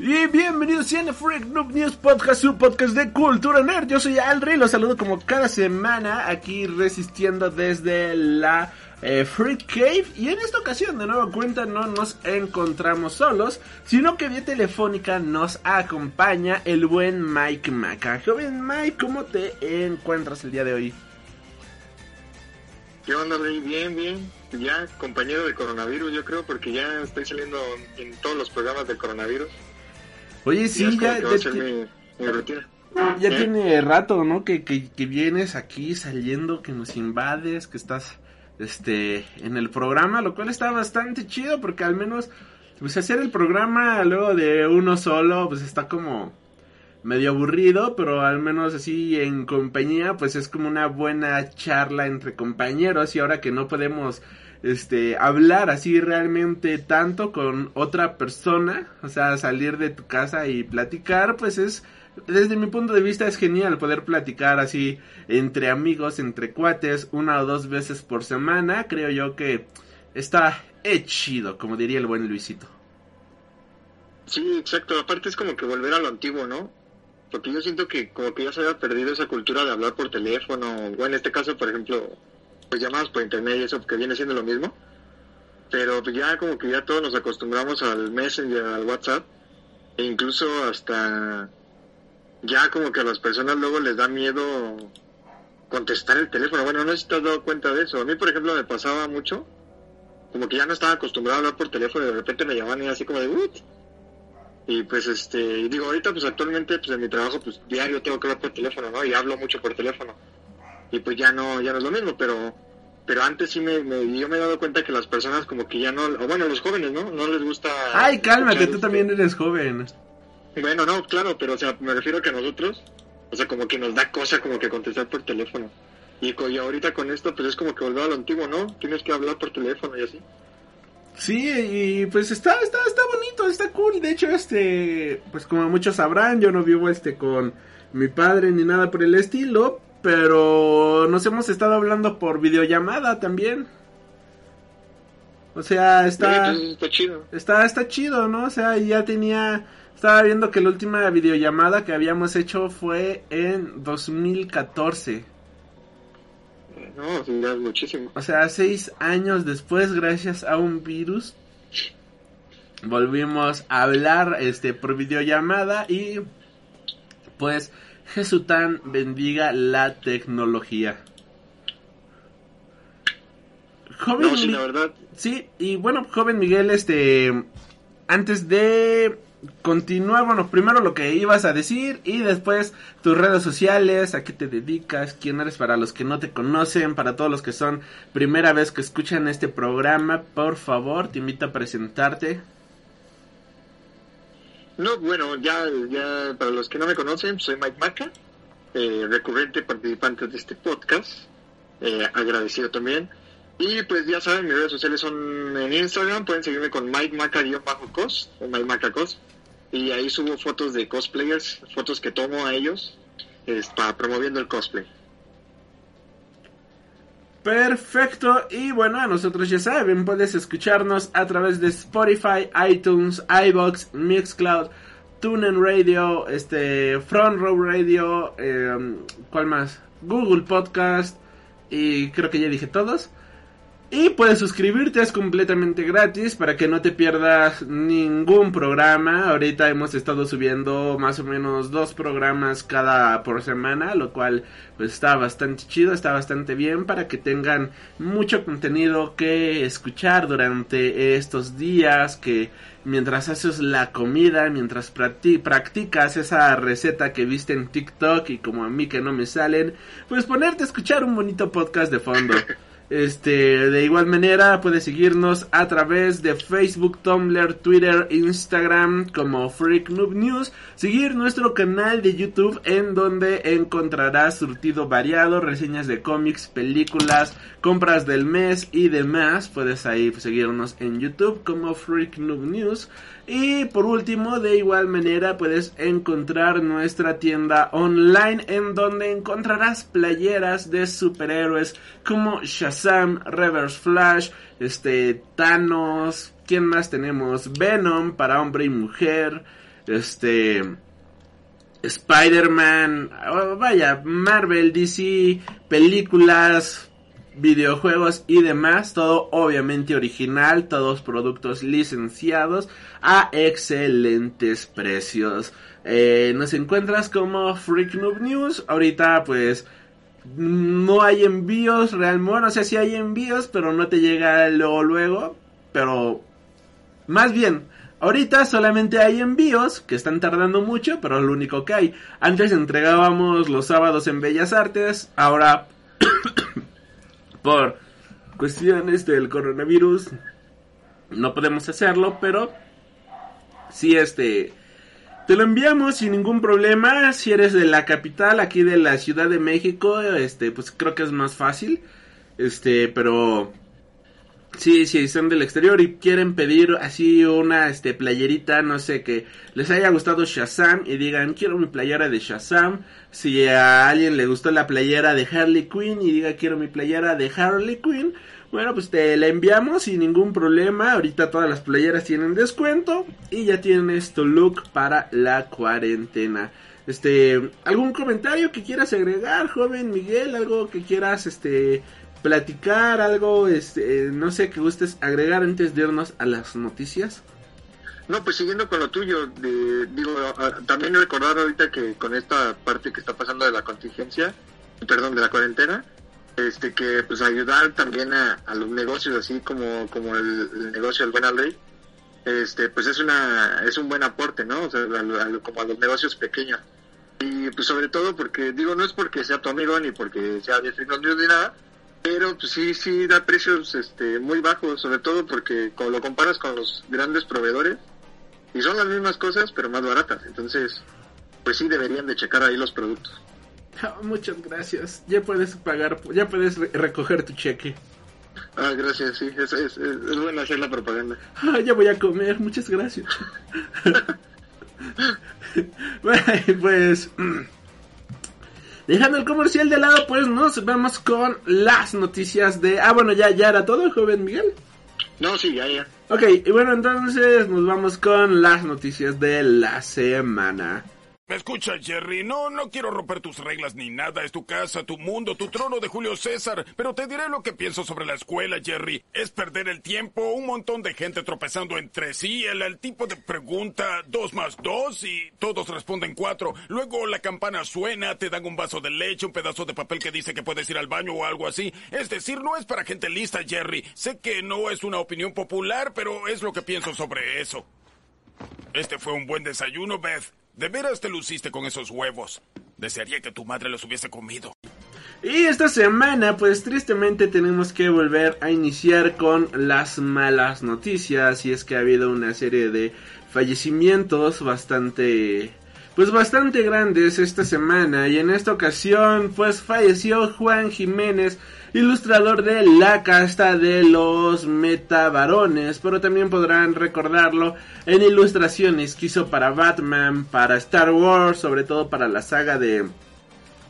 Y bienvenidos a Freak Noob News Podcast, su podcast de cultura nerd. Yo soy Alri, los saludo como cada semana aquí resistiendo desde la eh, Freak Cave. Y en esta ocasión, de nueva cuenta, no nos encontramos solos, sino que vía telefónica nos acompaña el buen Mike Maca. Joven Mike, ¿cómo te encuentras el día de hoy? ¿Qué onda, Rey? Bien, bien. Ya compañero de coronavirus, yo creo, porque ya estoy saliendo en todos los programas del coronavirus. Oye, sí, ya, ya, ya, mi, mi rutina. ya ¿Eh? tiene rato, ¿no? Que, que, que vienes aquí saliendo, que nos invades, que estás este en el programa, lo cual está bastante chido porque al menos pues hacer el programa luego de uno solo pues está como medio aburrido, pero al menos así en compañía pues es como una buena charla entre compañeros y ahora que no podemos este hablar así realmente tanto con otra persona, o sea, salir de tu casa y platicar, pues es desde mi punto de vista es genial poder platicar así entre amigos, entre cuates, una o dos veces por semana. Creo yo que está chido, como diría el buen Luisito. Sí, exacto. Aparte es como que volver a lo antiguo, ¿no? Porque yo siento que como que ya se había perdido esa cultura de hablar por teléfono, o en este caso, por ejemplo, pues llamadas por internet y eso, que viene siendo lo mismo. Pero ya como que ya todos nos acostumbramos al Messenger, al WhatsApp, e incluso hasta ya como que a las personas luego les da miedo contestar el teléfono. Bueno, no sé si te has dado cuenta de eso. A mí, por ejemplo, me pasaba mucho, como que ya no estaba acostumbrado a hablar por teléfono y de repente me llamaban y así como de, ¿what? Y pues este, y digo, ahorita pues actualmente pues en mi trabajo pues diario tengo que hablar por teléfono, ¿no? Y hablo mucho por teléfono. Y pues ya no, ya no es lo mismo, pero pero antes sí me, me, yo me he dado cuenta que las personas como que ya no, o bueno, los jóvenes, ¿no? No les gusta... Ay, cálmate, tú este- también eres joven. Bueno, no, claro, pero o sea, me refiero a que a nosotros, o sea, como que nos da cosa como que contestar por teléfono. Y ahorita con esto, pues es como que volver a lo antiguo, ¿no? Tienes que hablar por teléfono y así. Sí, y pues está, está, está bonito, está cool. De hecho, este, pues como muchos sabrán, yo no vivo este con mi padre ni nada por el estilo, pero nos hemos estado hablando por videollamada también. O sea, está, está chido. está, está chido, ¿no? O sea, ya tenía, estaba viendo que la última videollamada que habíamos hecho fue en 2014. No, ya es muchísimo. O sea, seis años después, gracias a un virus, volvimos a hablar este por videollamada y pues Jesután bendiga la tecnología. Joven No, sí, la verdad, Sí, y bueno, joven Miguel, este, antes de continuar, bueno, primero lo que ibas a decir y después tus redes sociales, a qué te dedicas, quién eres para los que no te conocen, para todos los que son primera vez que escuchan este programa, por favor, te invito a presentarte. No, bueno, ya, ya para los que no me conocen, soy Mike Maca, eh, recurrente participante de este podcast, eh, agradecido también. Y pues ya saben, mis redes sociales son en Instagram, pueden seguirme con Mike Maca-cos, o Mike Maca Cos, y ahí subo fotos de cosplayers, fotos que tomo a ellos, para promoviendo el cosplay. Perfecto, y bueno, a nosotros ya saben, puedes escucharnos a través de Spotify, iTunes, iBox, Mixcloud, TuneIn Radio, este, Front Row Radio, eh, ¿cuál más? Google Podcast, y creo que ya dije todos. Y puedes suscribirte, es completamente gratis para que no te pierdas ningún programa. Ahorita hemos estado subiendo más o menos dos programas cada por semana, lo cual pues está bastante chido, está bastante bien para que tengan mucho contenido que escuchar durante estos días, que mientras haces la comida, mientras practi- practicas esa receta que viste en TikTok y como a mí que no me salen, pues ponerte a escuchar un bonito podcast de fondo. Este, de igual manera puedes seguirnos a través de Facebook, Tumblr, Twitter, Instagram como Freak Noob News. Seguir nuestro canal de YouTube en donde encontrarás surtido variado, reseñas de cómics, películas, compras del mes y demás. Puedes ahí seguirnos en YouTube como Freak Noob News. Y por último, de igual manera puedes encontrar nuestra tienda online en donde encontrarás playeras de superhéroes como Shazam, Reverse Flash, este Thanos, ¿quién más tenemos? Venom para hombre y mujer, este Spider-Man, oh, vaya, Marvel, DC, películas, videojuegos y demás, todo obviamente original, todos productos licenciados a excelentes precios. Eh, nos encuentras como Freak Noob News, ahorita pues no hay envíos real, bueno, o sea, sí hay envíos, pero no te llega luego luego, pero más bien, Ahorita solamente hay envíos que están tardando mucho, pero es lo único que hay. Antes entregábamos los sábados en Bellas Artes, ahora por cuestiones del coronavirus no podemos hacerlo, pero si este te lo enviamos sin ningún problema. Si eres de la capital, aquí de la Ciudad de México, este, pues creo que es más fácil. Este, pero Sí, si son del exterior y quieren pedir así una este playerita, no sé, que les haya gustado Shazam y digan, quiero mi playera de Shazam. Si a alguien le gustó la playera de Harley Quinn y diga, quiero mi playera de Harley Quinn, bueno, pues te la enviamos sin ningún problema. Ahorita todas las playeras tienen descuento y ya tienes tu look para la cuarentena. Este, ¿algún comentario que quieras agregar, joven Miguel? ¿Algo que quieras este platicar algo, este, no sé, que gustes agregar antes de irnos a las noticias. No, pues siguiendo con lo tuyo, digo, también recordar ahorita que con esta parte que está pasando de la contingencia, perdón, de la cuarentena, este que pues ayudar también a, los negocios así como como el, negocio del Buena Ley, este pues es una es un buen aporte, ¿no? O sea, como a los negocios pequeños. Y pues sobre todo porque digo, no es porque sea tu amigo ni porque sea de ni nada, pero pues sí, sí da precios este, muy bajos, sobre todo porque cuando lo comparas con los grandes proveedores, y son las mismas cosas, pero más baratas. Entonces, pues sí deberían de checar ahí los productos. Muchas gracias. Ya puedes pagar, ya puedes recoger tu cheque. Ah, gracias, sí. Es, es, es, bueno hacer la propaganda. Ah, ya voy a comer. Muchas gracias. pues... Dejando el comercial de lado, pues nos vemos con las noticias de... Ah, bueno, ya, ya era todo, joven Miguel. No, sí, ya, ya. Ok, y bueno, entonces nos vamos con las noticias de la semana. ¿Me escuchas, Jerry? No, no quiero romper tus reglas ni nada. Es tu casa, tu mundo, tu trono de Julio César. Pero te diré lo que pienso sobre la escuela, Jerry. Es perder el tiempo, un montón de gente tropezando entre sí, el, tipo de pregunta dos más dos y todos responden cuatro. Luego la campana suena, te dan un vaso de leche, un pedazo de papel que dice que puedes ir al baño o algo así. Es decir, no es para gente lista, Jerry. Sé que no es una opinión popular, pero es lo que pienso sobre eso. Este fue un buen desayuno, Beth. De veras te luciste con esos huevos. Desearía que tu madre los hubiese comido. Y esta semana, pues tristemente tenemos que volver a iniciar con las malas noticias. Y es que ha habido una serie de fallecimientos bastante... Pues bastante grandes esta semana. Y en esta ocasión, pues falleció Juan Jiménez ilustrador de La Casta de los Metabarones, pero también podrán recordarlo en ilustraciones que hizo para Batman, para Star Wars, sobre todo para la saga de,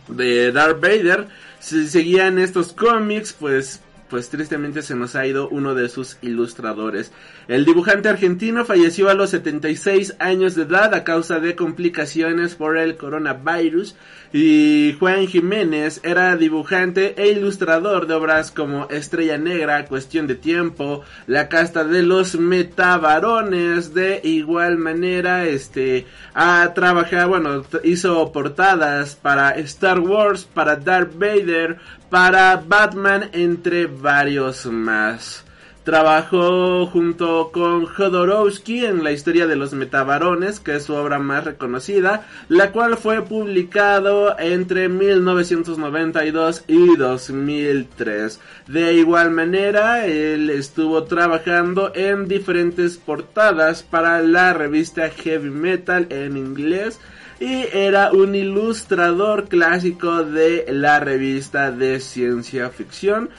de Darth Vader. Si seguían estos cómics, pues pues tristemente se nos ha ido uno de sus ilustradores. El dibujante argentino falleció a los 76 años de edad a causa de complicaciones por el coronavirus y Juan Jiménez era dibujante e ilustrador de obras como Estrella Negra, Cuestión de Tiempo, La Casta de los Metabarones, de igual manera este ha trabajado, bueno, hizo portadas para Star Wars, para Darth Vader, para Batman, entre varios más. Trabajó junto con Jodorowsky en la historia de los metabarones, que es su obra más reconocida, la cual fue publicado entre 1992 y 2003. De igual manera, él estuvo trabajando en diferentes portadas para la revista Heavy Metal en inglés y era un ilustrador clásico de la revista de ciencia ficción.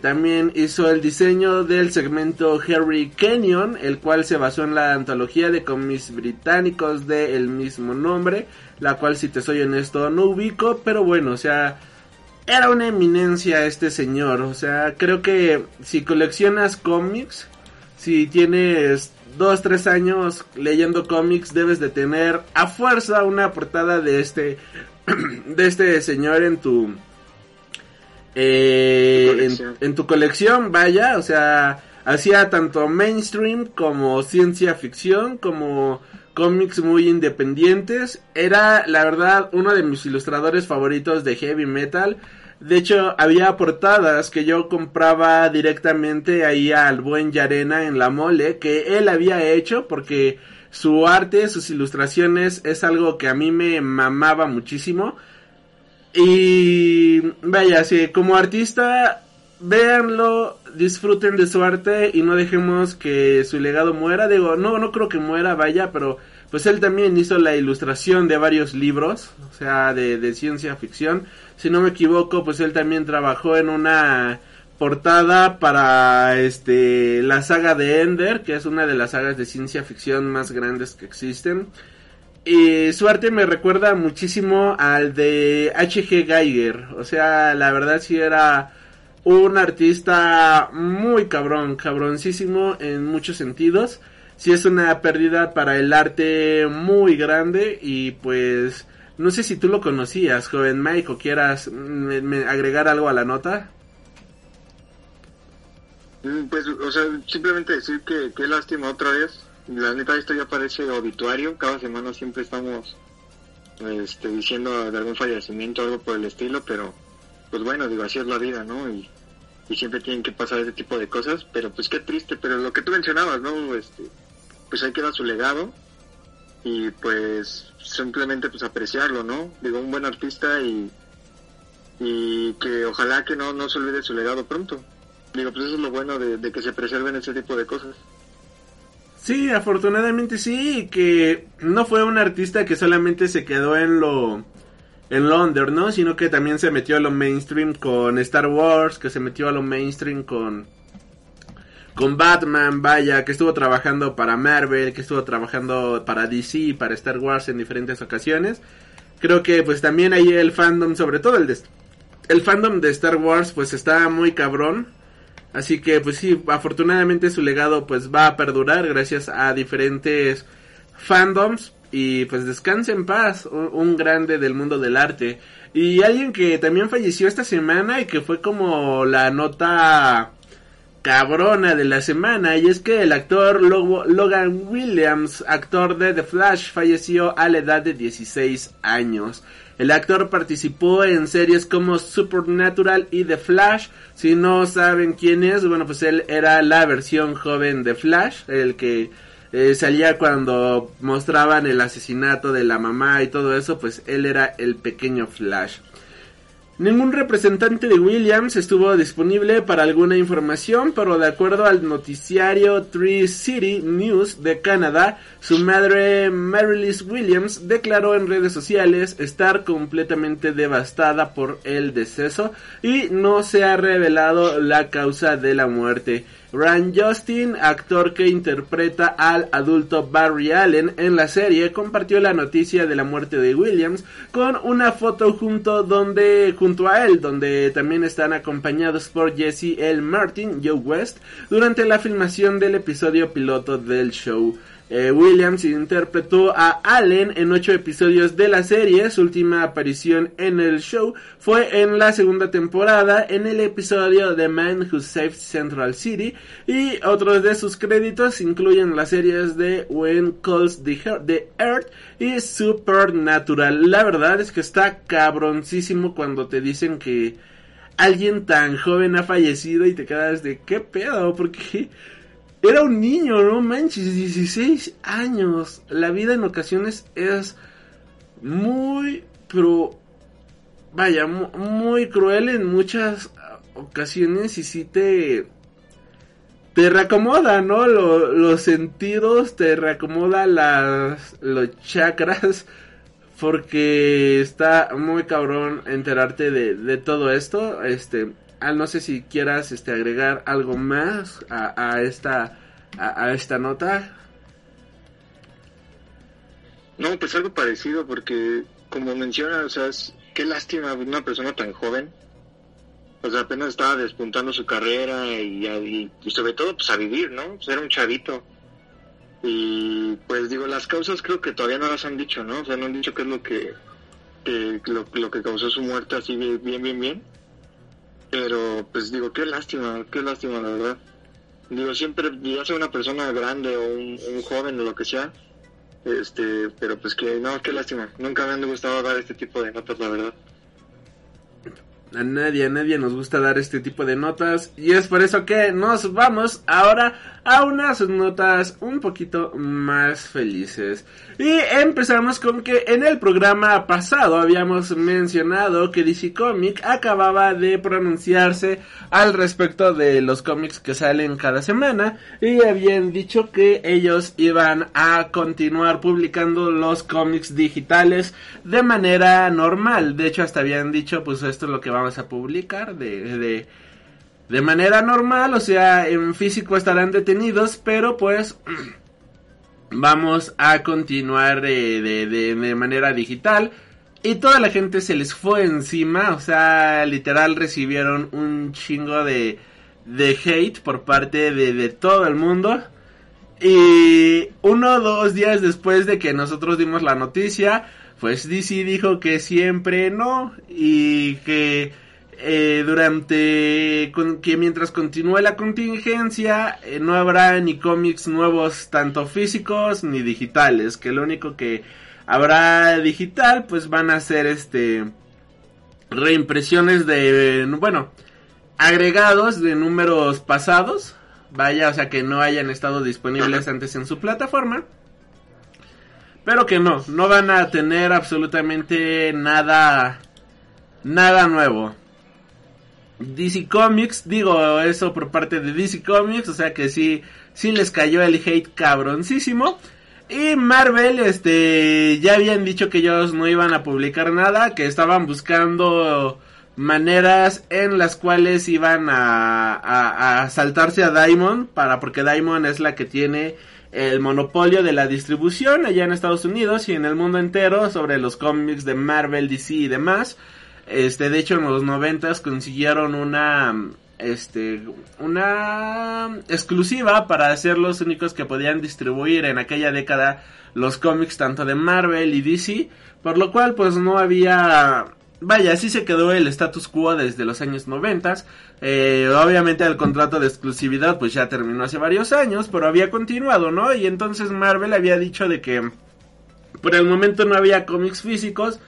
También hizo el diseño del segmento Harry Canyon, el cual se basó en la antología de cómics británicos de el mismo nombre, la cual si te soy honesto no ubico, pero bueno, o sea, era una eminencia este señor, o sea, creo que si coleccionas cómics, si tienes dos, tres años leyendo cómics, debes de tener a fuerza una portada de este, de este señor en tu eh, en, tu colección, vaya, o sea, hacía tanto mainstream como ciencia ficción, como cómics muy independientes. Era, la verdad, uno de mis ilustradores favoritos de heavy metal. De hecho, había portadas que yo compraba directamente ahí al buen Yarena en la mole, que él había hecho porque su arte, sus ilustraciones es algo que a mí me mamaba muchísimo. Y vaya, sí, como artista, véanlo, disfruten de su arte y no dejemos que su legado muera. Digo, no, no creo que muera, vaya, pero pues él también hizo la ilustración de varios libros, o sea, de, de ciencia ficción. Si no me equivoco, pues él también trabajó en una portada para este la saga de Ender, que es una de las sagas de ciencia ficción más grandes que existen. Y su arte me recuerda muchísimo al de H.G. Geiger. O sea, la verdad sí era un artista muy cabrón, cabroncísimo en muchos sentidos. Sí es una pérdida para el arte muy grande y pues no sé si tú lo conocías, joven Mike, o quieras agregar algo a la nota. Mm, pues, o sea, simplemente decir que qué lástima otra vez la neta esto ya parece obituario, cada semana siempre estamos este, diciendo de algún fallecimiento o algo por el estilo, pero pues bueno, digo, así es la vida, ¿no? Y, siempre tienen que pasar ese tipo de cosas, pero pues qué triste, pero lo que tú mencionabas, ¿no? Este, pues ahí queda su legado y pues simplemente pues apreciarlo, ¿no? Digo, un buen artista y, y que ojalá que no, no se olvide su legado pronto. Digo, pues eso es lo bueno de, de que se preserven ese tipo de cosas. Sí, afortunadamente sí, que no fue un artista que solamente se quedó en lo en Londres, ¿no? Sino que también se metió a lo mainstream con Star Wars, que se metió a lo mainstream con con Batman, vaya, que estuvo trabajando para Marvel, que estuvo trabajando para DC, para Star Wars en diferentes ocasiones. Creo que pues también ahí el fandom, sobre todo el de, el fandom de Star Wars, pues está muy cabrón. Así que pues sí, afortunadamente su legado pues va a perdurar gracias a diferentes fandoms y pues descanse en paz, un, grande del mundo del arte. Y alguien que también falleció esta semana y que fue como la nota cabrona de la semana y es que el actor Logan Williams, actor de The Flash, falleció a la edad de 16 años. El actor participó en series como Supernatural y The Flash. Si no saben quién es, bueno, pues él era la versión joven de Flash, el que eh, salía cuando mostraban el asesinato de la mamá y todo eso, pues él era el pequeño Flash. Ningún representante de Williams estuvo disponible para alguna información, pero de acuerdo al noticiario Tree City News de Canadá, su madre Marylis Williams declaró en redes sociales estar completamente devastada por el deceso y no se ha revelado la causa de la muerte. Ryan Justin, actor que interpreta al adulto Barry Allen en la serie, compartió la noticia de la muerte de Williams con una foto junto donde junto a él, donde también están acompañados por Jesse L. Martin, Joe West, durante la filmación del episodio piloto del show. Eh, Williams interpretó a Allen en ocho episodios de la serie. Su última aparición en el show fue en la segunda temporada en el episodio The Man Who Saved Central City y otros de sus créditos incluyen las series de When Calls the, the Earth y Supernatural. La verdad es que está cabroncísimo cuando te dicen que alguien tan joven ha fallecido y te quedas de qué pedo, porque era un niño, no manches, 16 años. La vida en ocasiones es muy, pero vaya, muy cruel en muchas ocasiones y si te te reacomoda, ¿no? los sentidos, te reacomoda las los chakras porque está muy cabrón enterarte de, de todo esto. Este, ah, no sé si quieras este, agregar algo más a, a esta, a, esta nota. No, pues algo parecido, porque como menciona, o sea, es, qué lástima una persona tan joven. O sea, apenas estaba despuntando su carrera y, y, sobre todo pues a vivir, ¿no? Pues era un chavito. Y pues digo, las causas creo que todavía no las han dicho, ¿no? O sea, no han dicho qué es lo que, lo, lo, que causó su muerte así bien, bien, bien. Pero pues digo, qué lástima, qué lástima, la verdad. Digo, siempre, ya sea una persona grande o un, un joven o lo que sea, este, pero pues que no, qué lástima. Nunca me han gustado dar este tipo de notas, la verdad. A nadie, a nadie nos gusta dar este tipo de notas. Y es por eso que nos vamos ahora a unas notas un poquito más felices. Y empezamos con que en el programa pasado habíamos mencionado que DC Comic acababa de pronunciarse al respecto de los cómics que salen cada semana. Y habían dicho que ellos iban a continuar publicando los cómics digitales de manera normal. De hecho, hasta habían dicho, pues esto es lo que vamos a publicar de, de, manera normal, o sea, en físico estarán detenidos, pero pues vamos a continuar de, de, de, manera digital. Y toda la gente se les fue encima, o sea, literal recibieron un chingo de, de hate por parte de, de todo el mundo. Y uno o dos días después de que nosotros dimos la noticia, pues DC dijo que siempre no y que eh, durante que mientras continúe la contingencia eh, no habrá ni cómics nuevos tanto físicos ni digitales que lo único que habrá digital pues van a ser este reimpresiones de bueno agregados de números pasados vaya o sea que no hayan estado disponibles antes en su plataforma pero que no no van a tener absolutamente nada nada nuevo DC Comics, digo eso por parte de DC Comics, o sea que sí, sí les cayó el hate cabroncísimo. Y Marvel, este, ya habían dicho que ellos no iban a publicar nada, que estaban buscando maneras en las cuales iban a, a, saltarse a Diamond, para, porque Diamond es la que tiene el monopolio de la distribución allá en Estados Unidos y en el mundo entero sobre los cómics de Marvel, DC y demás. Este, de hecho, en los noventas consiguieron una, este, una exclusiva para ser los únicos que podían distribuir en aquella década los cómics tanto de Marvel y DC, por lo cual pues no había vaya, así se quedó el status quo desde los años noventas. Eh, obviamente el contrato de exclusividad pues ya terminó hace varios años, pero había continuado, ¿no? Y entonces Marvel había dicho de que por el momento no había cómics físicos,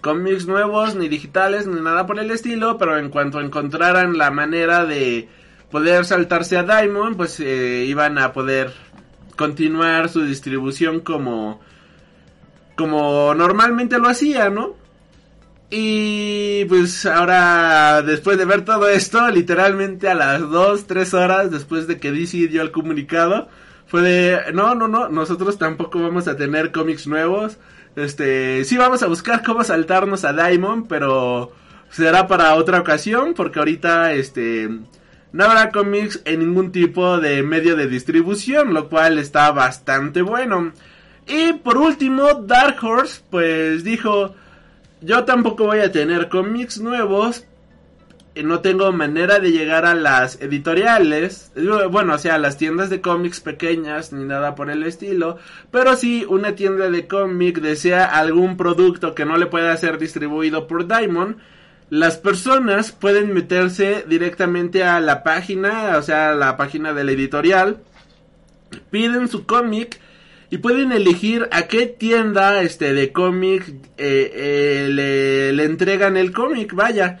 cómics nuevos, ni digitales, ni nada por el estilo, pero en cuanto encontraran la manera de poder saltarse a Diamond, pues eh, iban a poder continuar su distribución como como normalmente lo hacía, ¿no? Y pues ahora, después de ver todo esto, literalmente a las 2, 3 horas después de que DC dio el comunicado, fue de, no, no, no, nosotros tampoco vamos a tener cómics nuevos. Este, sí vamos a buscar cómo saltarnos a Diamond, pero será para otra ocasión porque ahorita este no habrá cómics en ningún tipo de medio de distribución, lo cual está bastante bueno. Y por último, Dark Horse pues dijo, yo tampoco voy a tener cómics nuevos, no tengo manera de llegar a las editoriales, bueno, o sea, a las tiendas de cómics pequeñas ni nada por el estilo, pero si una tienda de cómic desea algún producto que no le pueda ser distribuido por Diamond, las personas pueden meterse directamente a la página, o sea, la página de la editorial, piden su cómic y pueden elegir a qué tienda este de cómic eh, eh, le, le entregan el cómic, vaya.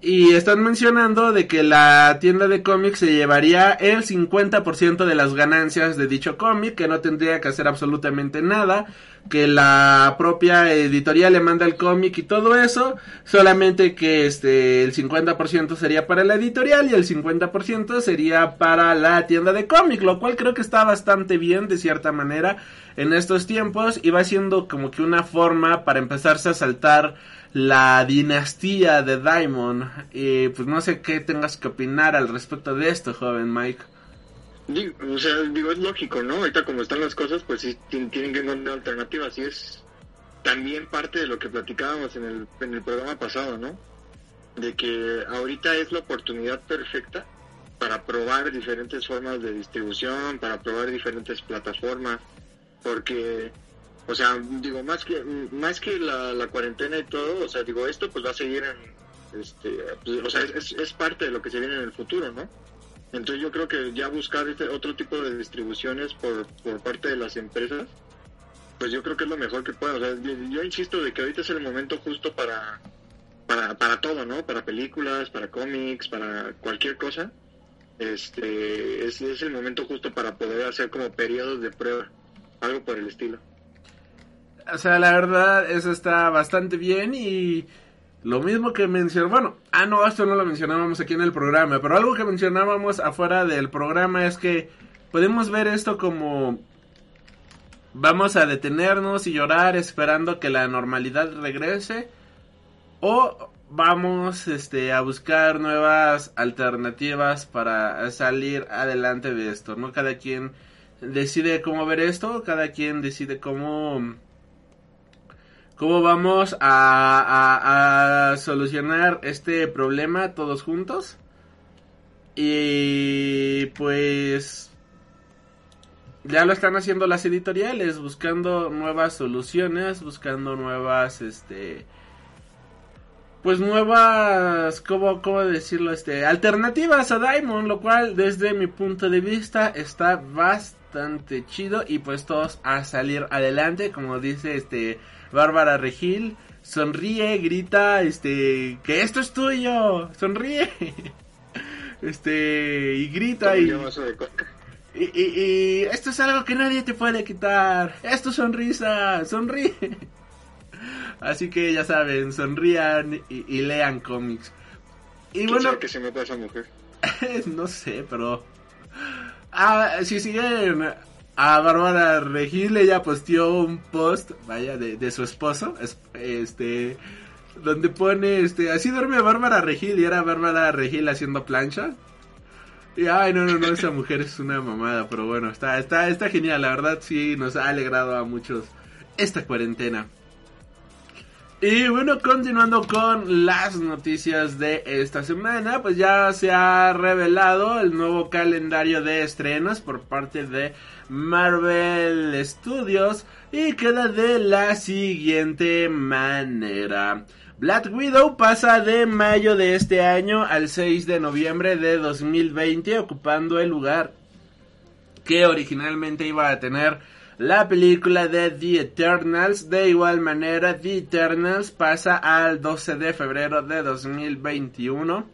Y están mencionando de que la tienda de cómics se llevaría el 50% de las ganancias de dicho cómic, que no tendría que hacer absolutamente nada, que la propia editorial le manda el cómic y todo eso, solamente que este el 50% sería para la editorial y el 50% sería para la tienda de cómic, lo cual creo que está bastante bien de cierta manera en estos tiempos y va siendo como que una forma para empezarse a saltar la dinastía de Diamond. Y pues no sé qué tengas que opinar al respecto de esto, joven Mike. Digo, o sea, digo, es lógico, ¿no? Ahorita como están las cosas, pues sí tienen que encontrar alternativas y es también parte de lo que platicábamos en el, en el programa pasado, ¿no? De que ahorita es la oportunidad perfecta para probar diferentes formas de distribución, para probar diferentes plataformas, porque o sea, digo, más que más que la, cuarentena y todo, o sea, digo, esto pues va a seguir en, este, pues, o sea, es, es parte de lo que se viene en el futuro, ¿no? Entonces yo creo que ya buscar este otro tipo de distribuciones por, por parte de las empresas, pues yo creo que es lo mejor que pueda. Yo, insisto de que ahorita es el momento justo para, para, para todo, ¿no? Para películas, para cómics, para cualquier cosa. Este, es, es el momento justo para poder hacer como periodos de prueba, algo por el estilo. O sea, la verdad, eso está bastante bien y lo mismo que mencionó, bueno, ah no, esto no lo mencionábamos aquí en el programa, pero algo que mencionábamos afuera del programa es que podemos ver esto como vamos a detenernos y llorar esperando que la normalidad regrese o vamos este a buscar nuevas alternativas para salir adelante de esto, ¿no? Cada quien decide cómo ver esto, cada quien decide cómo cómo vamos a, a, solucionar este problema todos juntos. Y pues ya lo están haciendo las editoriales, buscando nuevas soluciones, buscando nuevas, este, pues nuevas, ¿cómo, cómo decirlo? Este, alternativas a Diamond, lo cual desde mi punto de vista está bastante chido y pues todos a salir adelante, como dice este Bárbara Regil sonríe, grita, este, que esto es tuyo, sonríe. Este, y grita y, y, y, esto es algo que nadie te puede quitar. Es tu sonrisa, sonríe. Así que ya saben, sonrían y, lean cómics. Y bueno, que se meta esa mujer? no sé, pero ah, si siguen a Bárbara Regil ella posteó un post, vaya, de, su esposo, este, donde pone, este, así duerme Bárbara Regil y era Bárbara Regil haciendo plancha. Y ay, no, no, no, esa mujer es una mamada, pero bueno, está, está, está genial, la verdad sí nos ha alegrado a muchos esta cuarentena. Y bueno, continuando con las noticias de esta semana, pues ya se ha revelado el nuevo calendario de estrenos por parte de Marvel Studios y queda de la siguiente manera. Black Widow pasa de mayo de este año al 6 de noviembre de 2020 ocupando el lugar que originalmente iba a tener la película de The Eternals. De igual manera, The Eternals pasa al 12 de febrero de 2021.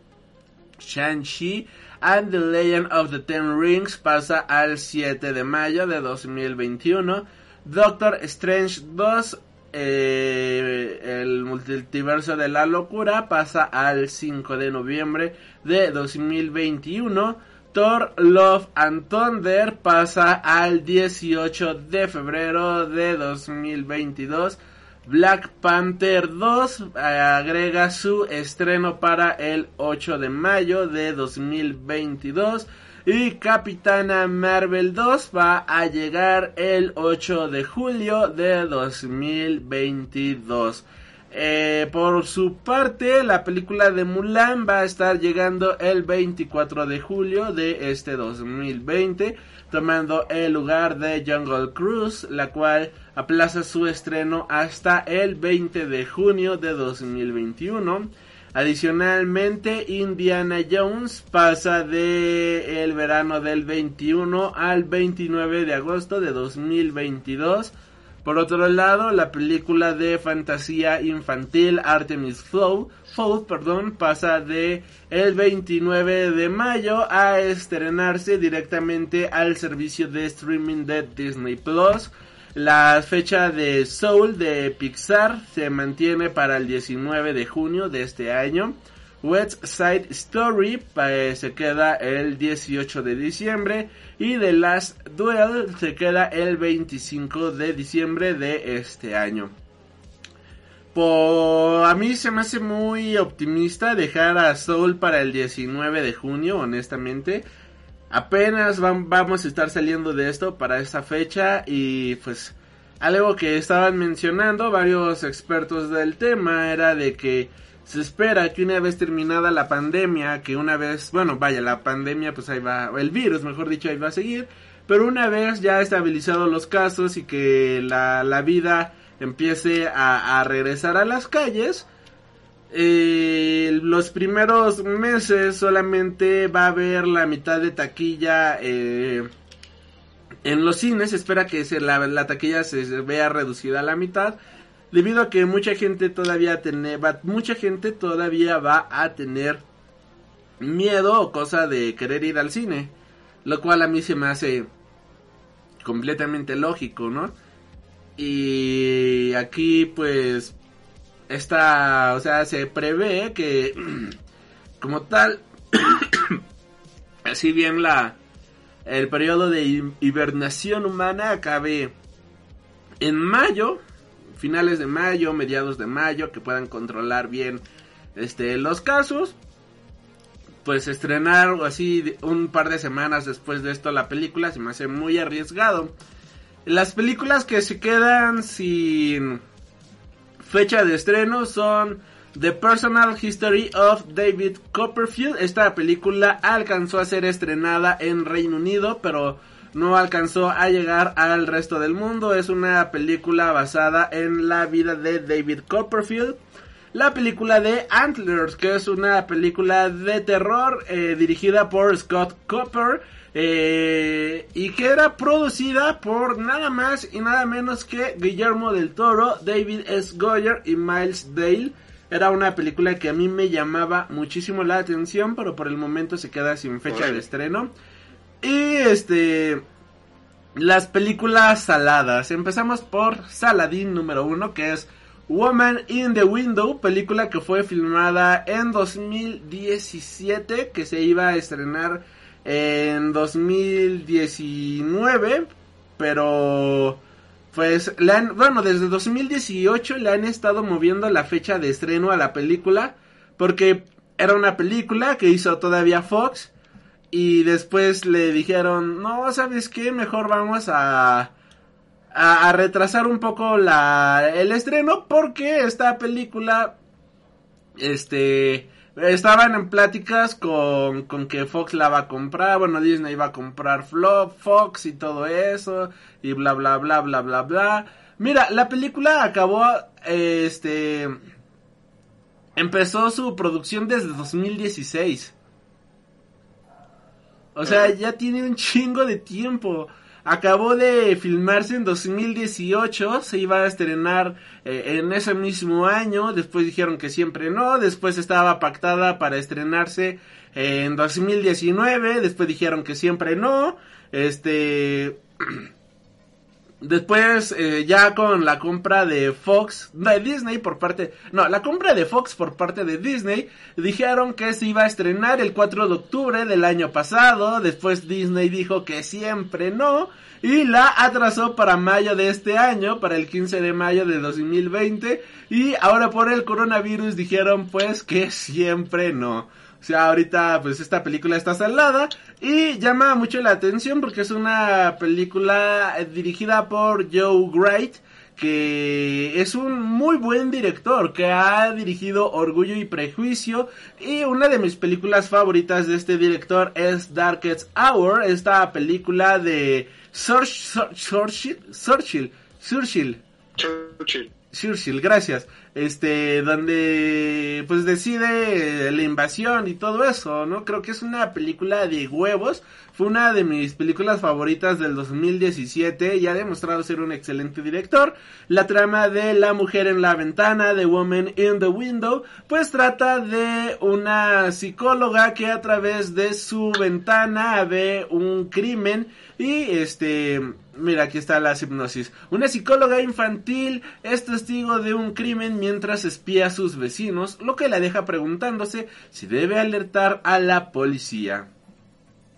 Shang-Chi and the Legend of the Ten Rings pasa al 7 de mayo de 2021. Doctor Strange 2, eh, el multiverso de la locura, pasa al 5 de noviembre de 2021. Thor Love and Thunder pasa al 18 de febrero de 2022. Black Panther 2 eh, agrega su estreno para el 8 de mayo de 2022. Y Capitana Marvel 2 va a llegar el 8 de julio de 2022. Eh, por su parte, la película de Mulan va a estar llegando el 24 de julio de este 2020, tomando el lugar de Jungle Cruise, la cual aplaza su estreno hasta el 20 de junio de 2021. Adicionalmente, Indiana Jones pasa de el verano del 21 al 29 de agosto de 2022 Por otro lado, la película de fantasía infantil Artemis Fowl, Fowl perdón, pasa de el 29 de mayo a estrenarse directamente al servicio de streaming de Disney Plus. La fecha de Soul de Pixar se mantiene para el 19 de junio de este año. West Side Story eh, se queda el 18 de diciembre y The Last Duel se queda el 25 de diciembre de este año. Por, a mí se me hace muy optimista dejar a Soul para el 19 de junio, honestamente. Apenas vamos a estar saliendo de esto para esta fecha y pues algo que estaban mencionando varios expertos del tema era de que se espera que una vez terminada la pandemia, que una vez, bueno, vaya, la pandemia pues ahí va, el virus mejor dicho ahí va a seguir, pero una vez ya estabilizados los casos y que la, la vida empiece a, regresar a las calles, eh, los primeros meses solamente va a haber la mitad de taquilla eh, en los cines, espera que la, la taquilla se vea reducida a la mitad debido a que mucha gente todavía mucha gente todavía va a tener miedo o cosa de querer ir al cine, lo cual a mí se me hace completamente lógico, ¿no? Y aquí pues está, o sea, se prevé que como tal así bien la el periodo de hibernación humana acabe en mayo finales de mayo, mediados de mayo, que puedan controlar bien este, los casos. Pues estrenar así un par de semanas después de esto la película se me hace muy arriesgado. Las películas que se quedan sin fecha de estreno son The Personal History of David Copperfield. Esta película alcanzó a ser estrenada en Reino Unido, pero no alcanzó a llegar al resto del mundo. Es una película basada en la vida de David Copperfield. La película de Antlers, que es una película de terror eh, dirigida por Scott Copper. Eh, y que era producida por nada más y nada menos que Guillermo del Toro, David S. Goyer y Miles Dale. Era una película que a mí me llamaba muchísimo la atención, pero por el momento se queda sin fecha de estreno. Y este. Las películas saladas. Empezamos por Saladín número uno, que es Woman in the Window, película que fue filmada en 2017, que se iba a estrenar en 2019, pero pues le han, bueno, desde 2018 le han estado moviendo la fecha de estreno a la película, porque era una película que hizo todavía Fox y después le dijeron, no, ¿sabes qué? Mejor vamos a, a, retrasar un poco la, el estreno porque esta película, este, estaban en pláticas con, con que Fox la va a comprar, bueno, Disney iba a comprar Flop, Fox y todo eso, y bla, bla, bla, bla, bla, bla. Mira, la película acabó, este, empezó su producción desde 2016. O sea, ya tiene un chingo de tiempo. Acabó de filmarse en 2018, se iba a estrenar eh, en ese mismo año, después dijeron que siempre no, después estaba pactada para estrenarse en 2019, después dijeron que siempre no, este... Después, eh, ya con la compra de Fox, de Disney por parte, no, la compra de Fox por parte de Disney, dijeron que se iba a estrenar el 4 de octubre del año pasado, después Disney dijo que siempre no, y la atrasó para mayo de este año, para el 15 de mayo de 2020, y ahora por el coronavirus dijeron pues que siempre no. O sea, ahorita pues esta película está salada y llama mucho la atención porque es una película eh, dirigida por Joe Wright que es un muy buen director que ha dirigido Orgullo y Prejuicio y una de mis películas favoritas de este director es Darkest Hour, esta película de Churchill, Churchill, Churchill, Churchill, gracias. Este, donde pues decide la invasión y todo eso, ¿no? Creo que es una película de huevos. Fue una de mis películas favoritas del 2017 y ha demostrado ser un excelente director. La trama de La mujer en la ventana, The Woman in the Window, pues trata de una psicóloga que a través de su ventana ve un crimen y este Mira, aquí está la hipnosis. Una psicóloga infantil es testigo de un crimen mientras espía a sus vecinos, lo que la deja preguntándose si debe alertar a la policía.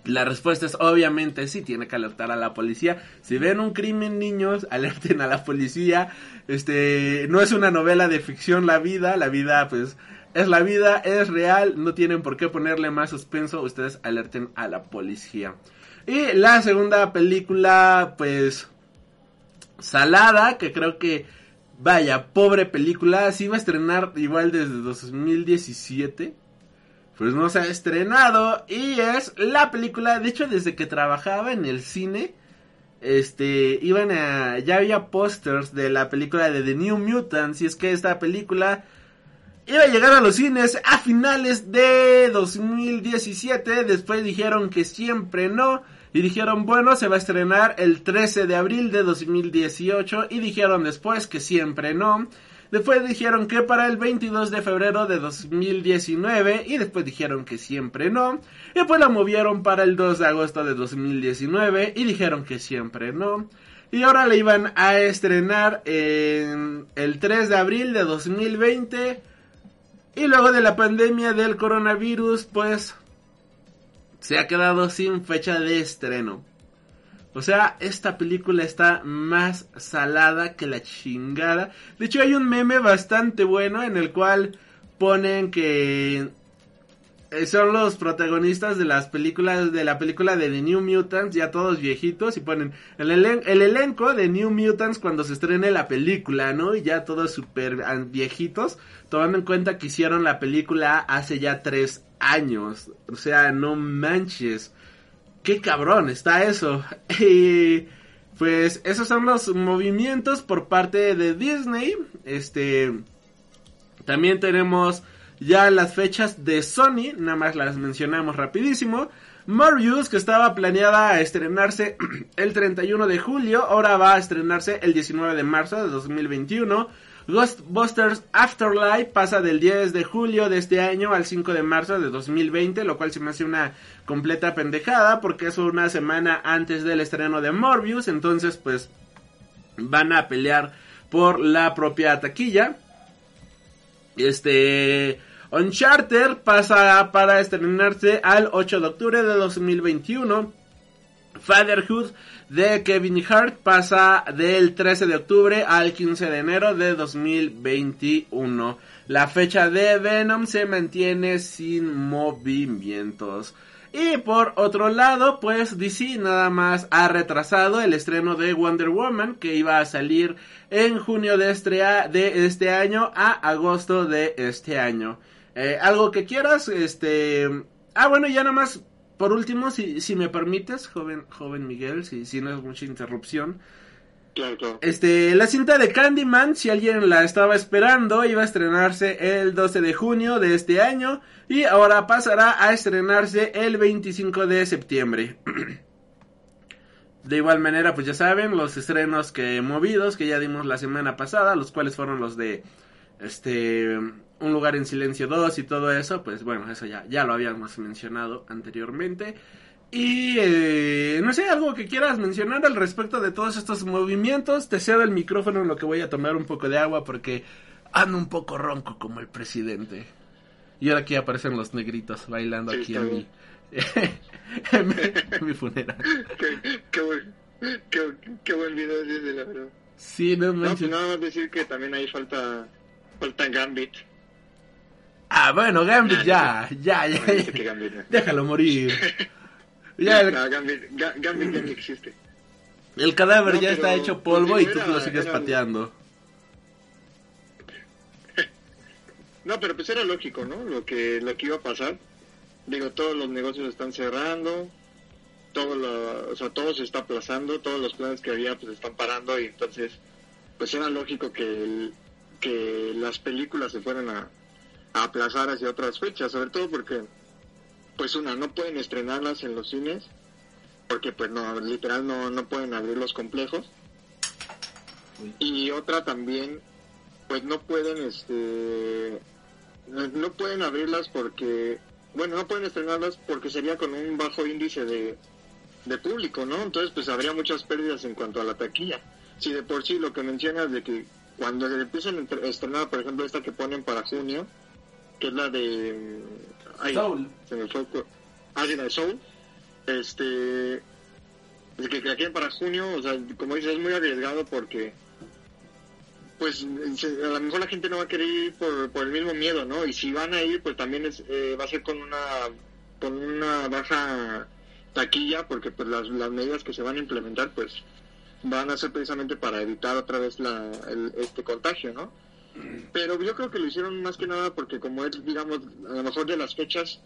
La respuesta es obviamente sí, tiene que alertar a la policía. Si ven un crimen, niños, alerten a la policía. Este, no es una novela de ficción la vida, la vida pues es la vida, es real, no tienen por qué ponerle más suspenso, ustedes alerten a la policía. Y la segunda película, pues, Salada, que creo que, vaya, pobre película, se iba a estrenar igual desde 2017. Pues no se ha estrenado y es la película, de hecho desde que trabajaba en el cine, este, iban a, ya había pósters de la película de The New Mutants y es que esta película iba a llegar a los cines a finales de 2017, después dijeron que siempre no, y dijeron, bueno, se va a estrenar el 13 de abril de 2018. Y dijeron después que siempre no. Después dijeron que para el 22 de febrero de 2019. Y después dijeron que siempre no. Y después la movieron para el 2 de agosto de 2019. Y dijeron que siempre no. Y ahora la iban a estrenar en el 3 de abril de 2020. Y luego de la pandemia del coronavirus, pues se ha quedado sin fecha de estreno. O sea, esta película está más salada que la chingada. De hecho, hay un meme bastante bueno en el cual ponen que son los protagonistas de las películas de la película de The New Mutants, ya todos viejitos, y ponen el, el elenco de New Mutants cuando se estrene la película, ¿no? Y ya todos súper viejitos, tomando en cuenta que hicieron la película hace ya tres años. O sea, no manches. Qué cabrón está eso. Y pues esos son los movimientos por parte de Disney. Este también tenemos ya las fechas de Sony, nada más las mencionamos rapidísimo. Morbius, que estaba planeada a estrenarse el 31 de julio, ahora va a estrenarse el 19 de marzo de 2021. Ghostbusters Afterlife pasa del 10 de julio de este año al 5 de marzo de 2020, lo cual se me hace una completa pendejada porque es una semana antes del estreno de Morbius, entonces pues van a pelear por la propia taquilla. Este Uncharted pasa para estrenarse al 8 de octubre de 2021. Fatherhood de Kevin Hart pasa del 13 de octubre al 15 de enero de 2021. La fecha de Venom se mantiene sin movimientos. Y por otro lado, pues DC nada más ha retrasado el estreno de Wonder Woman que iba a salir en junio de este, este año a agosto de este año. Eh, algo que quieras, este... Ah, bueno, ya nada más por último, si, si me permites, joven, joven Miguel, si, si no es mucha interrupción. Claro, claro. Este, la cinta de Candyman, si alguien la estaba esperando, iba a estrenarse el 12 de junio de este año y ahora pasará a estrenarse el 25 de septiembre. de igual manera, pues ya saben, los estrenos que movidos que ya dimos la semana pasada, los cuales fueron los de este un lugar en silencio 2 y todo eso, pues bueno, eso ya, ya lo habíamos mencionado anteriormente. Y eh, no sé, algo que quieras mencionar al respecto de todos estos movimientos. Te cedo el micrófono en lo que voy a tomar un poco de agua porque ando un poco ronco como el presidente. Y ahora aquí aparecen los negritos bailando aquí en mi, en mi, funeral. Qué, qué, buen, qué, qué, buen video es la verdad. Sí, no, no, pues nada más decir que también ahí falta, falta Gambit. Ah, bueno, Gambit ya, ya, ya. Déjalo morir. Ya el... Gambit, Gambit ya ni existe. El cadáver ya está hecho polvo y tú lo sigues pateando. No, pero pues era lógico, ¿no? Lo que, lo que iba a pasar. Digo, todos los negocios están cerrando, todo lo, o sea, todo se está aplazando, todos los planes que había pues están parando y entonces, pues era lógico que el, que las películas se fueran a aplazar hacia otras fechas, sobre todo porque, pues una, no pueden estrenarlas en los cines, porque pues no, literal no, no pueden abrir los complejos. Y otra también, pues no pueden, este, no, pueden abrirlas porque, bueno, no pueden estrenarlas porque sería con un bajo índice de, de público, ¿no? Entonces, pues habría muchas pérdidas en cuanto a la taquilla. Si de por sí lo que mencionas de que cuando empiezan a estrenar, por ejemplo, esta que ponen para junio, que es la de... ay, Soul. Se me fue... Ah, sí, la de Soul. Este... Es que, que la quieren para junio, o sea, como dices, es muy arriesgado porque... Pues a lo mejor la gente no va a querer ir por, por el mismo miedo, ¿no? Y si van a ir, pues también es, eh, va a ser con una con una baja taquilla porque pues las, las medidas que se van a implementar pues van a ser precisamente para evitar otra vez la, el- este contagio, ¿no? Pero yo creo que lo hicieron más que nada porque como es, digamos, a lo mejor de las fechas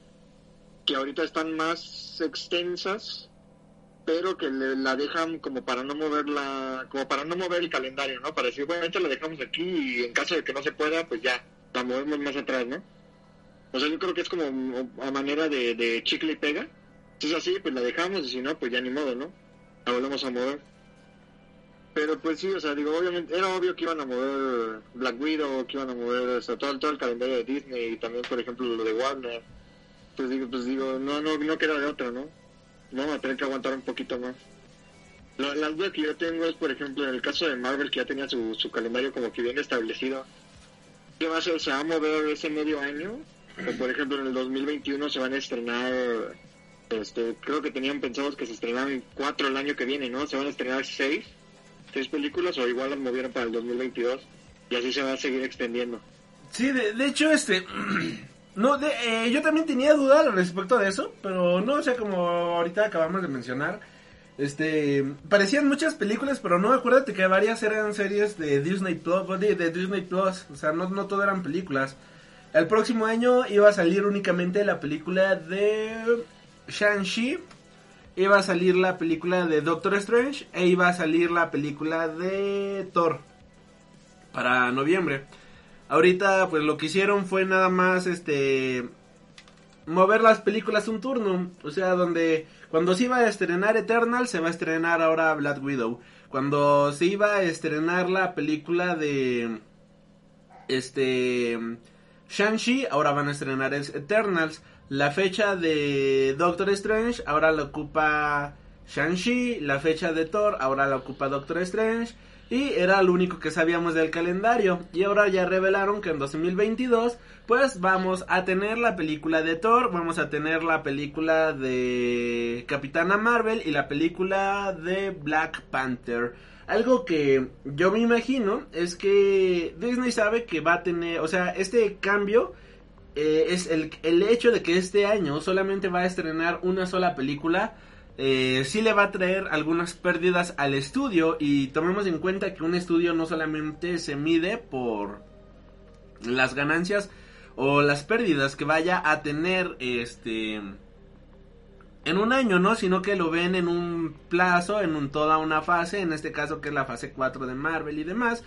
que ahorita están más extensas, pero que le- la dejan como para no mover la, como para no mover el calendario, ¿no? Para decir, bueno, la dejamos aquí y en caso de que no se pueda, pues ya, la movemos más atrás, ¿no? O sea, yo creo que es como a manera de, de chicle y pega. Si es así, pues la dejamos y si no, pues ya ni modo, ¿no? La volvemos a mover. Pero pues sí, o sea, digo, obviamente, era obvio que iban a mover Black Widow, que iban a mover o sea, todo, todo el calendario de Disney y también, por ejemplo, lo de Warner. Pues digo, pues digo, no, no, no queda de otra, ¿no? Vamos a tener que aguantar un poquito más. La, la duda que yo tengo es, por ejemplo, en el caso de Marvel, que ya tenía su, su calendario como que bien establecido, ¿qué va a hacer? ¿Se va a mover ese medio año? O, por ejemplo, en el 2021 se van a estrenar, este, creo que tenían pensados que se estrenaran cuatro el año que viene, ¿no? Se van a estrenar seis, seis películas, o igual las movieron para el 2022, y así se va a seguir extendiendo. Sí, de, hecho, este... No, de, eh, yo también tenía duda al respecto de eso, pero no, o sea, como ahorita acabamos de mencionar, este, parecían muchas películas, pero no, acuérdate que varias eran series de Disney Plus, Plus, o sea, no, no todo eran películas. El próximo año iba a salir únicamente la película de Shang-Chi, iba a salir la película de Doctor Strange e iba a salir la película de Thor para noviembre. Ahorita pues lo que hicieron fue nada más este mover las películas un turno, o sea, donde cuando se iba a estrenar Eternal se va a estrenar ahora Black Widow. Cuando se iba a estrenar la película de este Shang-Chi, ahora van a estrenar es Eternals. La fecha de Doctor Strange ahora la ocupa Shang-Chi, la fecha de Thor ahora la ocupa Doctor Strange y era lo único que sabíamos del calendario y ahora ya revelaron que en 2022 pues vamos a tener la película de Thor, vamos a tener la película de Capitana Marvel y la película de Black Panther. Algo que yo me imagino es que Disney sabe que va a tener, o sea, este cambio eh, es el, el hecho de que este año solamente va a estrenar una sola película. Eh, sí le va a traer algunas pérdidas al estudio y tomemos en cuenta que un estudio no solamente se mide por las ganancias o las pérdidas que vaya a tener este en un año, ¿no? Sino que lo ven en un plazo, en toda una fase, en este caso que es la fase 4 de Marvel y demás.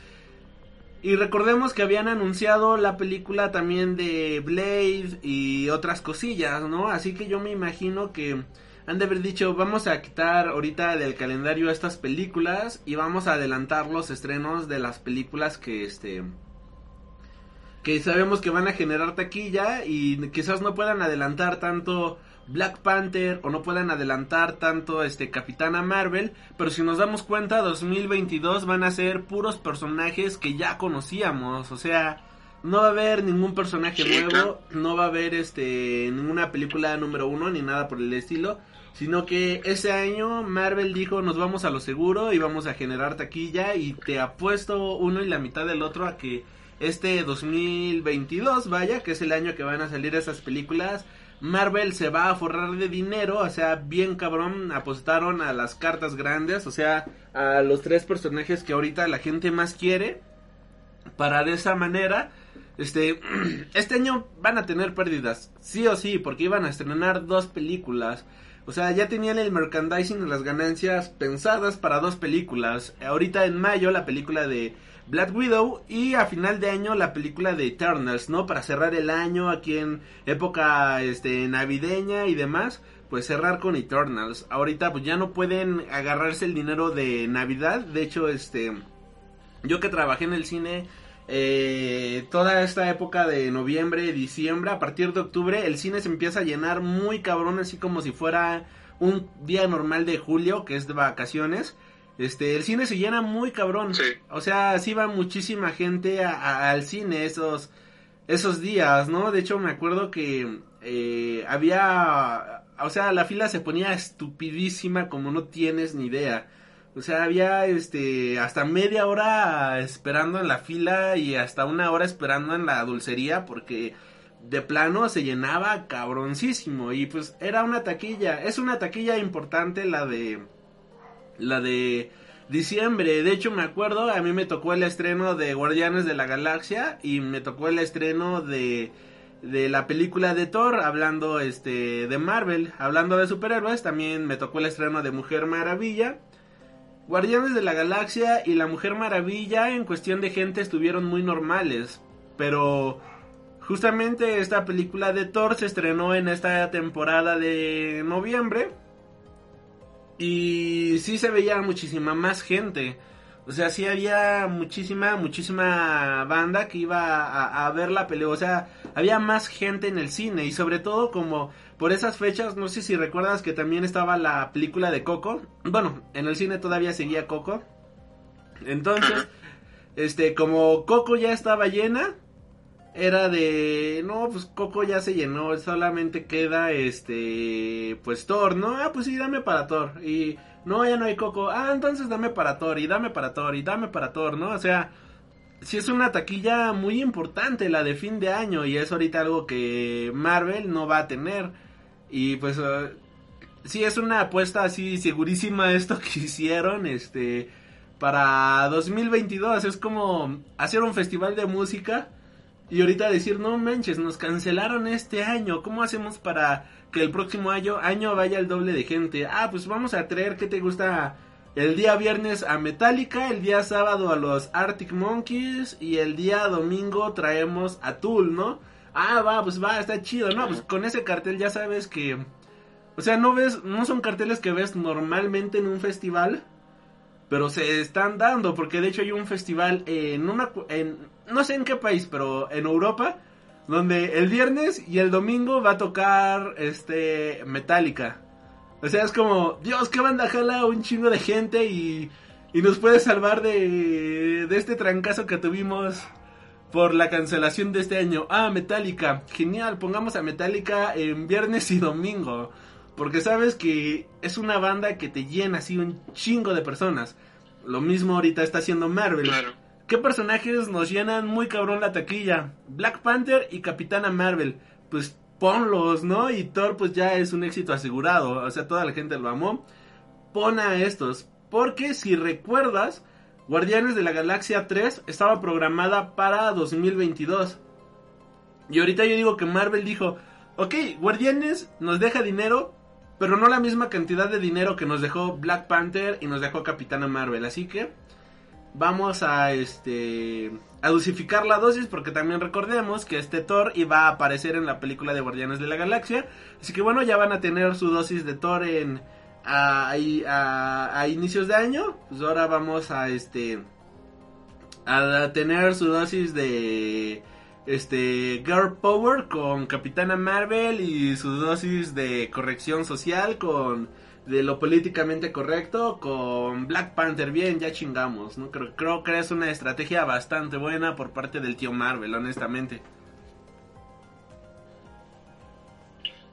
Y recordemos que habían anunciado la película también de Blade y otras cosillas, ¿no? Así que yo me imagino que han de haber dicho, vamos a quitar ahorita del calendario estas películas y vamos a adelantar los estrenos de las películas que este que sabemos que van a generar taquilla y quizás no puedan adelantar tanto Black Panther o no puedan adelantar tanto este Capitana Marvel, pero si nos damos cuenta 2022 van a ser puros personajes que ya conocíamos, o sea, no va a haber ningún personaje Sí, nuevo, claro. no va a haber este ninguna película número uno ni nada por el estilo, sino que ese año Marvel dijo nos vamos a lo seguro y vamos a generar taquilla y te apuesto uno y la mitad del otro a que este 2022 vaya que es el año que van a salir esas películas Marvel se va a forrar de dinero, o sea, bien cabrón, apostaron a las cartas grandes, o sea, a los tres personajes que ahorita la gente más quiere, para de esa manera, este, este año van a tener pérdidas, sí o sí, porque iban a estrenar dos películas, o sea, ya tenían el merchandising las ganancias pensadas para dos películas, ahorita en mayo la película de Black Widow y a final de año la película de Eternals, ¿no? Para cerrar el año aquí en época este navideña y demás, pues cerrar con Eternals. Ahorita pues ya no pueden agarrarse el dinero de Navidad, de hecho este yo que trabajé en el cine eh, toda esta época de noviembre, diciembre, a partir de octubre el cine se empieza a llenar muy cabrón, así como si fuera un día normal de julio, que es de vacaciones. Este, el cine se llena muy cabrón. O sea, así va muchísima gente al cine esos, esos días, ¿no? De hecho, me acuerdo que eh, había, o sea, la fila se ponía estupidísima como no tienes ni idea. O sea, había este hasta media hora esperando en la fila y hasta una hora esperando en la dulcería porque de plano se llenaba cabroncísimo y pues era una taquilla, es una taquilla importante la de la de diciembre, de hecho me acuerdo, a mí me tocó el estreno de Guardianes de la Galaxia y me tocó el estreno de de la película de Thor, hablando este de Marvel, hablando de superhéroes, también me tocó el estreno de Mujer Maravilla. Guardianes de la Galaxia y la Mujer Maravilla en cuestión de gente estuvieron muy normales, pero justamente esta película de Thor se estrenó en esta temporada de noviembre y sí se veía muchísima más gente. O sea, sí había muchísima, muchísima banda que iba a, a ver la pelea. O sea, había más gente en el cine y sobre todo como por esas fechas, no sé si recuerdas que también estaba la película de Coco. Bueno, en el cine todavía seguía Coco. Entonces, este, como Coco ya estaba llena, era de, no, pues Coco ya se llenó, solamente queda este, pues Thor, ¿no? Ah, pues sí, dame para Thor. Y no, ya no hay Coco. Ah, entonces dame para Thor y dame para Thor y dame para Thor, ¿no? O sea, si es una taquilla muy importante la de fin de año y es ahorita algo que Marvel no va a tener. Y pues uh, sí es una apuesta así segurísima esto que hicieron este para 2022 es como hacer un festival de música y ahorita decir, "No manches, nos cancelaron este año, ¿cómo hacemos para que el próximo año año vaya el doble de gente?" Ah, pues vamos a traer ¿qué te gusta el día viernes a Metallica, el día sábado a los Arctic Monkeys y el día domingo traemos a Tool, ¿no? Ah, va, pues va, está chido, ¿no? Pues con ese cartel ya sabes que... O sea, no ves, no son carteles que ves normalmente en un festival, pero se están dando, porque de hecho hay un festival en una... En, no sé en qué país, pero en Europa, donde el viernes y el domingo va a tocar este Metallica. O sea, es como, Dios, qué banda jala un chingo de gente y, y nos puede salvar de, de este trancazo que tuvimos por la cancelación de este año. Ah, Metallica, genial, pongamos a Metallica en viernes y domingo. Porque sabes que es una banda que te llena así un chingo de personas. Lo mismo ahorita está haciendo Marvel. ¿Qué personajes nos llenan muy cabrón la taquilla? Black Panther y Capitana Marvel. Pues ponlos, ¿no? Y Thor pues ya es un éxito asegurado, o sea, toda la gente lo amó. Pon a estos, porque si recuerdas, Guardianes de la Galaxia 3 estaba programada para 2022. Y ahorita yo digo que Marvel dijo, ok, Guardianes nos deja dinero, pero no la misma cantidad de dinero que nos dejó Black Panther y nos dejó Capitana Marvel, así que vamos a este a dosificar la dosis porque también recordemos que este Thor iba a aparecer en la película de Guardianes de la Galaxia, así que bueno, ya van a tener su dosis de Thor en a, a, inicios de año, pues ahora vamos a este a tener su dosis de este Girl Power con Capitana Marvel y su dosis de corrección social con de lo políticamente correcto con Black Panther. Bien, ya chingamos, ¿no? Creo, creo que es una estrategia bastante buena por parte del tío Marvel, honestamente.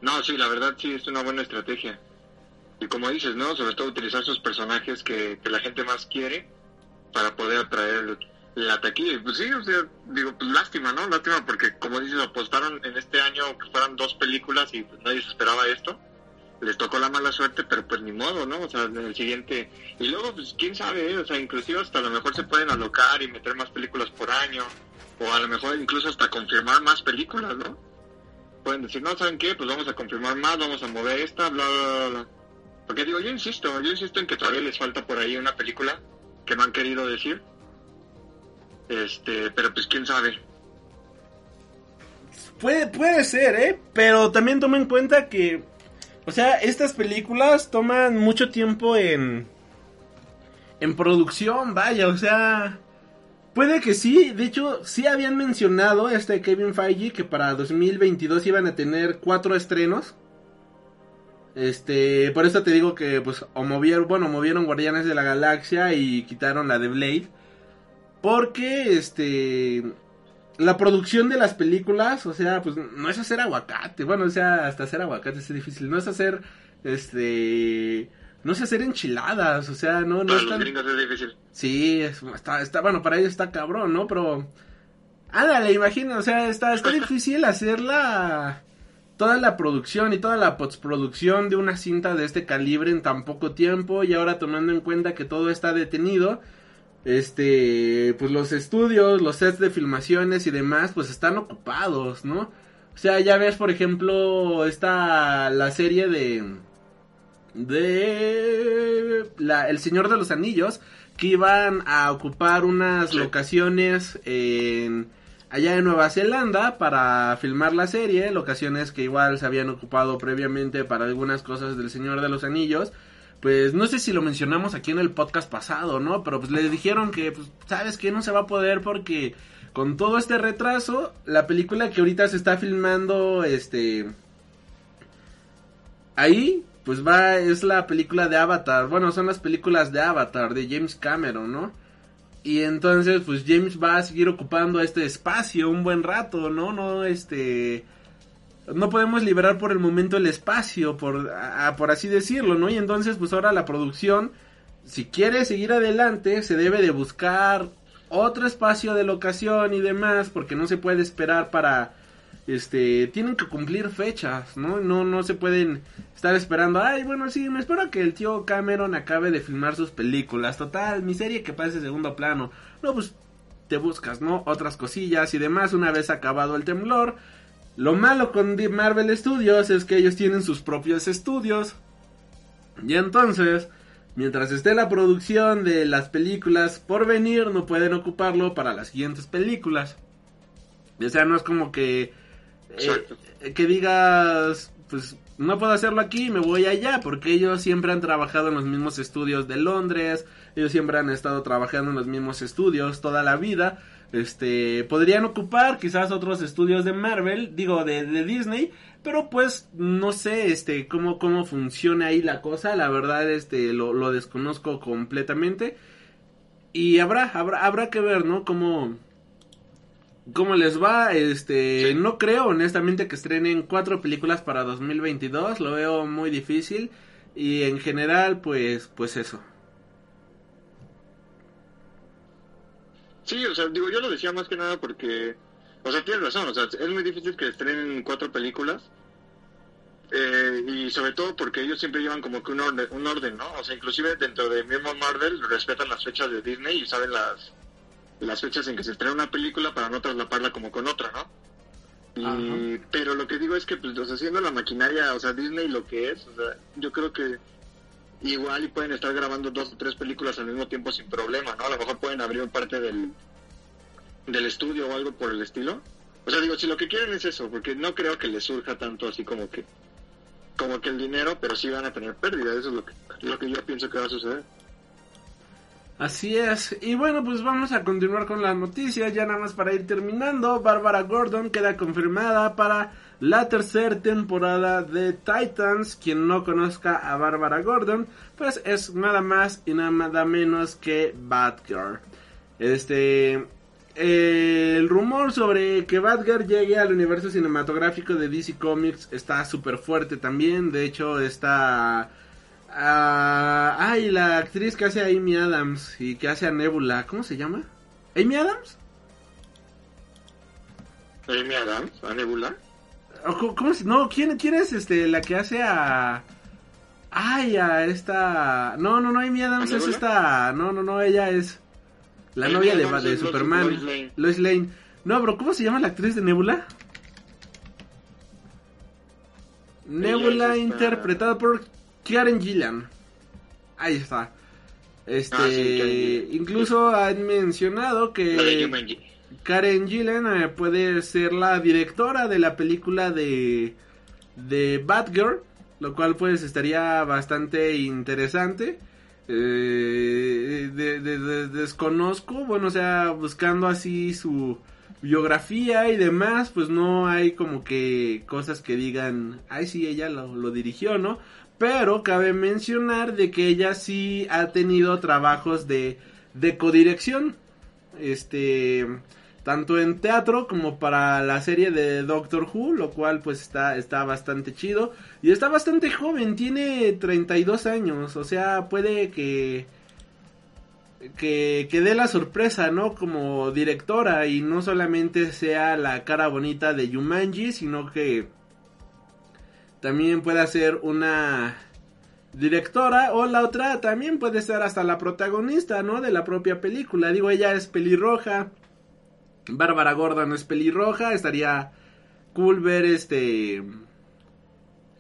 No, sí, la verdad sí es una buena estrategia. Y como dices, ¿no? Sobre todo utilizar sus personajes que, que la gente más quiere para poder atraer la taquilla. Pues sí, o sea, digo, pues lástima, ¿no? Lástima porque, como dices, apostaron en este año que fueran dos películas y pues nadie se esperaba esto les tocó la mala suerte, pero pues ni modo, ¿no? O sea, en el siguiente... Y luego, pues quién sabe, ¿eh? o sea, inclusive hasta a lo mejor se pueden alocar y meter más películas por año, o a lo mejor incluso hasta confirmar más películas, ¿no? Pueden decir, no, ¿saben qué? Pues vamos a confirmar más, vamos a mover esta, bla, bla, bla. Porque digo, yo insisto, yo insisto en que todavía les falta por ahí una película que me han querido decir. Este, pero pues quién sabe. Puede, puede ser, ¿eh? Pero también toma en cuenta que, o sea, estas películas toman mucho tiempo en, en producción, vaya, o sea, puede que sí. De hecho, sí habían mencionado este Kevin Feige que para 2022 iban a tener cuatro estrenos. Este, por eso te digo que, pues, o movieron, bueno, movieron Guardianes de la Galaxia y quitaron la de Blade. Porque, este, la producción de las películas, o sea, pues no es hacer aguacate. Bueno, o sea, hasta hacer aguacate es difícil. No es hacer, este, no es hacer enchiladas. O sea, no, no Para es los tan... gringos es difícil. Sí, es- está, está, bueno, para ellos está cabrón, ¿no? Pero, ándale, imagina, o sea, está, está difícil hacer la, toda la producción y toda la postproducción de una cinta de este calibre en tan poco tiempo y ahora tomando en cuenta que todo está detenido, este, pues los estudios, los sets de filmaciones y demás, pues están ocupados, ¿no? O sea, ya ves, por ejemplo, esta, la serie de, de, la, El Señor de los Anillos, que iban a ocupar unas locaciones en, allá en Nueva Zelanda para filmar la serie, locaciones que igual se habían ocupado previamente para algunas cosas del Señor de los Anillos. Pues no sé si lo mencionamos aquí en el podcast pasado, ¿no? Pero pues le dijeron que, pues, ¿sabes que No se va a poder porque con todo este retraso, la película que ahorita se está filmando, este... Ahí, pues va, es la película de Avatar. Bueno, son las películas de Avatar, de James Cameron, ¿no? Y entonces, pues James va a seguir ocupando este espacio un buen rato, ¿no? No, este... No podemos liberar por el momento el espacio, por, a- por así decirlo, ¿no? Y entonces, pues ahora la producción, si quiere seguir adelante, se debe de buscar otro espacio de locación y demás, porque no se puede esperar para este tienen que cumplir fechas, ¿no? No no se pueden estar esperando, ay, bueno, sí, me espero que el tío Cameron acabe de filmar sus películas, total, mi serie que pase segundo plano. No, pues te buscas, ¿no? Otras cosillas y demás una vez acabado el temblor. Lo malo con Marvel Studios es que ellos tienen sus propios estudios. Y entonces, mientras esté la producción de las películas por venir, no pueden ocuparlo para las siguientes películas. O sea, no es como que eh, que digas, pues no puedo hacerlo aquí, me voy allá, porque ellos siempre han trabajado en los mismos estudios de Londres, ellos siempre han estado trabajando en los mismos estudios toda la vida. Este, podrían ocupar quizás otros estudios de Marvel, digo, de, de Disney, pero pues no sé, este, cómo, cómo funciona ahí la cosa, la verdad, este, lo, lo desconozco completamente. Y habrá, habrá, habrá que ver, ¿no? Cómo, cómo les va, este, Sí. no creo honestamente que estrenen cuatro películas para 2022, lo veo muy difícil y en general, pues, pues eso. Sí, o sea, digo, yo lo decía más que nada porque, o sea, tienes razón, o sea, es muy difícil que estrenen cuatro películas. eh, y sobre todo porque ellos siempre llevan como que un orden, un orden, ¿no? O sea, inclusive dentro de mismo Marvel respetan las fechas de Disney y saben las, las fechas en que se estrena una película para no traslaparla como con otra, ¿no? Y, pero lo que digo es que, pues, o sea, haciendo la maquinaria, o sea, Disney lo que es, o sea, yo creo que igual y pueden estar grabando dos o tres películas al mismo tiempo sin problema, ¿no? A lo mejor pueden abrir parte del, del estudio o algo por el estilo. O sea, digo, si lo que quieren es eso, porque no creo que les surja tanto así como que como que el dinero, pero sí van a tener pérdidas, eso es lo que, lo que yo pienso que va a suceder. Así es. Y bueno, pues vamos a continuar con las noticias. Ya nada más para ir terminando. Bárbara Gordon queda confirmada para la tercera temporada de Titans. Quien no conozca a Bárbara Gordon, pues es nada más y nada menos que Batgirl. Este. eh, el rumor sobre que Batgirl llegue al universo cinematográfico de DC Comics está súper fuerte también. De hecho, está. Ah, ay, la actriz que hace a Amy Adams y que hace a Nebula, ¿cómo se llama? ¿Amy Adams? Amy Adams, a Nebula. ¿O cómo, se- no, ¿quién, ¿quién es este la que hace a Ay, a esta No, no, no, Amy Adams ¿A es esta No, no, no, ella es la Amy novia de, Adams de es Lois- Superman, Lois Lane. Lois Lane. No, pero ¿cómo se llama la actriz de Nebula? Nebula interpretada por Karen Gillan. Ahí está. Este, Ah, sí, incluso han mencionado de que. Karen Gillan eh, puede ser la directora de la película de de Batgirl, lo cual pues estaría bastante interesante. Eh, de- desconozco, bueno, o sea, buscando así su biografía y demás, pues no hay como que cosas que digan, ay sí, ella lo, lo dirigió, ¿no? Pero cabe mencionar de que ella sí ha tenido trabajos de, de codirección, este, tanto en teatro como para la serie de Doctor Who, lo cual pues está, está bastante chido. Y está bastante joven, tiene 32 años, o sea, puede que... Que, que dé la sorpresa, ¿no? Como directora y no solamente sea la cara bonita de Yumanji, sino que también puede ser una directora o la otra también puede ser hasta la protagonista, ¿no? De la propia película. Digo, ella es pelirroja. Bárbara Gordon es pelirroja, estaría cool ver este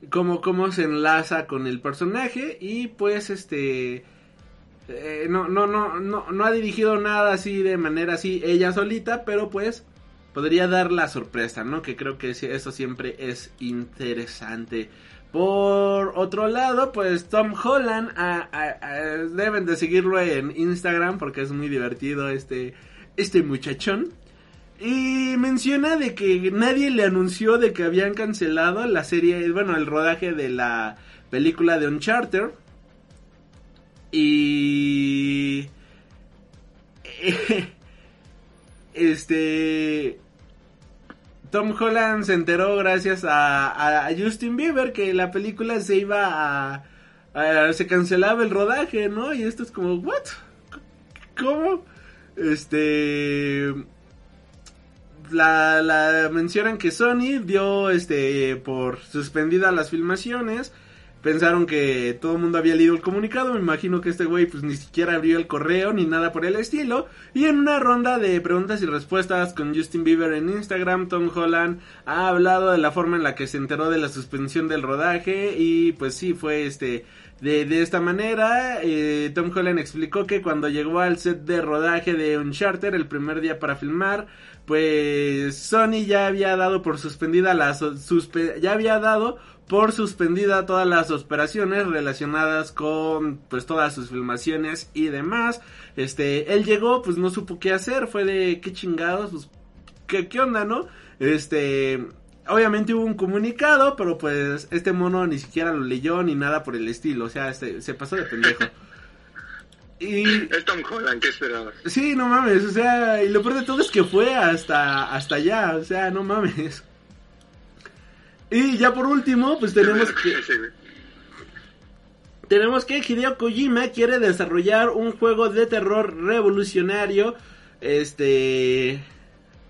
cómo, cómo se enlaza con el personaje y pues este eh, no, no, no, no, no ha dirigido nada así de manera así ella solita, pero pues podría dar la sorpresa, ¿no? Que creo que eso siempre es interesante. Por otro lado, pues Tom Holland, ah, ah, ah, deben de seguirlo en Instagram porque es muy divertido este, este muchachón. Y menciona de que nadie le anunció de que habían cancelado la serie, bueno, el rodaje de la película de Uncharted. Y... Este... Tom Holland se enteró gracias a, a Justin Bieber que la película se iba a, a- se cancelaba el rodaje, ¿no? Y esto es como, ¿what? ¿Cómo? Este la, la mencionan que Sony dio este por suspendida las filmaciones. Pensaron que todo el mundo había leído el comunicado. Me imagino que este güey pues ni siquiera abrió el correo ni nada por el estilo. Y en una ronda de preguntas y respuestas con Justin Bieber en Instagram, Tom Holland ha hablado de la forma en la que se enteró de la suspensión del rodaje. Y pues sí, fue este de, de esta manera. eh, Tom Holland explicó que cuando llegó al set de rodaje de Uncharted el primer día para filmar, pues Sony ya había dado por suspendida suspe- ya había dado por suspendida todas las operaciones relacionadas con pues todas sus filmaciones y demás. Este, él llegó, pues no supo qué hacer, fue de qué chingados, pues qué, qué onda, ¿no? Este, obviamente hubo un comunicado, pero pues este mono ni siquiera lo leyó ni nada por el estilo, o sea, este, se pasó de pendejo. Y Es Tom Holland, ¿qué esperabas? Sí, no mames, o sea, y lo peor de todo es que fue hasta, hasta allá, o sea, no mames. Y ya por último, pues tenemos que, tenemos que Hideo Kojima quiere desarrollar un juego de terror revolucionario, este,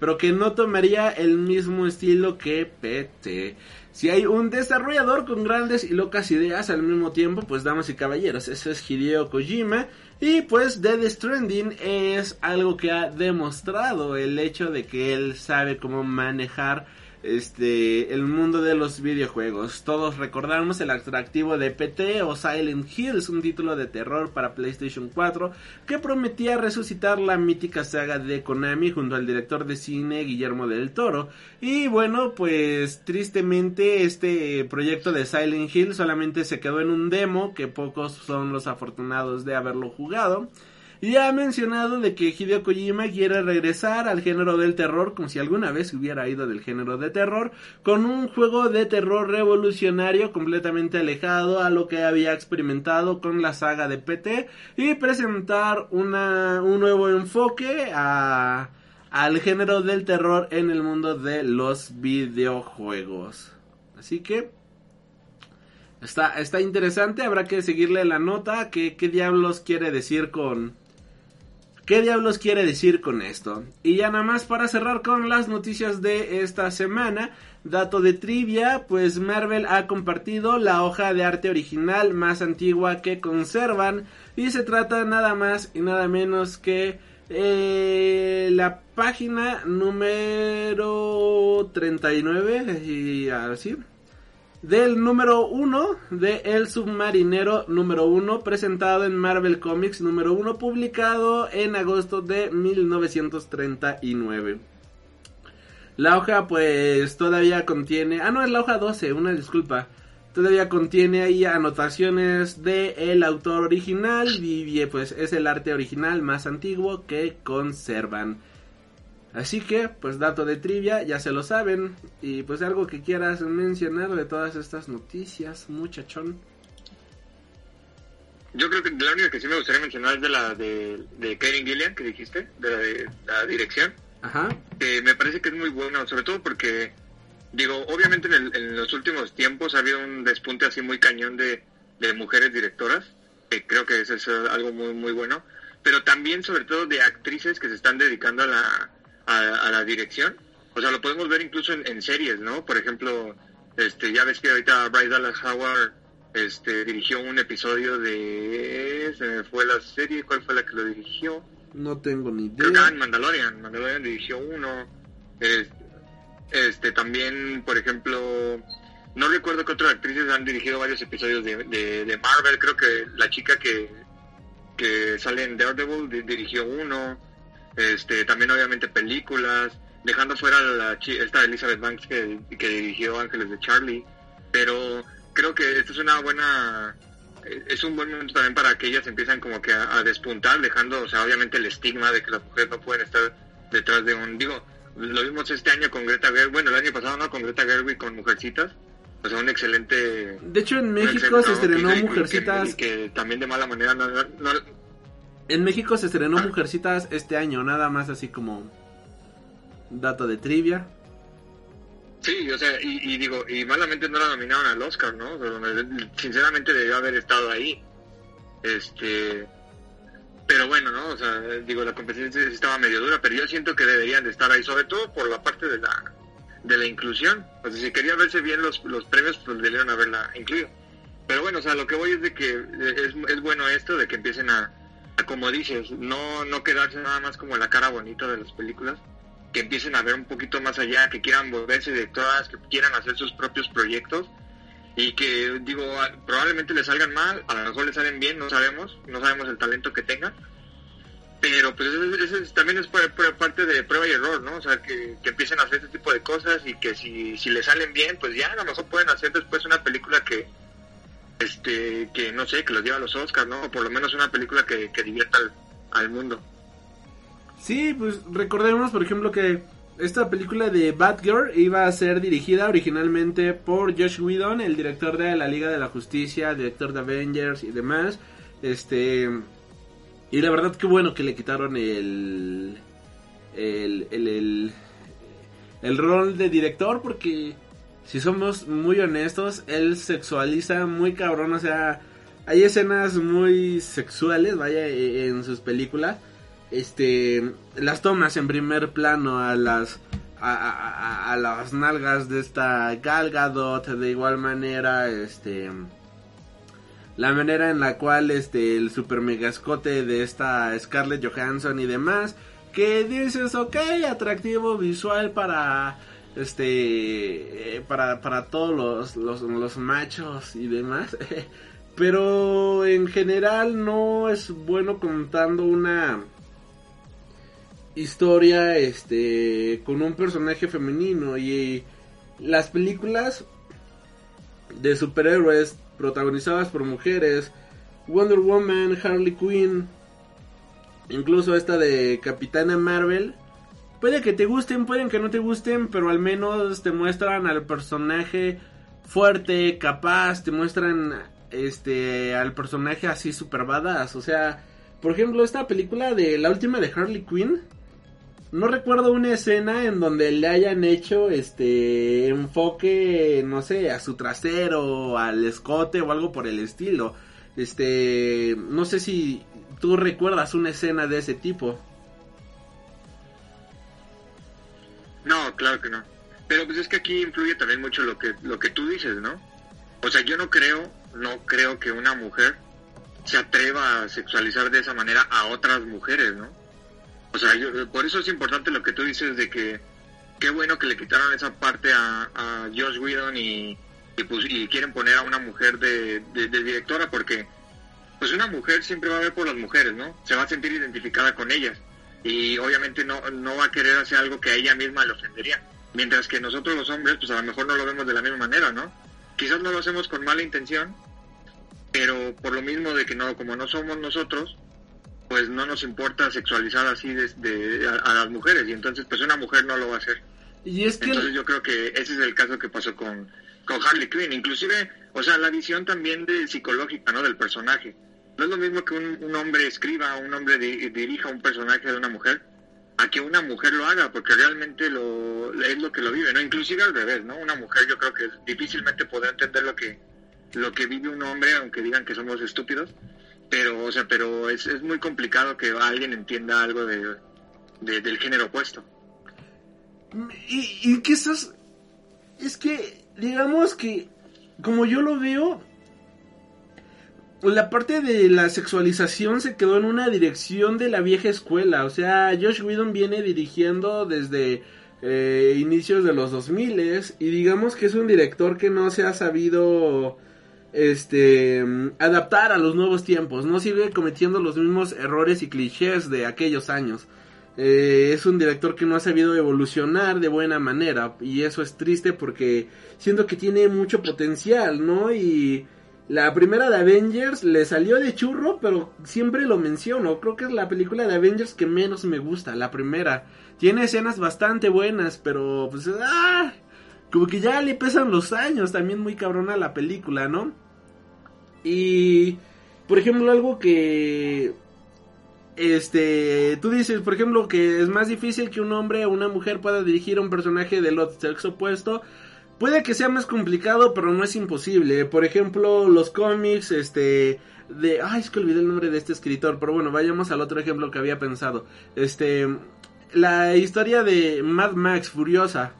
pero que no tomaría el mismo estilo que PT. Si hay un desarrollador con grandes y locas ideas al mismo tiempo, pues damas y caballeros, eso es Hideo Kojima. Y pues Dead Stranding es algo que ha demostrado el hecho de que él sabe cómo manejar este el mundo de los videojuegos. Todos recordamos el atractivo de PT o Silent Hills, un título de terror para PlayStation 4 que prometía resucitar la mítica saga de Konami junto al director de cine Guillermo del Toro. Y bueno, pues tristemente este proyecto de Silent Hill solamente se quedó en un demo que pocos son los afortunados de haberlo jugado. Y ha mencionado de que Hideo Kojima quiere regresar al género del terror, como si alguna vez hubiera ido del género de terror, con un juego de terror revolucionario completamente alejado a lo que había experimentado con la saga de PT y presentar una, un nuevo enfoque a, al género del terror en el mundo de los videojuegos. Así que está, está interesante, habrá que seguirle la nota, que, qué diablos quiere decir con, ¿Qué diablos quiere decir con esto? Y ya nada más para cerrar con las noticias de esta semana, dato de trivia, pues Marvel ha compartido la hoja de arte original más antigua que conservan y se trata nada más y nada menos que eh, la página número 39 y así. Del número 1 de El Submarinero número 1 presentado en Marvel Comics número 1 publicado en agosto de 1939. La hoja pues todavía contiene, ah no es la hoja 12, una disculpa. Todavía contiene ahí anotaciones de el autor original y pues es el arte original más antiguo que conservan. Así que, pues dato de trivia, ya se lo saben. Y pues algo que quieras mencionar de todas estas noticias, muchachón. Yo creo que la única que sí me gustaría mencionar es de la de, de Karen Gillian que dijiste, de la, dirección. Ajá. Que me parece que es muy bueno, sobre todo porque, digo, obviamente en, los últimos tiempos ha habido un despunte así muy cañón de, de mujeres directoras, que creo que eso es algo muy, muy bueno. Pero también, sobre todo, de actrices que se están dedicando a la, a, la dirección. O sea, lo podemos ver incluso en, series, ¿no? Por ejemplo, este, ya ves que ahorita Bryce Dallas Howard este, dirigió un episodio de... Se me fue la serie, ¿cuál fue la que lo dirigió? No tengo ni idea. Creo que en Mandalorian, Mandalorian dirigió uno. Este, también, por ejemplo, no recuerdo que otras actrices han dirigido varios episodios de, de, Marvel. Creo que la chica que, que sale en Daredevil dirigió uno este también obviamente películas, dejando fuera la esta Elizabeth Banks que, que dirigió Ángeles de Charlie, pero creo que esto es una buena eh, es un buen momento también para que ellas empiezan como que a, despuntar, dejando, o sea, obviamente el estigma de que las mujeres no pueden estar detrás de un, digo, lo vimos este año con Greta Gerwig, bueno, el año pasado no, con Greta Gerwig con Mujercitas, o sea, un excelente... De hecho, en México se estrenó Mujercitas... Que, también de mala manera no, en México se estrenó Mujercitas este año, nada más así como dato de trivia. Sí, o sea, y, digo, y malamente no la nominaron al Oscar, ¿no? sinceramente debió haber estado ahí. Este, pero bueno, ¿no? O sea, digo, la competencia estaba medio dura, pero yo siento que deberían de estar ahí, sobre todo por la parte de la de la inclusión. O sea, si querían verse bien los, los premios, pues deberían haberla incluido. Pero bueno, o sea, lo que voy es de que es, es bueno esto, de que empiecen a, como dices, no, no quedarse nada más como la cara bonita de las películas, que empiecen a ver un poquito más allá, que quieran volverse directoras, que quieran hacer sus propios proyectos y que, digo, probablemente les salgan mal, a lo mejor les salen bien, no sabemos, no sabemos el talento que tengan, pero pues eso, también es parte de prueba y error, ¿no? O sea, que, que, empiecen a hacer este tipo de cosas y que si, si les salen bien, pues ya a lo mejor pueden hacer después una película que, este que no sé, que los lleva a los Oscars, ¿no? O por lo menos una película que, que divierta al, mundo. Sí, pues recordemos, por ejemplo, que esta película de Batgirl iba a ser dirigida originalmente por Josh Whedon, el director de la Liga de la Justicia, director de Avengers y demás. Este y la verdad que bueno que le quitaron el el, el, el, el rol de director porque si somos muy honestos, él sexualiza muy cabrón, o sea, hay escenas muy sexuales, vaya, e, en sus películas. Este, las tomas en primer plano a las a, las nalgas de esta Gal Gadot, de igual manera, este la manera en la cual este el super megascote de esta Scarlett Johansson y demás que dices, ok, atractivo visual para este eh, para, para todos los, los, machos y demás. Pero en general no es bueno contando una historia este con un personaje femenino. Y las películas de superhéroes protagonizadas por mujeres Wonder Woman, Harley Quinn, incluso esta de Capitana Marvel Puede que te gusten, pueden que no te gusten, pero al menos te muestran al personaje fuerte, capaz, te muestran este al personaje así super badass, o sea, por ejemplo, esta película de la última de Harley Quinn, no recuerdo una escena en donde le hayan hecho este enfoque, no sé, a su trasero, al escote o algo por el estilo. Este, no sé si tú recuerdas una escena de ese tipo. No, claro que no. Pero pues es que aquí influye también mucho lo que lo que tú dices, ¿no? O sea, yo no creo, no creo que una mujer se atreva a sexualizar de esa manera a otras mujeres, ¿no? O sea, por eso es importante lo que tú dices de que qué bueno que le quitaron esa parte a, a Josh Whedon y, pues, y quieren poner a una mujer de, de directora porque pues una mujer siempre va a ver por las mujeres, ¿no? Se va a sentir identificada con ellas y obviamente no, no va a querer hacer algo que a ella misma le ofendería. Mientras que nosotros los hombres, pues a lo mejor no lo vemos de la misma manera, ¿no? Quizás no lo hacemos con mala intención, pero por lo mismo de que no, como no somos nosotros, pues no nos importa sexualizar así de, a, a, las mujeres y entonces pues una mujer no lo va a hacer. Y es que... Entonces yo creo que ese es el caso que pasó con, con Harley Quinn, inclusive, o sea, la visión también de psicológica, ¿no? Del personaje. No es lo mismo que un, hombre escriba, un hombre di, dirija un personaje de una mujer, a que una mujer lo haga, porque realmente lo, es lo que lo vive, ¿no? Inclusive al revés, ¿no? Una mujer yo creo que difícilmente podrá entender lo que, lo que vive un hombre, aunque digan que somos estúpidos, pero, o sea, pero es, es muy complicado que alguien entienda algo de, de del género opuesto. Y, y que estás, es que, digamos que, como yo lo veo, la parte de la sexualización se quedó en una dirección de la vieja escuela. O sea, Josh Whedon viene dirigiendo desde eh, inicios de los 2000 y digamos que es un director que no se ha sabido este adaptar a los nuevos tiempos. No sigue cometiendo los mismos errores y clichés de aquellos años. Eh, es un director que no ha sabido evolucionar de buena manera y eso es triste porque siento que tiene mucho potencial, ¿no? Y la primera de Avengers le salió de churro, pero siempre lo menciono. Creo que es la película de Avengers que menos me gusta, la primera. Tiene escenas bastante buenas, pero pues ah, como que ya le pesan los años, también muy cabrona la película, ¿no? Y por ejemplo, algo que este, tú dices, por ejemplo, que es más difícil que un hombre o una mujer pueda dirigir a un personaje del sexo opuesto. Puede que sea más complicado, pero no es imposible. Por ejemplo, los cómics, este, de, ay, es que olvidé el nombre de este escritor, pero bueno, vayamos al otro ejemplo que había pensado. Este, la historia de Mad Max Furiosa.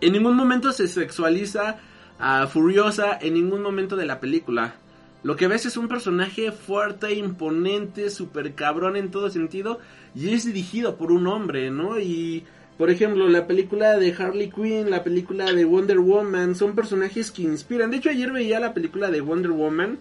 En ningún momento se sexualiza a Furiosa en ningún momento de la película. Lo que ves es un personaje fuerte, imponente, super cabrón en todo sentido. Y es dirigido por un hombre, ¿no? Y, por ejemplo, la película de Harley Quinn, la película de Wonder Woman, son personajes que inspiran. De hecho, ayer veía la película de Wonder Woman.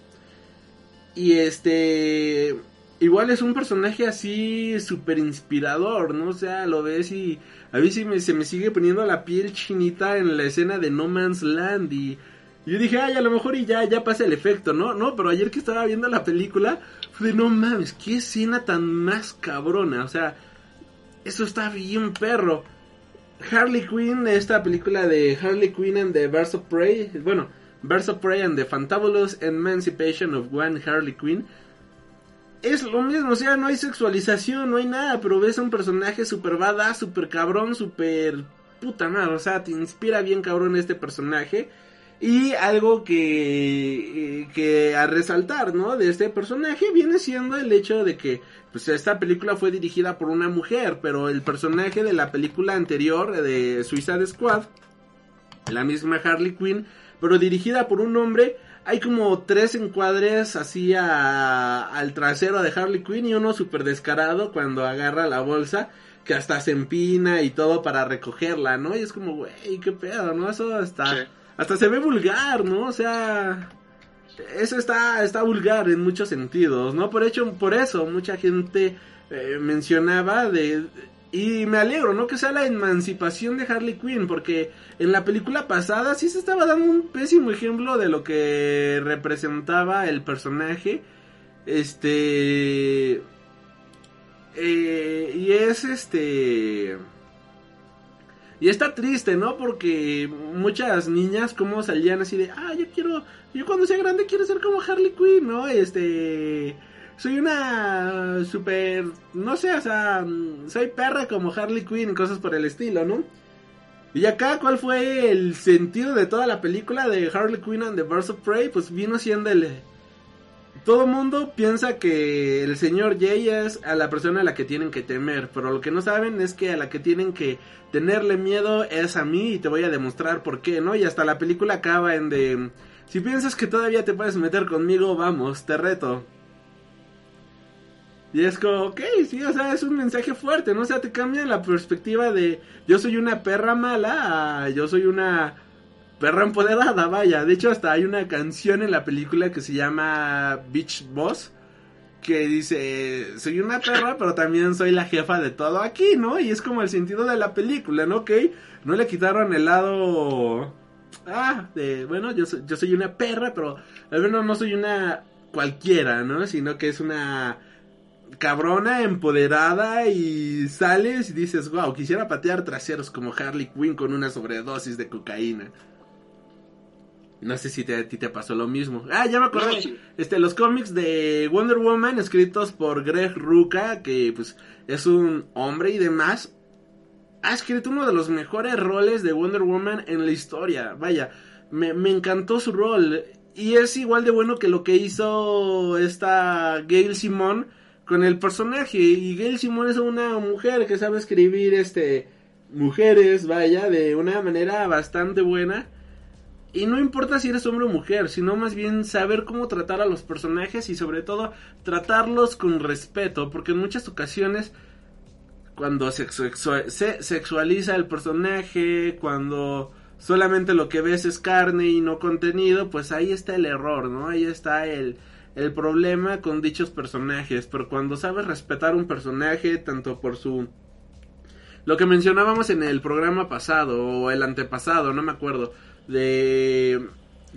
Y este... Igual es un personaje así súper inspirador, ¿no? O sea, lo ves y a mí sí me, se me sigue poniendo la piel chinita en la escena de No Man's Land y yo dije, ay, a lo mejor y ya, ya pasa el efecto, ¿no? No, pero ayer que estaba viendo la película, fue de, no mames, qué escena tan más cabrona. O sea, eso está bien perro. Harley Quinn, esta película de Harley Quinn and the Birds of Prey, bueno, Birds of Prey and the Fantabulous Emancipation of One Harley Quinn. Es lo mismo, o sea, no hay sexualización, no hay nada, pero ves a un personaje super badass, super cabrón, super puta madre, o sea, te inspira bien cabrón este personaje. Y algo que, eh, que a resaltar, ¿no? De este personaje viene siendo el hecho de que, pues esta película fue dirigida por una mujer, pero el personaje de la película anterior de Suicide Squad, la misma Harley Quinn, pero dirigida por un hombre, hay como tres encuadres así a, al trasero de Harley Quinn y uno súper descarado cuando agarra la bolsa que hasta se empina y todo para recogerla, ¿no? Y es como, güey, qué pedo, ¿no? Eso está... hasta se ve vulgar, ¿no? O sea, eso está, está vulgar en muchos sentidos, ¿no? Por hecho, por eso mucha gente eh, mencionaba de... Y me alegro, ¿no? Que sea la emancipación de Harley Quinn, porque en la película pasada sí se estaba dando un pésimo ejemplo de lo que representaba el personaje. Este... Eh, y es este... Y está triste, ¿no? Porque muchas niñas como salían así de, ah, yo quiero, yo cuando sea grande quiero ser como Harley Quinn, ¿no? Este, soy una super, no sé, o sea, soy perra como Harley Quinn, cosas por el estilo, ¿no? Y acá, ¿cuál fue el sentido de toda la película de Harley Quinn and the Birds of Prey? Pues vino siendo todo mundo piensa que el señor Jay es a la persona a la que tienen que temer, pero lo que no saben es que a la que tienen que tenerle miedo es a mí y te voy a demostrar por qué, ¿no? Y hasta la película acaba en de... Si piensas que todavía te puedes meter conmigo, vamos, te reto. Y es como, ok, sí, o sea, es un mensaje fuerte, ¿no? O sea, te cambia la perspectiva de yo soy una perra mala yo soy una perra empoderada, vaya. De hecho, hasta hay una canción en la película que se llama Beach Boss. Que dice, soy una perra, pero también soy la jefa de todo aquí, ¿no? Y es como el sentido de la película, ¿no? Ok, no le quitaron el lado... Ah, de, bueno, yo yo soy una perra, pero al menos no soy una cualquiera, ¿no? Sino que es una cabrona, empoderada y sales y dices, wow, quisiera patear traseros como Harley Quinn con una sobredosis de cocaína. No sé si te, a ti te pasó lo mismo. Ah, ya me acordé. No. Este, los cómics de Wonder Woman escritos por Greg Ruca, que pues es un hombre y demás, ha escrito uno de los mejores roles de Wonder Woman en la historia. Vaya, me, me encantó su rol. Y es igual de bueno que lo que hizo esta Gail Simón con el personaje. Y Gail Simón es una mujer que sabe escribir este mujeres, vaya, de una manera bastante buena. Y no importa si eres hombre o mujer, sino más bien saber cómo tratar a los personajes y sobre todo tratarlos con respeto, porque en muchas ocasiones cuando se, sexua- se sexualiza el personaje, cuando solamente lo que ves es carne y no contenido, pues ahí está el error, ¿no? Ahí está el, el problema con dichos personajes, pero cuando sabes respetar un personaje, tanto por su... Lo que mencionábamos en el programa pasado, o el antepasado, no me acuerdo, de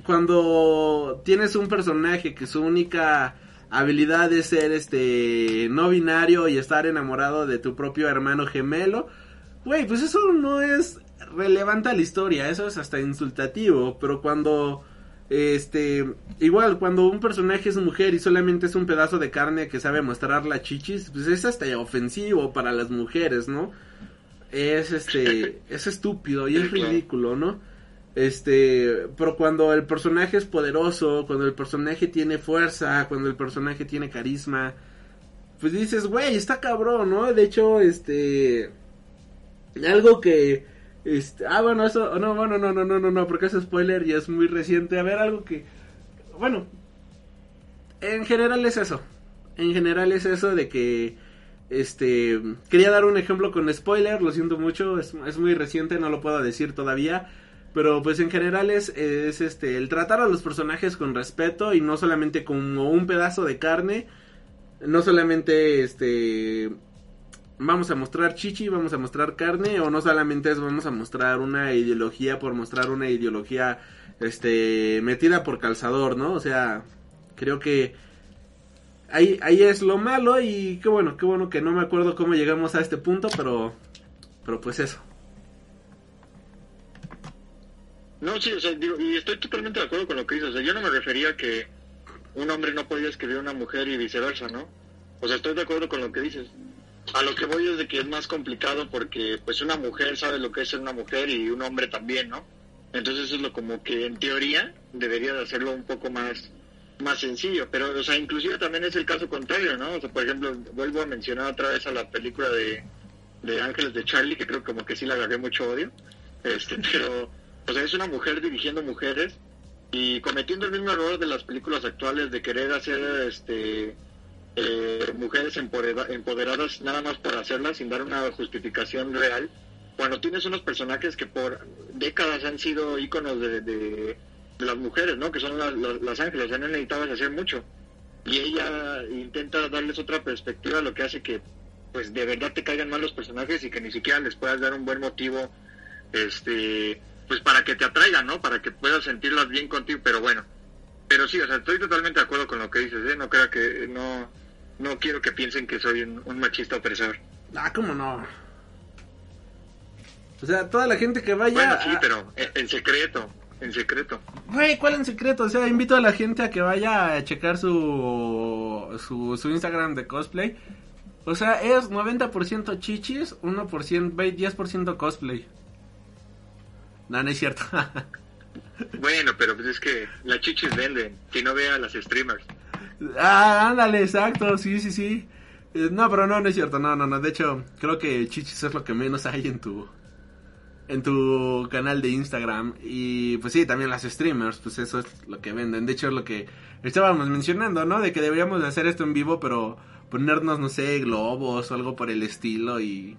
cuando tienes un personaje que su única habilidad es ser este no binario y estar enamorado de tu propio hermano gemelo, güey, pues eso no es relevante a la historia, eso es hasta insultativo, pero cuando este igual cuando un personaje es mujer y solamente es un pedazo de carne que sabe mostrar la chichis, pues es hasta ofensivo para las mujeres, ¿no? Es este es estúpido y es ridículo, ¿no? Este, pero cuando el personaje es poderoso, cuando el personaje tiene fuerza, cuando el personaje tiene carisma, pues dices, güey, está cabrón, ¿no? De hecho, este, algo que, este, ah, bueno, eso, no, bueno, no, no, no, no, no, porque es spoiler y es muy reciente. A ver, algo que, bueno, en general es eso. En general es eso de que, este, quería dar un ejemplo con spoiler, lo siento mucho, es, es muy reciente, no lo puedo decir todavía. Pero pues en general es, es este el tratar a los personajes con respeto y no solamente como un pedazo de carne, no solamente este vamos a mostrar chichi, vamos a mostrar carne o no solamente es vamos a mostrar una ideología por mostrar una ideología este metida por calzador, ¿no? O sea, creo que ahí ahí es lo malo y qué bueno, qué bueno que no me acuerdo cómo llegamos a este punto, pero pero pues eso. No, sí, o sea, digo, y estoy totalmente de acuerdo con lo que dices. O sea, yo no me refería a que un hombre no podía escribir a una mujer y viceversa, ¿no? O sea, estoy de acuerdo con lo que dices. A lo que voy es de que es más complicado porque, pues, una mujer sabe lo que es ser una mujer y un hombre también, ¿no? Entonces eso es lo como que, en teoría, debería de hacerlo un poco más más sencillo. Pero, o sea, inclusive también es el caso contrario, ¿no? O sea, por ejemplo, vuelvo a mencionar otra vez a la película de, de Ángeles de Charlie, que creo como que sí le agarré mucho odio. Este, pero... O sea, es una mujer dirigiendo mujeres y cometiendo el mismo error de las películas actuales de querer hacer este eh, mujeres empodera- empoderadas nada más por hacerlas sin dar una justificación real. Cuando tienes unos personajes que por décadas han sido íconos de, de, las mujeres, ¿no? Que son las, ángeles, ya no necesitabas hacer mucho. Y ella intenta darles otra perspectiva, lo que hace que pues de verdad te caigan mal los personajes y que ni siquiera les puedas dar un buen motivo este pues para que te atraigan, ¿no? Para que puedas sentirlas bien contigo, pero bueno. Pero sí, o sea, estoy totalmente de acuerdo con lo que dices, ¿eh? No crea que, no, no quiero que piensen que soy un, un machista opresor. Ah, cómo no. O sea, toda la gente que vaya. Bueno, sí, a- pero en, en secreto, en secreto. Güey, ¿cuál en secreto? O sea, invito a la gente a que vaya a checar su, su, su Instagram de cosplay. O sea, es 90% chichis, 1%, ve- 10% cosplay. No, no es cierto. Bueno, pero pues es que las chichis venden, si no vea a las streamers. ah, ándale, exacto, sí, sí, sí. Eh, No, pero no, no es cierto, no, no, no. De hecho, creo que chichis es lo que menos hay en tu en tu canal de Instagram y pues sí, también las streamers, pues eso es lo que venden. De hecho, es lo que estábamos mencionando, ¿no? De que deberíamos de hacer esto en vivo, pero ponernos, no sé, globos o algo por el estilo y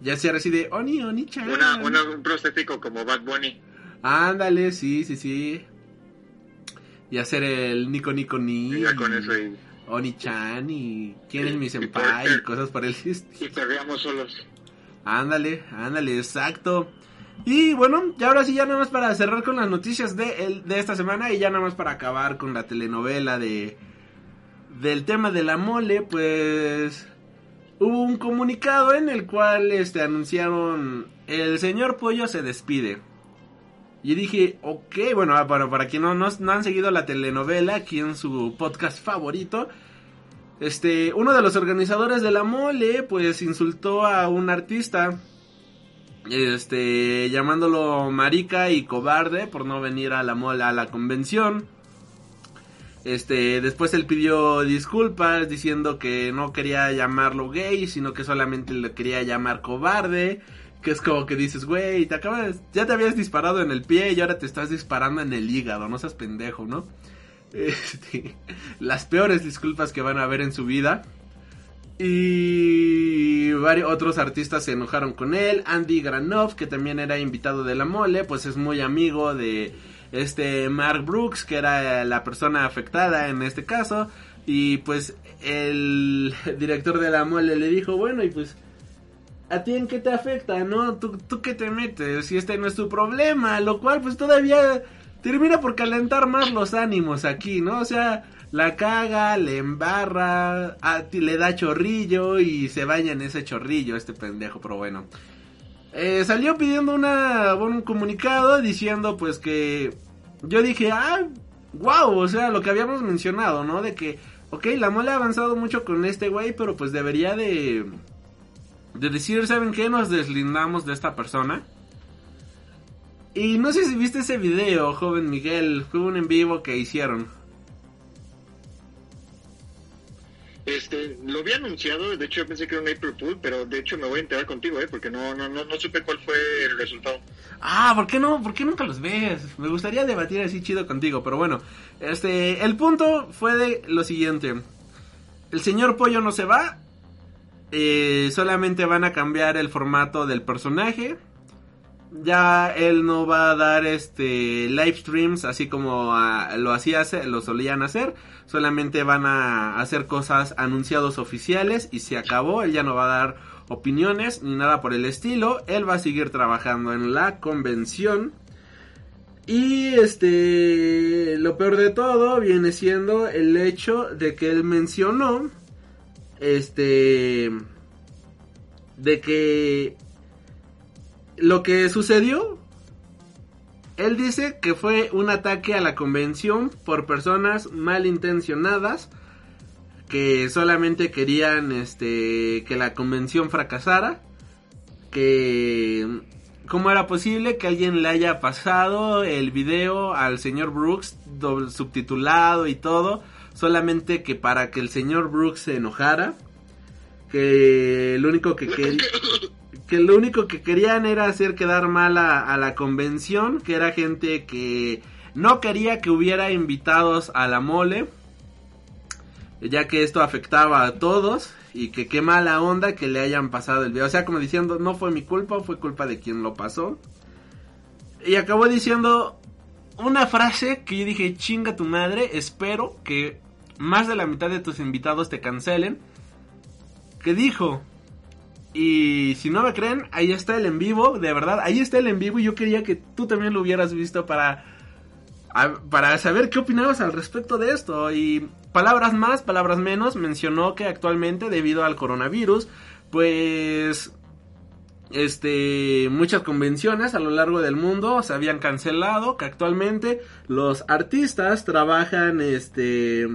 ya sea así de Oni, Oni chan. Una, una, un prostético como Bad Bunny. Ándale, sí, sí, sí. Y hacer el Nico Nico Ni. Ya con eso y, Oni-chan y quién es mi senpai por- y cosas por el y perreamos solos. Ándale, ándale, exacto. Y bueno, ya ahora sí, ya nada más para cerrar con las noticias de, el- de esta semana y ya nada más para acabar con la telenovela de del tema de la mole, pues hubo un comunicado en el cual este anunciaron el señor Pollo se despide. Y dije, ok, bueno, ah, para, para quien no, no, no han seguido la telenovela aquí en su podcast favorito, este, uno de los organizadores de la mole, pues insultó a un artista, este, llamándolo marica y cobarde por no venir a la mole, a la convención. Este, después él pidió disculpas diciendo que no quería llamarlo gay, sino que solamente le quería llamar cobarde. Que es como que dices, güey, te acabas, ya te habías disparado en el pie y ahora te estás disparando en el hígado, no seas pendejo, ¿no? Este, las peores disculpas que van a ver en su vida. Y varios otros artistas se enojaron con él. Andy Granov, que también era invitado de la mole, pues es muy amigo de este Mark Brooks, que era la persona afectada en este caso. Y pues el director de la mole le dijo, bueno, y pues ¿A ti en qué te afecta, no? ¿Tú, ¿Tú qué te metes? Si este no es tu problema, lo cual pues todavía termina por calentar más los ánimos aquí, ¿no? O sea, la caga, le embarra, a le da chorrillo y se baña en ese chorrillo este pendejo, pero bueno. Eh, salió pidiendo una, un comunicado diciendo pues que yo dije, ah, wow, o sea, lo que habíamos mencionado, ¿no? De que, ok, la mole ha avanzado mucho con este güey, pero pues debería de de decir, ¿saben qué? Nos deslindamos de esta persona. Y no sé si viste ese video, joven Miguel, fue un en vivo que hicieron. Este, lo había anunciado, de hecho yo pensé que era un April Fool, pero de hecho me voy a enterar contigo, ¿eh? Porque no, no, no, no supe cuál fue el resultado. Ah, ¿por qué no? ¿Por qué nunca los ves? Me gustaría debatir así chido contigo, pero bueno. Este, el punto fue de lo siguiente. El señor Pollo no se va. eh, solamente van a cambiar el formato del personaje. Ya él no va a dar este live streams así como ah, lo hacía lo solían hacer. Solamente van a hacer cosas anunciados oficiales y se acabó. Él ya no va a dar opiniones ni nada por el estilo. Él va a seguir trabajando en la convención. Y este lo peor de todo viene siendo el hecho de que él mencionó este de que lo que sucedió él dice que fue un ataque a la convención por personas malintencionadas que solamente querían este que la convención fracasara que cómo era posible que alguien le haya pasado el video al señor Brooks doble- subtitulado y todo solamente que para que el señor Brooks se enojara que lo único que quería que lo único que querían era hacer quedar mal a, a la convención, que era gente que no quería que hubiera invitados a la mole, ya que esto afectaba a todos y que qué mala onda que le hayan pasado el video, o sea, como diciendo, no fue mi culpa, fue culpa de quien lo pasó. Y acabó diciendo una frase que yo dije, chinga tu madre, espero que más de la mitad de tus invitados te cancelen. Que dijo, y si no me creen, ahí está el en vivo, de verdad, ahí está el en vivo y yo quería que tú también lo hubieras visto para, para saber qué opinabas al respecto de esto. Y palabras más, palabras menos, mencionó que actualmente debido al coronavirus, pues este muchas convenciones a lo largo del mundo se habían cancelado, que actualmente los artistas trabajan este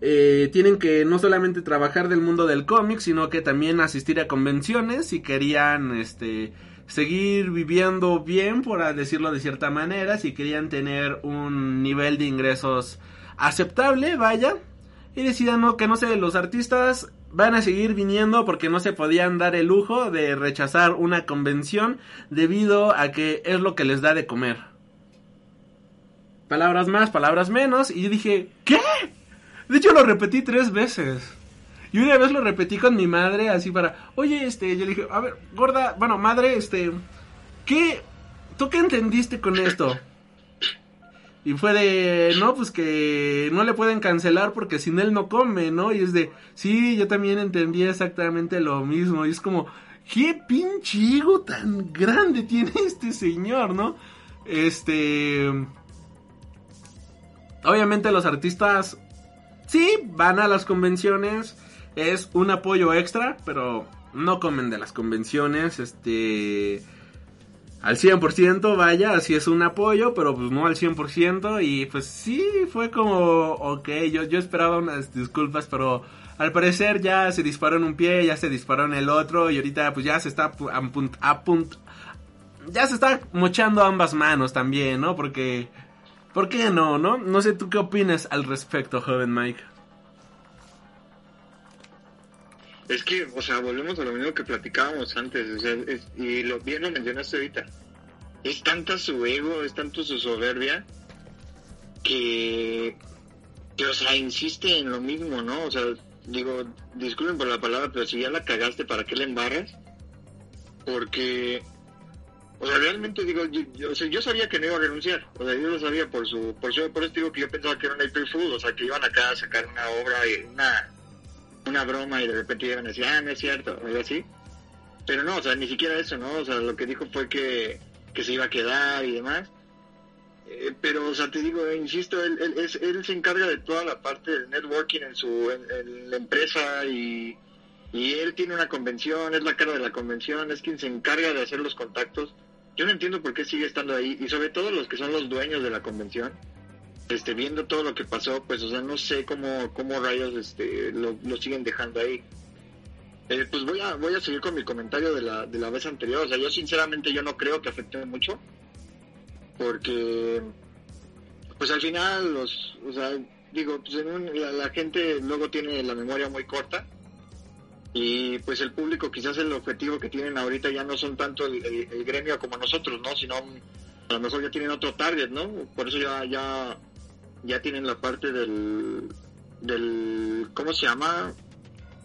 eh, tienen que no solamente trabajar del mundo del cómic, sino que también asistir a convenciones si querían este seguir viviendo bien, por decirlo de cierta manera, si querían tener un nivel de ingresos aceptable, vaya. Y decían no, que no sé, los artistas van a seguir viniendo porque no se podían dar el lujo de rechazar una convención debido a que es lo que les da de comer. Palabras más, palabras menos. Y yo dije, ¿qué? De hecho lo repetí tres veces. Y una vez lo repetí con mi madre así para, oye, este, yo le dije, a ver, gorda, bueno, madre, este, ¿qué, ¿tú qué entendiste con esto? Y fue de, no, pues que no le pueden cancelar porque sin él no come, ¿no? Y es de, sí, yo también entendí exactamente lo mismo. Y es como, qué pinche ego tan grande tiene este señor, ¿no? Este... Obviamente los artistas, sí, van a las convenciones, es un apoyo extra, pero no comen de las convenciones, este al 100%, vaya, así es un apoyo, pero pues no al 100%. Y pues sí, fue como, ok, yo, yo esperaba unas disculpas, pero al parecer ya se disparó en un pie, ya se disparó en el otro, y ahorita pues ya se está a punto, ya se está mochando ambas manos también, ¿no? Porque, ¿por qué no, no? No sé tú qué opinas al respecto, joven Mike. Es que, o sea, volvemos a lo mismo que platicábamos antes, o sea, y lo bien lo mencionaste ahorita. Es tanta su ego, es tanto su soberbia, que, que, o sea, insiste en lo mismo, ¿no? O sea, digo, disculpen por la palabra, pero si ya la cagaste, ¿para qué la embarras? Porque, o sea, realmente digo, yo, o sea, yo sabía que no iba a renunciar, o sea, yo lo sabía por su, por su, por eso digo que yo pensaba que era un April Fool, o sea, que iban acá a sacar una obra, y una una broma y de repente llegan a decir, ah, no es cierto, o algo así. Pero no, o sea, ni siquiera eso, ¿no? O sea, lo que dijo fue que, que se iba a quedar y demás. Eh, pero, o sea, te digo, insisto, él, él, él, se encarga de toda la parte del networking en su en, la empresa y, y él tiene una convención, es la cara de la convención, es quien se encarga de hacer los contactos. Yo no entiendo por qué sigue estando ahí y sobre todo los que son los dueños de la convención este, viendo todo lo que pasó, pues, o sea, no sé cómo, cómo rayos este, lo, siguen dejando ahí. Eh, pues voy a, voy a seguir con mi comentario de la, de la vez anterior. O sea, yo sinceramente yo no creo que afecte mucho. Porque, pues al final, los, o sea, digo, pues la, gente luego tiene la memoria muy corta. Y pues el público, quizás el objetivo que tienen ahorita ya no son tanto el, el gremio como nosotros, ¿no? Sino a lo mejor ya tienen otro target, ¿no? Por eso ya, ya ya tienen la parte del, del ¿cómo se llama?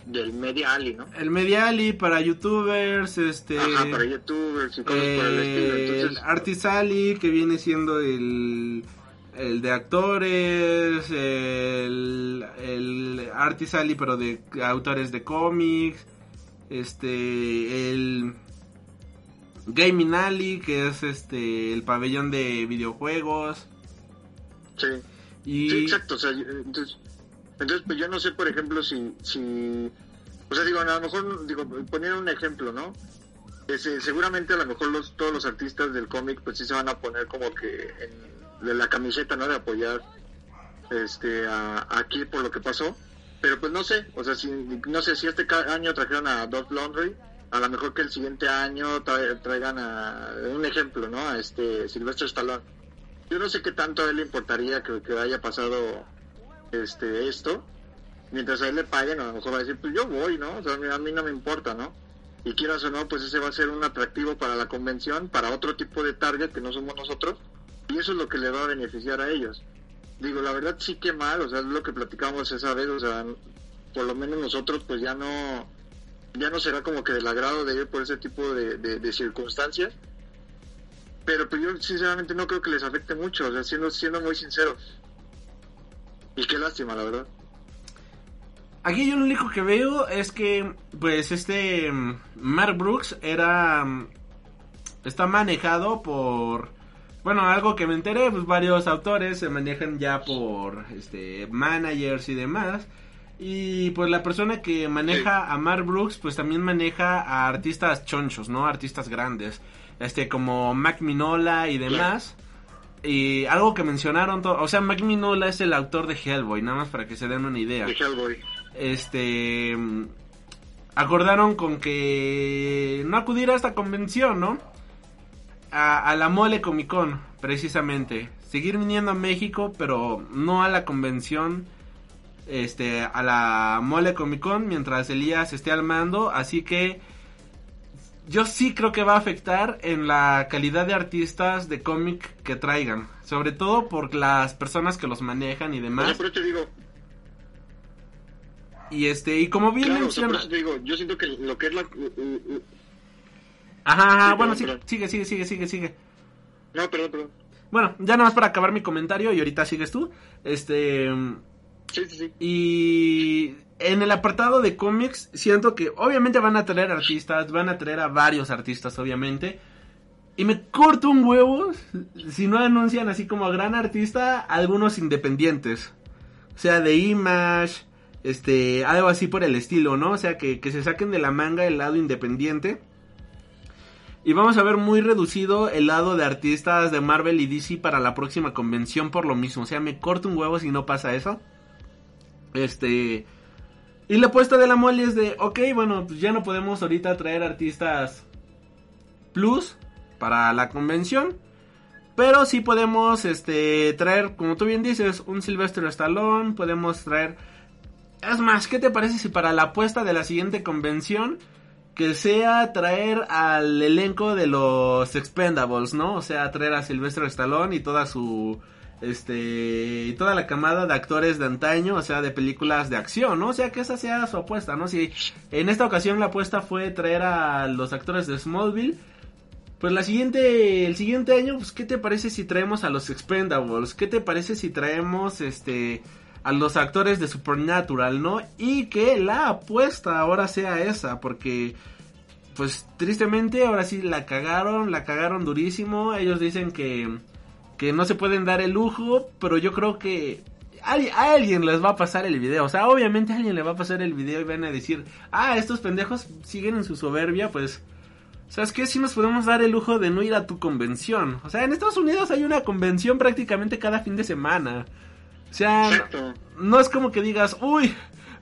Del Media Ali, ¿no? El Media Ali para youtubers, este... Ajá, para youtubers y cosas por el estilo. El Artist Ali, que viene siendo el, el de actores, el, el Artist Ali, pero de autores de cómics, este, el Gaming Ali, que es este, el pabellón de videojuegos. Sí. Sí, exacto. O sea, entonces, entonces, pues yo no sé, por ejemplo, si, si o sea, digo, a lo mejor, digo, poner un ejemplo, ¿no? seguramente a lo mejor los, todos los artistas del cómic, pues sí se van a poner como que en, de la camiseta, ¿no? De apoyar este a, aquí por lo que pasó. Pero pues no sé, o sea, si, no sé si este año trajeron a Dot Laundry, a lo mejor que el siguiente año traigan a, un ejemplo, ¿no? A este Silvestre Stallone yo no sé qué tanto a él le importaría que, haya pasado este esto. Mientras a él le paguen, a lo mejor va a decir, pues yo voy, ¿no? O sea, a mí no me importa, ¿no? Y quieras o no, pues ese va a ser un atractivo para la convención, para otro tipo de target que no somos nosotros. Y eso es lo que le va a beneficiar a ellos. Digo, la verdad sí que mal, o sea, es lo que platicamos esa vez, o sea, por lo menos nosotros pues ya no, ya no será como que del agrado de ir por ese tipo de circunstancias pero pues yo sinceramente no creo que les afecte mucho, o sea, siendo, siendo muy sinceros. Y qué lástima, la verdad. Aquí yo lo único que veo es que, pues, este mm, Mark Brooks era... Mm, está manejado por... Bueno, algo que me enteré, pues varios autores se manejan ya por este managers y demás. Y pues la persona que maneja a Mark Brooks, pues también maneja a artistas chonchos, ¿no? Artistas grandes este como Mac Minola y demás. Y algo que mencionaron, o sea, Mac Minola es el autor de Hellboy, nada más para que se den una idea. De Hellboy. Este acordaron con que no acudir a esta convención, ¿no? A, la Mole Comic Con, precisamente. Seguir viniendo a México, pero no a la convención, este, a la Mole Comic Con, mientras Elías esté al mando. Así que yo sí creo que va a afectar en la calidad de artistas de cómic que traigan. Sobre todo por las personas que los manejan y demás. pero te digo. Y este, y como bien menciona... digo, yo siento que lo que es la... Ajá, bueno, sigue, sigue, sigue, sigue, sigue. No, perdón, perdón. Bueno, ya nada más para acabar mi comentario y ahorita sigues tú. Este. Sí, sí, sí. Y en el apartado de cómics, siento que obviamente van a traer artistas, van a traer a varios artistas, obviamente. Y me corto un huevo si no anuncian así como gran artista algunos independientes. O sea, de Image, este, algo así por el estilo, ¿no? O sea, que, que se saquen de la manga el lado independiente. Y vamos a ver muy reducido el lado de artistas de Marvel y DC para la próxima convención por lo mismo. O sea, me corto un huevo si no pasa eso. Este... Y la apuesta de la mole es de, ok, bueno, pues ya no podemos ahorita traer artistas plus para la convención. Pero sí podemos este, traer, como tú bien dices, un Sylvester Stallone. Podemos traer... Es más, ¿qué te parece si para la apuesta de la siguiente convención que sea traer al elenco de los Expendables, ¿no? O sea, traer a Sylvester Stallone y toda su este y toda la camada de actores de antaño, o sea, de películas de acción, ¿no? O sea, que esa sea su apuesta, ¿no? Si en esta ocasión la apuesta fue traer a los actores de Smallville, pues la siguiente el siguiente año, pues qué te parece si traemos a los Expendables? ¿Qué te parece si traemos este a los actores de Supernatural, ¿no? Y que la apuesta ahora sea esa, porque pues tristemente ahora sí la cagaron, la cagaron durísimo. Ellos dicen que, que no se pueden dar el lujo, pero yo creo que a, alguien les va a pasar el video. O sea, obviamente a alguien le va a pasar el video y van a decir, ah, estos pendejos siguen en su soberbia, pues... ¿Sabes qué? Si nos podemos dar el lujo de no ir a tu convención. O sea, en Estados Unidos hay una convención prácticamente cada fin de semana. O sea, no, es como que digas, uy,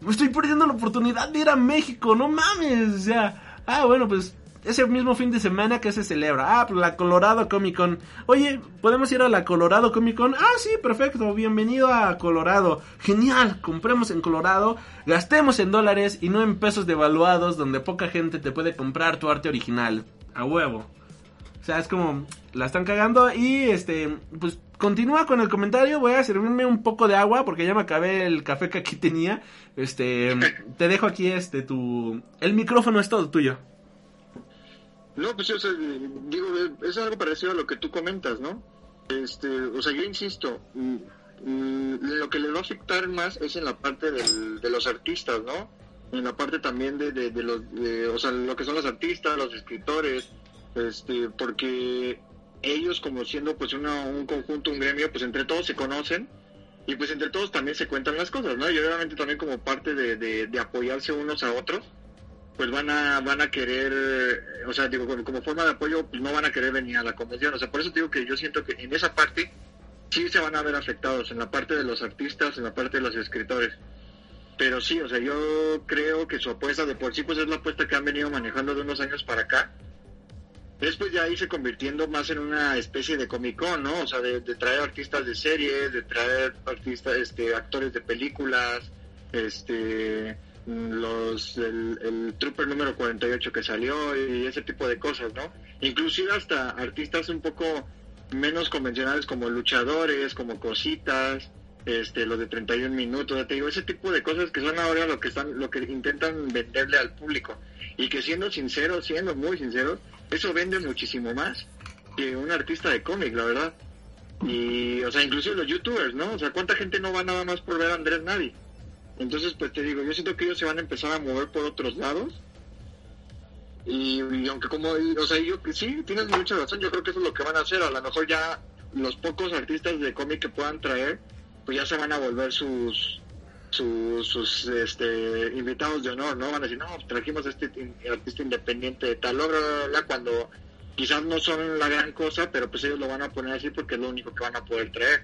me estoy perdiendo la oportunidad de ir a México, no mames. O sea, ah, bueno, pues ese mismo fin de semana que se celebra. Ah, pues la Colorado Comic Con. Oye, ¿podemos ir a la Colorado Comic Con? Ah, sí, perfecto. Bienvenido a Colorado. Genial. Compremos en Colorado, gastemos en dólares y no en pesos devaluados donde poca gente te puede comprar tu arte original. A huevo. O sea, es como la están cagando y este, pues continúa con el comentario, voy a servirme un poco de agua porque ya me acabé el café que aquí tenía. Este, te dejo aquí este tu el micrófono es todo tuyo. No, pues o sea, digo, es algo parecido a lo que tú comentas, ¿no? Este, o sea, yo insisto, mm, mm, lo que les va a afectar más es en la parte del, de los artistas, ¿no? En la parte también de, de, de los, o sea, lo que son los artistas, los escritores, este, porque ellos como siendo pues un conjunto, un gremio, pues entre todos se conocen y pues entre todos también se cuentan las cosas, ¿no? Y obviamente también como parte de, de, apoyarse unos a otros, pues van a van a querer, o sea, digo, como, forma de apoyo, pues no van a querer venir a la convención, o sea, por eso digo que yo siento que en esa parte sí se van a ver afectados, en la parte de los artistas, en la parte de los escritores. Pero sí, o sea, yo creo que su apuesta de por sí, pues es la apuesta que han venido manejando de unos años para acá Después ya irse convirtiendo más en una especie de Comic Con, ¿no? O sea, de, traer artistas de series, de traer artistas, este, actores de películas, este, los, el, el Trooper número 48 que salió y ese tipo de cosas, ¿no? Inclusive hasta artistas un poco menos convencionales como luchadores, como cositas, este, los de 31 minutos, ya te digo, ese tipo de cosas que son ahora lo que están, lo que intentan venderle al público y que siendo sinceros, siendo muy sinceros, eso vende muchísimo más que un artista de cómic, la verdad. Y, o sea, incluso los youtubers, ¿no? O sea, ¿cuánta gente no va nada más por ver a Andrés Nadie? Entonces, pues te digo, yo siento que ellos se van a empezar a mover por otros lados. Y, aunque como, o sea, yo sí, tienes mucha razón, yo creo que eso es lo que van a hacer. A lo mejor ya los pocos artistas de cómic que puedan traer, pues ya se van a volver sus sus este, invitados de honor, ¿no? Van a decir, no, trajimos a este artista independiente de tal obra, cuando quizás no son la gran cosa, pero pues ellos lo van a poner así porque es lo único que van a poder traer.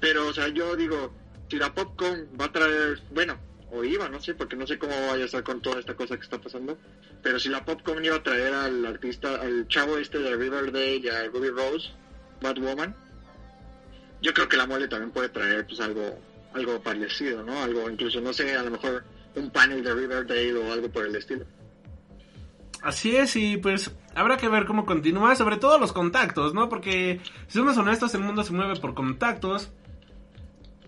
Pero, o sea, yo digo, si la Popcorn va a traer, bueno, o iba, no sé, porque no sé cómo vaya a estar con toda esta cosa que está pasando, pero si la Popcorn iba a traer al artista, al chavo este de Riverdale y a Ruby Rose, Batwoman, yo creo que la mole también puede traer pues algo algo parecido, ¿no? Algo, incluso, no sé, a lo mejor un panel de Riverdale o algo por el estilo. Así es, y pues habrá que ver cómo continúa, sobre todo los contactos, ¿no? Porque si somos honestos, el mundo se mueve por contactos.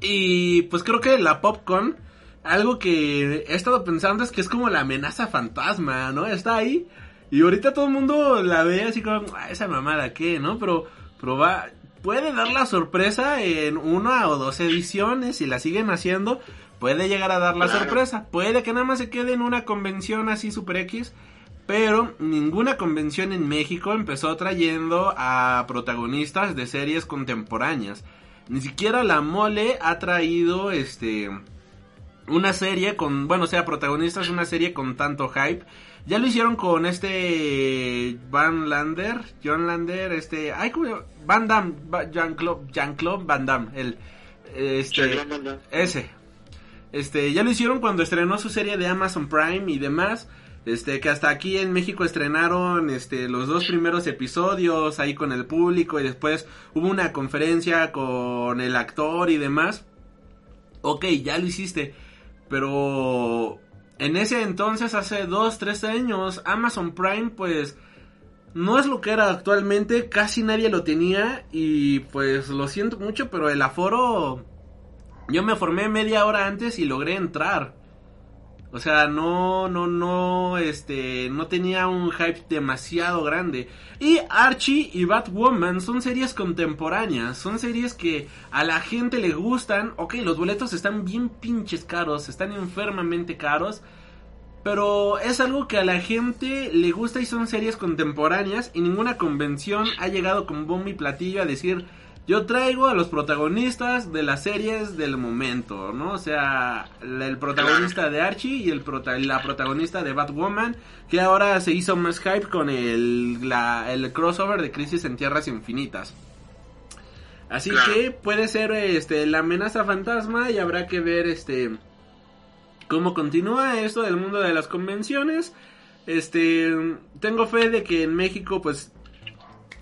Y pues creo que la Popcorn, algo que he estado pensando es que es como la amenaza fantasma, ¿no? Está ahí. Y ahorita todo el mundo la ve así como, ah, esa mamada, ¿qué? ¿No? Pero proba puede dar la sorpresa en una o dos ediciones, si la siguen haciendo, puede llegar a dar la Claro. sorpresa. Puede que nada más se quede en una convención así super X, pero ninguna convención en México empezó trayendo a protagonistas de series contemporáneas. Ni siquiera la mole ha traído este una serie con, bueno, o sea, protagonistas una serie con tanto hype. Ya lo hicieron con este Van Lander, John Lander, este, ay, ¿cómo? Van Damme, Jean-Claude Jean-Claude Van Damme, el, este, ese. Este, ya lo hicieron cuando estrenó su serie de Amazon Prime y demás. Este, que hasta aquí en México estrenaron este, los dos primeros episodios ahí con el público y después hubo una conferencia con el actor y demás. Ok, ya lo hiciste. Pero en ese entonces, hace dos, tres años, Amazon Prime pues no es lo que era actualmente, casi nadie lo tenía y pues lo siento mucho, pero el aforo yo me formé media hora antes y logré entrar. O sea, no, no, no, este, no tenía un hype demasiado grande. Y Archie y Batwoman son series contemporáneas, son series que a la gente le gustan. Ok, los boletos están bien pinches caros, están enfermamente caros. Pero es algo que a la gente le gusta y son series contemporáneas y ninguna convención ha llegado con bombo y platillo a decir yo traigo a los protagonistas de las series del momento, ¿no? O sea, el protagonista de Archie y el prota- la protagonista de Batwoman, que ahora se hizo más hype con el, la- el crossover de Crisis en Tierras Infinitas. Así que puede ser este la amenaza fantasma y habrá que ver este cómo continúa esto del mundo de las convenciones. Este, tengo fe de que en México pues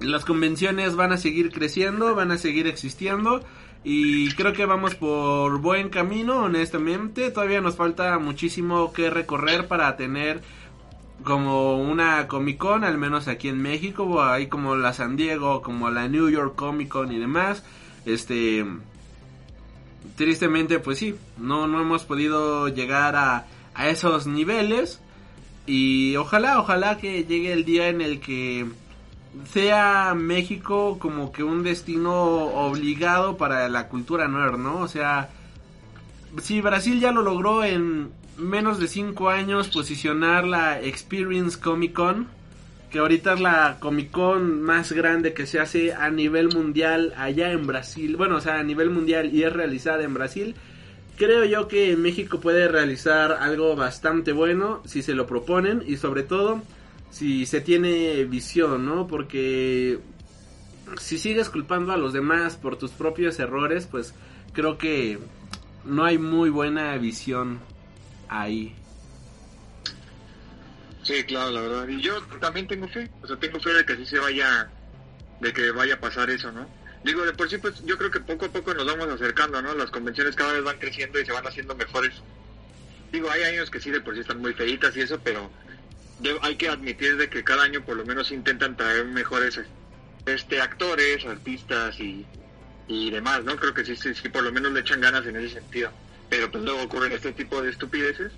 las convenciones van a seguir creciendo, van a seguir existiendo y creo que vamos por buen camino, honestamente. Todavía nos falta muchísimo que recorrer para tener como una Comic Con, al menos aquí en México, ahí como la San Diego, como la New York Comic Con y demás. Este tristemente pues sí, no no hemos podido llegar a a esos niveles y ojalá, ojalá que llegue el día en el que sea México como que un destino obligado para la cultura nerd, ¿no? O sea, si Brasil ya lo logró en menos de 5 años posicionar la Experience Comic Con, que ahorita es la Comic Con más grande que se hace a nivel mundial allá en Brasil, bueno, o sea, a nivel mundial y es realizada en Brasil, creo yo que México puede realizar algo bastante bueno si se lo proponen y sobre todo si se tiene visión, ¿no? Porque si sigues culpando a los demás por tus propios errores, pues creo que no hay muy buena visión ahí. Sí, claro, la verdad. Y yo también tengo fe, o sea, tengo fe de que así se vaya, de que vaya a pasar eso, ¿no? Digo, de por sí, pues yo creo que poco a poco nos vamos acercando, ¿no? Las convenciones cada vez van creciendo y se van haciendo mejores. Digo, hay años que sí, de por sí están muy feitas y eso, pero de- hay que admitir de que cada año por lo menos intentan traer mejores este actores, artistas y, y demás, ¿no? Creo que sí, sí, sí, por lo menos le echan ganas en ese sentido. Pero pues luego ocurren este tipo de estupideces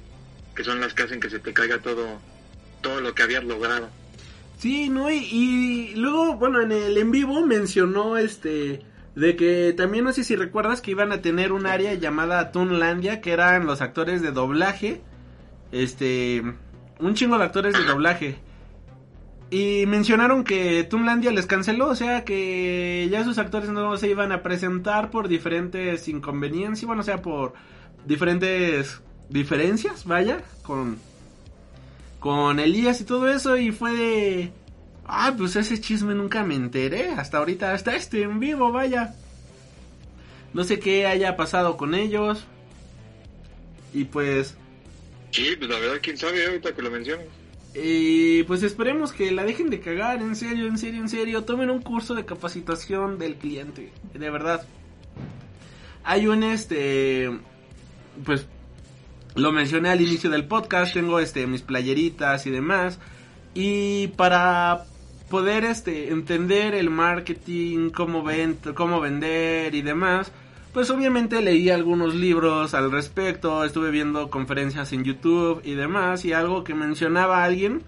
que son las que hacen que se te caiga todo todo lo que habías logrado. Sí, no, y, y luego, bueno, en el en vivo mencionó este de que también no sé si recuerdas que iban a tener un área llamada Toonlandia, que eran los actores de doblaje, este, un chingo de actores de doblaje. Y mencionaron que Toonlandia les canceló, o sea que ya sus actores no se iban a presentar por diferentes inconveniencias, bueno, o sea, por diferentes diferencias, vaya, con con Elías y todo eso y fue de ah pues ese chisme nunca me enteré hasta ahorita hasta este en vivo vaya no sé qué haya pasado con ellos y pues Sí, pues la verdad, quién sabe ahorita que lo mencionas. y pues esperemos que la dejen de cagar en serio en serio en serio. Tomen un curso de capacitación del cliente de verdad. Hay un este pues lo mencioné al inicio del podcast, tengo este mis playeritas y demás. Y para poder este entender el marketing, cómo ven, cómo vender y demás, pues obviamente leí algunos libros al respecto, estuve viendo conferencias en YouTube y demás y algo que mencionaba alguien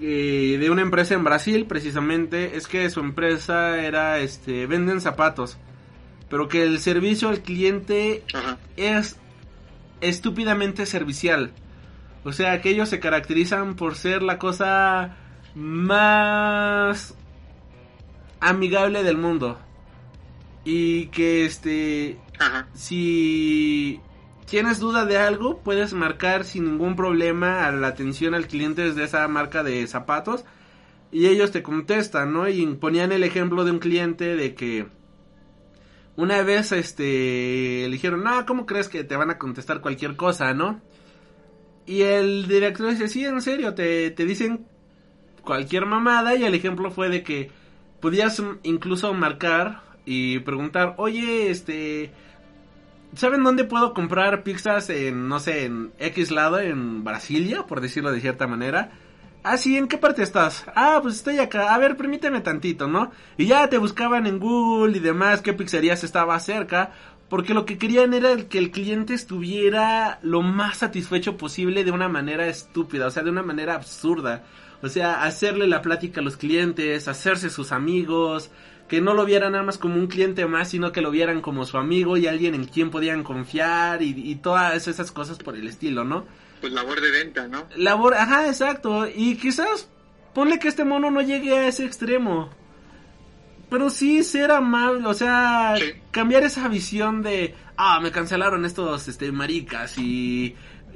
eh, de una empresa en Brasil, precisamente, es que su empresa era, este, venden zapatos, pero que el servicio al cliente Ajá. es estúpidamente servicial. O sea, que ellos se caracterizan por ser la cosa más amigable del mundo. Y que este Ajá. si tienes duda de algo, puedes marcar sin ningún problema a la atención al cliente desde esa marca de zapatos y ellos te contestan, ¿no? Y ponían el ejemplo de un cliente de que una vez este le dijeron, "No, ¿cómo crees que te van a contestar cualquier cosa, no?" Y el director dice, "Sí, en serio, te te dicen cualquier mamada" y el ejemplo fue de que podías incluso marcar y preguntar, "Oye, este ¿Saben dónde puedo comprar pizzas en, no sé, en X lado, en Brasilia, por decirlo de cierta manera? Ah, sí, ¿en qué parte estás? Ah, pues estoy acá. A ver, permíteme tantito, ¿no? Y ya te buscaban en Google y demás qué pizzerías estaba cerca. Porque lo que querían era que el cliente estuviera lo más satisfecho posible de una manera estúpida, o sea, de una manera absurda. O sea, hacerle la plática a los clientes, hacerse sus amigos, que no lo vieran nada más como un cliente más, sino que lo vieran como su amigo y alguien en quien podían confiar y, y todas esas cosas por el estilo, ¿no? Pues labor de venta, ¿no? Labor, ajá, exacto. Y quizás ponle que este mono no llegue a ese extremo. Pero sí ser amable, o sea, Sí. cambiar esa visión de, ah, me cancelaron estos, este, maricas y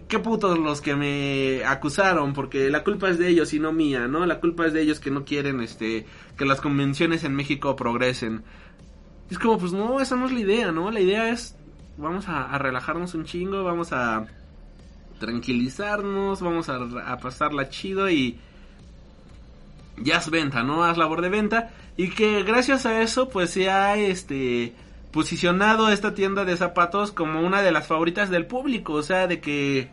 qué putos los que me acusaron, porque la culpa es de ellos y no mía, ¿no? La culpa es de ellos que no quieren, este, que las convenciones en México progresen. Es como, pues no, esa no es la idea, ¿no? La idea es, vamos a, relajarnos un chingo, vamos a tranquilizarnos, vamos a, a pasarla chido y ya haz venta, ¿no? Haz labor de venta y que gracias a eso pues se ha este posicionado esta tienda de zapatos como una de las favoritas del público, o sea, de que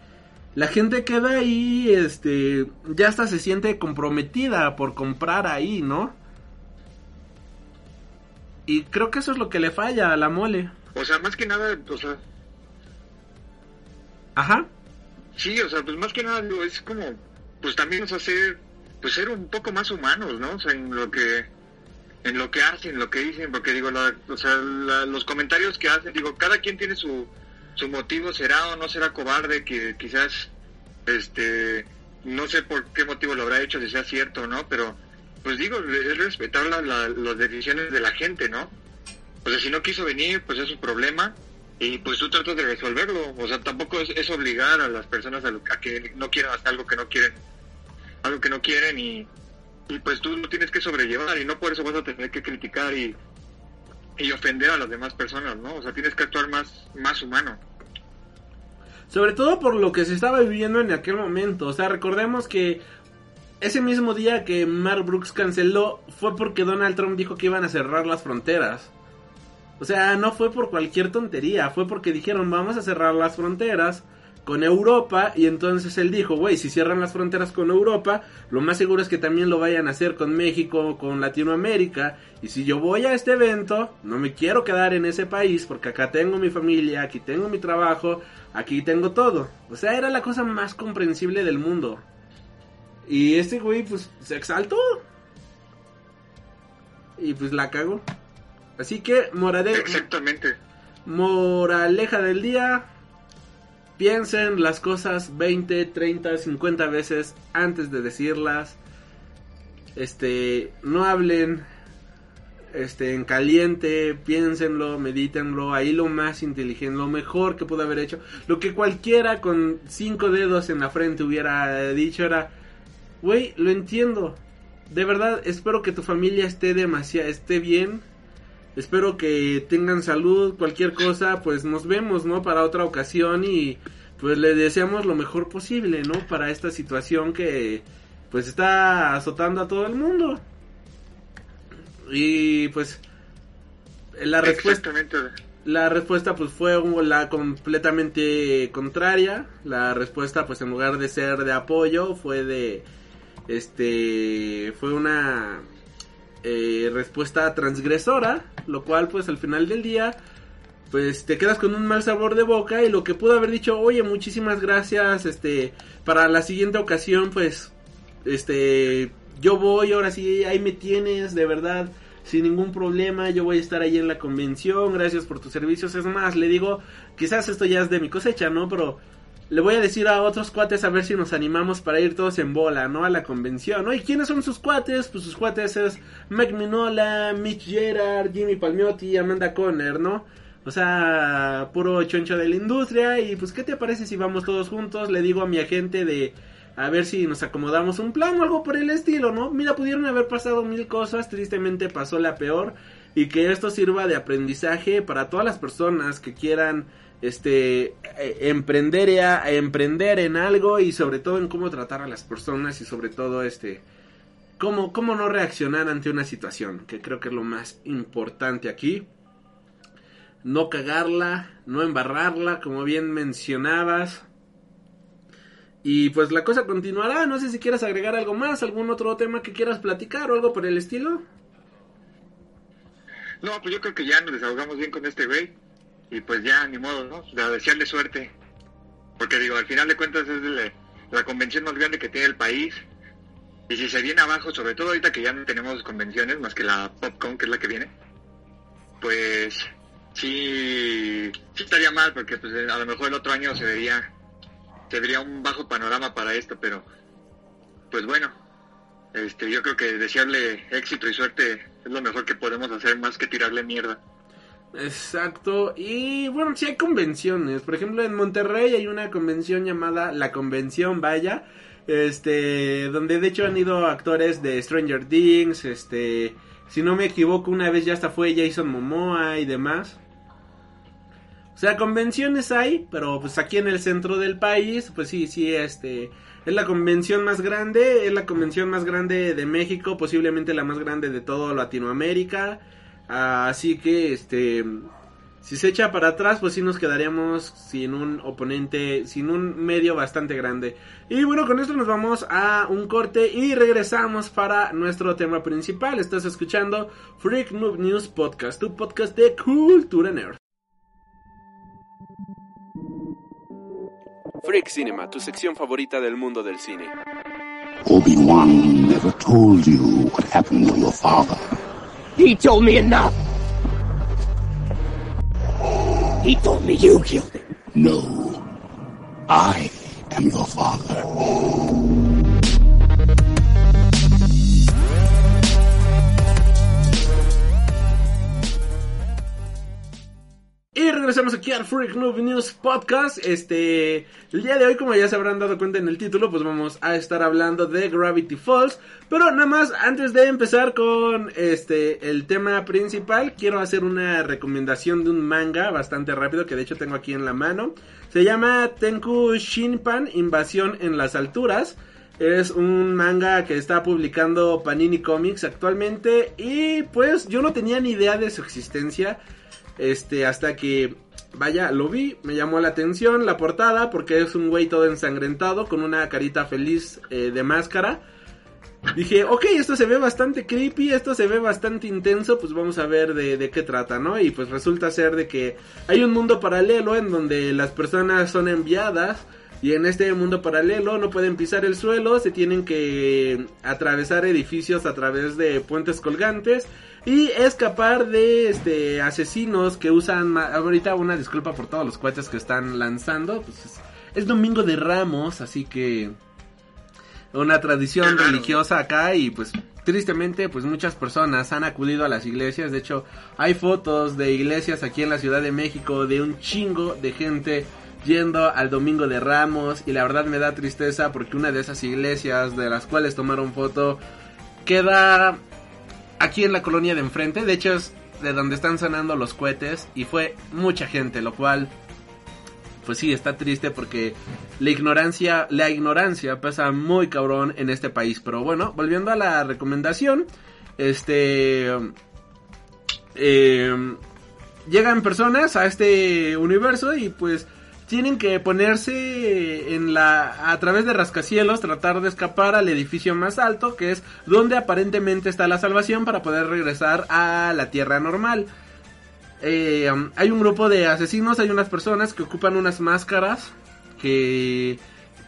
la gente queda ahí, este, ya hasta se siente comprometida por comprar ahí, ¿no? Y creo que eso es lo que le falla a la mole. O sea, más que nada, o sea, Ajá. sí, o sea, pues más que nada digo, es como, pues también o sea, ser, pues ser un poco más humanos, ¿no? O sea, en lo que, en lo que hacen, lo que dicen, porque digo, la- o sea, la- los comentarios que hacen, digo, cada quien tiene su, su motivo, será o no será cobarde, que quizás, este, no sé por qué motivo lo habrá hecho, si sea cierto o no, pero, pues digo, es respetar la- la- las decisiones de la gente, ¿no? O sea, si no quiso venir, pues es su problema y pues tú tratas de resolverlo. O sea, tampoco es, obligar a las personas a, lo- a que no quieran hacer algo que no quieren, algo que no quieren y, y pues tú lo tienes que sobrellevar y no por eso vas a tener que criticar y, y ofender a las demás personas, ¿no? O sea, tienes que actuar más, más humano. Sobre todo por lo que se estaba viviendo en aquel momento. O sea, recordemos que ese mismo día que Mark Brooks canceló fue porque Donald Trump dijo que iban a cerrar las fronteras. O sea, no fue por cualquier tontería, fue porque dijeron vamos a cerrar las fronteras con Europa y entonces él dijo, güey, si cierran las fronteras con Europa, lo más seguro es que también lo vayan a hacer con México, con Latinoamérica, y si yo voy a este evento, no me quiero quedar en ese país porque acá tengo mi familia, aquí tengo mi trabajo, aquí tengo todo. O sea, era la cosa más comprensible del mundo. Y este güey pues se exaltó. Y pues la cagó. Así que morade- Exactamente. moraleja del día. Piensen las cosas 20, 30, 50 veces antes de decirlas. Este, no hablen este en caliente, piénsenlo, medítenlo, ahí lo más inteligente, lo mejor que pudo haber hecho, lo que cualquiera con cinco dedos en la frente hubiera dicho era, güey, lo entiendo, de verdad, espero que tu familia esté demasiado, esté bien, espero que tengan salud, cualquier cosa, pues nos vemos, ¿no? Para otra ocasión y pues le deseamos lo mejor posible, ¿no? Para esta situación que pues está azotando a todo el mundo. Y pues la respuesta la respuesta pues fue la completamente contraria. La respuesta pues en lugar de ser de apoyo fue de este fue una eh, respuesta transgresora, lo cual pues al final del día pues te quedas con un mal sabor de boca y lo que pudo haber dicho, oye, muchísimas gracias, este, para la siguiente ocasión pues este, yo voy, ahora sí, ahí me tienes, de verdad, sin ningún problema, yo voy a estar ahí en la convención, gracias por tus servicios, es más, le digo, quizás esto ya es de mi cosecha, ¿no? Pero le voy a decir a otros cuates a ver si nos animamos para ir todos en bola, ¿no? A la convención, ¿no? ¿Y quiénes son sus cuates? Pues sus cuates es Mike Minola, Mitch Gerard, Jimmy Palmiotti, Amanda Conner, ¿no? O sea, puro choncho de la industria. Y pues, ¿qué te parece si vamos todos juntos? Le digo a mi agente de a ver si nos acomodamos un plan o algo por el estilo, ¿no? Mira, pudieron haber pasado mil cosas, tristemente pasó la peor. Y que esto sirva de aprendizaje para todas las personas que quieran este eh, emprender emprender en algo y sobre todo en cómo tratar a las personas y sobre todo este cómo cómo no reaccionar ante una situación que creo que es lo más importante aquí. No cagarla no embarrarla como bien mencionabas. Y pues la cosa continuará. No sé si quieres agregar algo más algún otro tema que quieras platicar o algo por el estilo. No pues yo creo que ya nos desahogamos bien con este güey y pues ya, ni modo, ¿no? De desearle suerte. Porque digo, al final de cuentas es la, convención más grande que tiene el país. Y si se viene abajo, sobre todo ahorita que ya no tenemos convenciones más que la PopCon, que es la que viene, pues sí, sí estaría mal, porque pues a lo mejor el otro año se vería, se vería un bajo panorama para esto, pero pues bueno, este, yo creo que desearle éxito y suerte es lo mejor que podemos hacer más que tirarle mierda. Exacto. Y bueno, si hay convenciones. Por ejemplo, en Monterrey hay una convención llamada La Convención Vaya. Este, donde de hecho han ido actores de Stranger Things, este, si no me equivoco, una vez ya hasta fue Jason Momoa y demás. O sea, convenciones hay, pero pues aquí en el centro del país, pues sí, sí, este, es la convención más grande, es la convención más grande de México, posiblemente la más grande de todo Latinoamérica. Así que, este, si se echa para atrás, pues sí nos quedaríamos sin un oponente, sin un medio bastante grande. Y bueno, con esto nos vamos a un corte y regresamos para nuestro tema principal. Estás escuchando Freak Noob News Podcast, tu podcast de cultura nerd. Freak Cinema, tu sección favorita del mundo del cine. Obi-Wan never told you what happened to your father. He told me enough. He told me you killed him. No. I am your father. Y regresamos aquí al Freak Noob News Podcast. Este, el día de hoy, como ya se habrán dado cuenta en el título, pues vamos a estar hablando de Gravity Falls. Pero nada más, antes de empezar con este el tema principal, quiero hacer una recomendación de un manga bastante rápido que de hecho tengo aquí en la mano. Se llama Tenku Shinpan Invasión en las alturas. Es un manga que está publicando Panini Comics actualmente y pues yo no tenía ni idea de su existencia. Este, hasta que, vaya, lo vi, me llamó la atención la portada porque es un güey todo ensangrentado con una carita feliz eh, de máscara. Dije, ok, esto se ve bastante creepy, esto se ve bastante intenso, pues vamos a ver de, de, qué trata, ¿no? Y pues resulta ser de que hay un mundo paralelo en donde las personas son enviadas y en este mundo paralelo no pueden pisar el suelo, se tienen que atravesar edificios a través de puentes colgantes y escapar de este asesinos que usan ahorita una disculpa por todos los cohetes que están lanzando, pues es, domingo de Ramos, así que una tradición religiosa acá y pues tristemente pues muchas personas han acudido a las iglesias, de hecho hay fotos de iglesias aquí en la Ciudad de México de un chingo de gente yendo al Domingo de Ramos y la verdad me da tristeza porque una de esas iglesias de las cuales tomaron foto queda aquí en la colonia de enfrente. De hecho, es de donde están sonando los cohetes. Y fue mucha gente, lo cual. Pues sí, está triste porque la ignorancia, la ignorancia pasa muy cabrón en este país. Pero bueno, volviendo a la recomendación, este, eh, llegan personas a este universo y pues tienen que ponerse en la a través de rascacielos tratar de escapar al edificio más alto que es donde aparentemente está la salvación para poder regresar a la tierra normal. Eh, hay un grupo de asesinos hay unas personas que ocupan unas máscaras que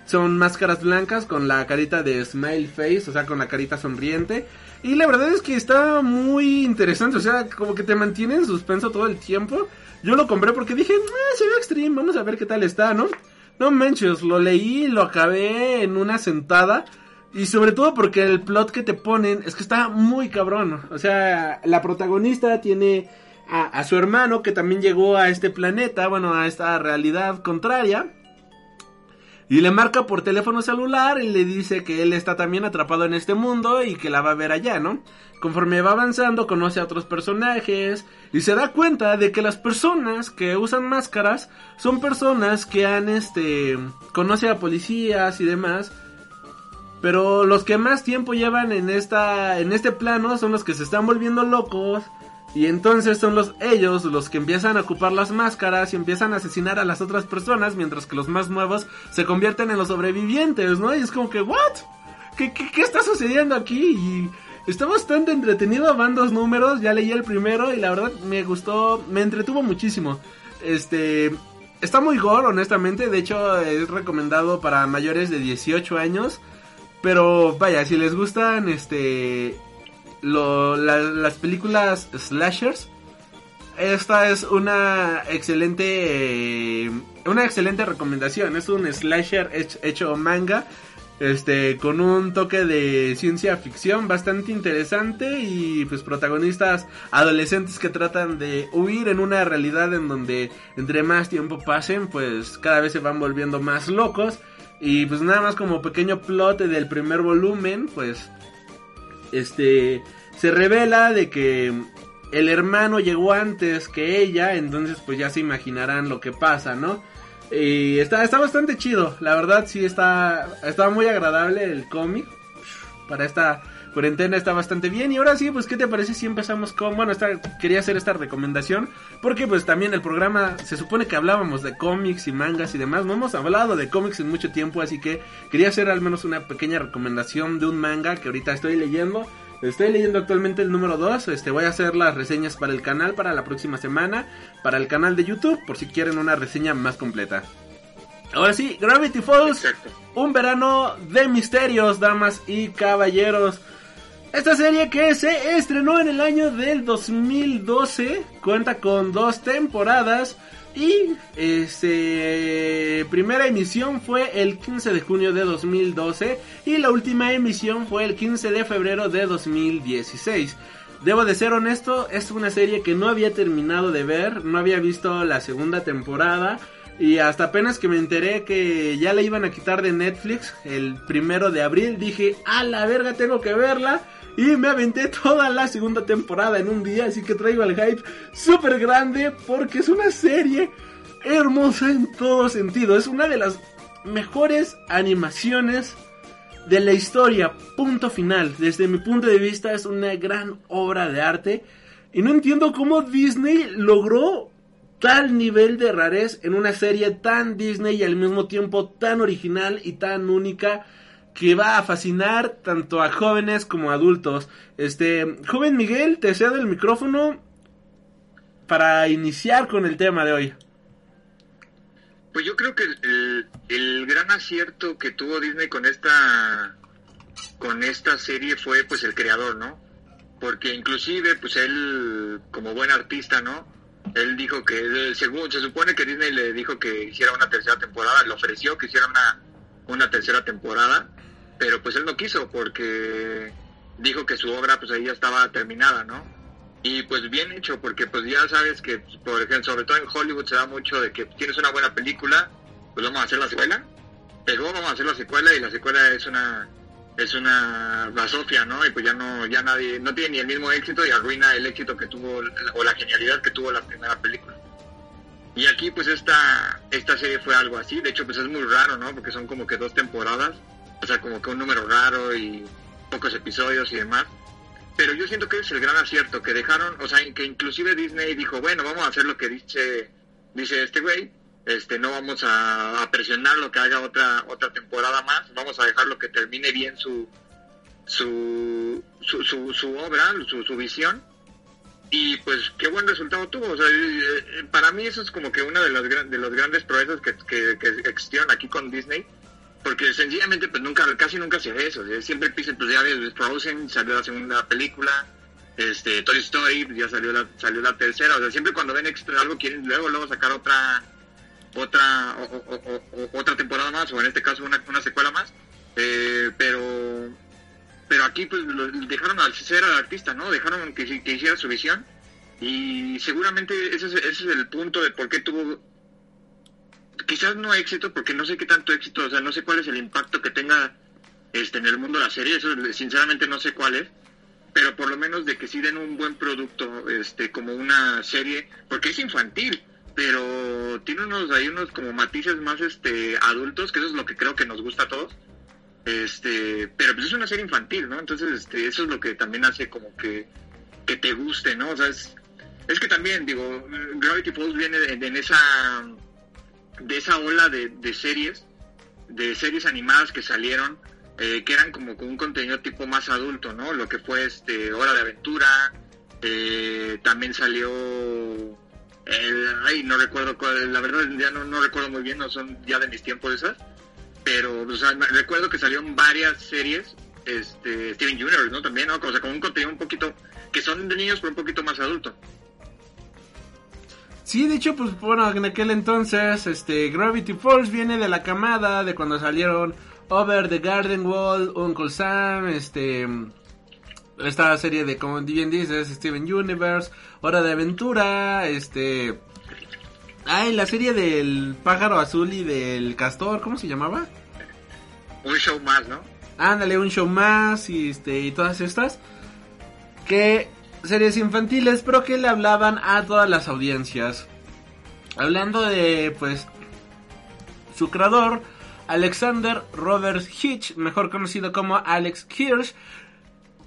son máscaras blancas con la carita de smile face, o sea, con la carita sonriente. Y la verdad es que está muy interesante, o sea, como que te mantiene en suspenso todo el tiempo. Yo lo compré porque dije, ah, se ve extreme, vamos a ver qué tal está, ¿no? No manches, lo leí, lo acabé en una sentada. Y sobre todo porque el plot que te ponen es que está muy cabrón. O sea, la protagonista tiene a, a su hermano que también llegó a este planeta, bueno, a esta realidad contraria. Y le marca por teléfono celular y le dice que él está también atrapado en este mundo y que la va a ver allá, ¿no? Conforme va avanzando conoce a otros personajes y se da cuenta de que las personas que usan máscaras son personas que han este conoce a policías y demás. Pero los que más tiempo llevan en esta en este plano son los que se están volviendo locos y entonces son los ellos los que empiezan a ocupar las máscaras y empiezan a asesinar a las otras personas, mientras que los más nuevos se convierten en los sobrevivientes, ¿no? Y es como que, ¿what? ¿Qué, qué, qué está sucediendo aquí? Y está bastante entretenido, van dos números, ya leí el primero y la verdad me gustó, me entretuvo muchísimo. Este, está muy gore, honestamente, de hecho es recomendado para mayores de 18 años. Pero vaya, si les gustan este lo, la- las películas slashers, esta es una excelente eh, una excelente recomendación. Es un slasher hech- hecho manga, este con un toque de ciencia ficción bastante interesante y pues protagonistas adolescentes que tratan de huir en una realidad en donde entre más tiempo pasen, pues cada vez se van volviendo más locos. Y pues nada más como pequeño plot del primer volumen, pues este se revela de que el hermano llegó antes que ella, entonces pues ya se imaginarán lo que pasa, ¿no? Y está, está bastante chido, la verdad sí está, está muy agradable el cómic. Para esta cuarentena está bastante bien. Y ahora sí, pues ¿qué te parece si empezamos con... Bueno, esta, quería hacer esta recomendación porque pues también el programa se supone que hablábamos de cómics y mangas y demás. No hemos hablado de cómics en mucho tiempo, así que quería hacer al menos una pequeña recomendación de un manga que ahorita estoy leyendo. Estoy leyendo actualmente el número 2. Este, voy a hacer las reseñas para el canal para la próxima semana. Para el canal de YouTube, por si quieren una reseña más completa. Ahora sí, Gravity Falls. Exacto. Un verano de misterios, damas y caballeros. Esta serie que se estrenó en el año del 2012 cuenta con dos temporadas y este primera emisión fue el 15 de junio de 2012 y la última emisión fue el 15 de febrero de 2016. Debo de ser honesto, es una serie que no había terminado de ver, no había visto la segunda temporada y hasta apenas que me enteré que ya la iban a quitar de Netflix el primero de abril, dije, a la verga, tengo que verla. Y me aventé toda la segunda temporada en un día, así que traigo el hype súper grande porque es una serie hermosa en todo sentido. Es una de las mejores animaciones de la historia, punto final. Desde mi punto de vista es una gran obra de arte. Y no entiendo cómo Disney logró tal nivel de rarez en una serie tan Disney y al mismo tiempo tan original y tan única que va a fascinar tanto a jóvenes como a adultos. Este, joven Miguel, te cedo el micrófono para iniciar con el tema de hoy. Pues yo creo que el, el- gran acierto que tuvo Disney con esta con esta serie fue pues el creador, ¿no? Porque inclusive pues él como buen artista, ¿no? Él dijo que según se supone que Disney le dijo que hiciera una tercera temporada, le ofreció que hiciera una una tercera temporada, pero pues él no quiso porque dijo que su obra pues ahí ya estaba terminada, ¿no? Y pues bien hecho, porque pues ya sabes que, por ejemplo, sobre todo en Hollywood se da mucho de que tienes una buena película, pues vamos a hacer la secuela, pero vamos a hacer la secuela y la secuela es una es una basofia, ¿no? Y pues ya no ya nadie no tiene ni el mismo éxito y arruina el éxito que tuvo o la genialidad que tuvo la primera película. Y aquí pues esta esta serie fue algo así, de hecho pues es muy raro, ¿no? Porque son como que dos temporadas, o sea, como que un número raro y pocos episodios y demás. Pero yo siento que es el gran acierto que dejaron, o sea, que inclusive Disney dijo, bueno, vamos a hacer lo que dice dice este güey, este no vamos a, a presionar lo que haga otra otra temporada más, vamos a dejarlo que termine bien su su su, su, obra, su, visión y pues qué buen resultado tuvo, o sea, eh, para mí eso es como que una de las de los grandes proezas que, que, que existieron aquí con Disney porque sencillamente pues nunca, casi nunca se ve eso, siempre dicen pues ya ves Frozen, salió la segunda película, este Toy Story, ya salió la, salió la tercera, o sea, siempre cuando ven extra algo quieren luego luego sacar otra otra otra temporada más, o en este caso una, una secuela más, eh, pero pero aquí pues lo, dejaron al ser al artista, ¿no? Dejaron que, que hiciera su visión. Y seguramente ese es, ese es el punto de por qué tuvo quizás no éxito porque no sé qué tanto éxito, o sea, no sé cuál es el impacto que tenga este en el mundo la serie, eso sinceramente no sé cuál es, pero por lo menos de que sí den un buen producto este como una serie, porque es infantil, pero tiene unos hay unos como matices más este adultos, que eso es lo que creo que nos gusta a todos. Este, pero pues es una serie infantil, ¿no? Entonces, este, eso es lo que también hace como que, que te guste, ¿no? O sea, es, es que también, digo, Gravity Falls viene de en esa, de esa ola de, de series, de series animadas que salieron, eh, que eran como con un contenido tipo más adulto, ¿no? Lo que fue este Hora de Aventura, eh, también salió el, ay, no recuerdo cuál, la verdad ya no, no recuerdo muy bien, no son ya de mis tiempos esas, pero recuerdo que salieron varias series, este, Steven Universe, ¿no? También, ¿no? O sea, con un contenido un poquito, que son de niños pero un poquito más adulto. Sí, de hecho, pues bueno, en aquel entonces, este, Gravity Falls viene de la camada de cuando salieron Over the Garden Wall, Uncle Sam, este, esta serie de, como bien dices, Steven Universe, Hora de Aventura, este, ay, la serie del pájaro azul y del castor, ¿cómo se llamaba? Un show más, ¿no? Ándale, un show más y este y todas estas que series infantiles, pero que le hablaban a todas las audiencias. Hablando de pues su creador Alexander Robert Hitch, mejor conocido como Alex Hirsch,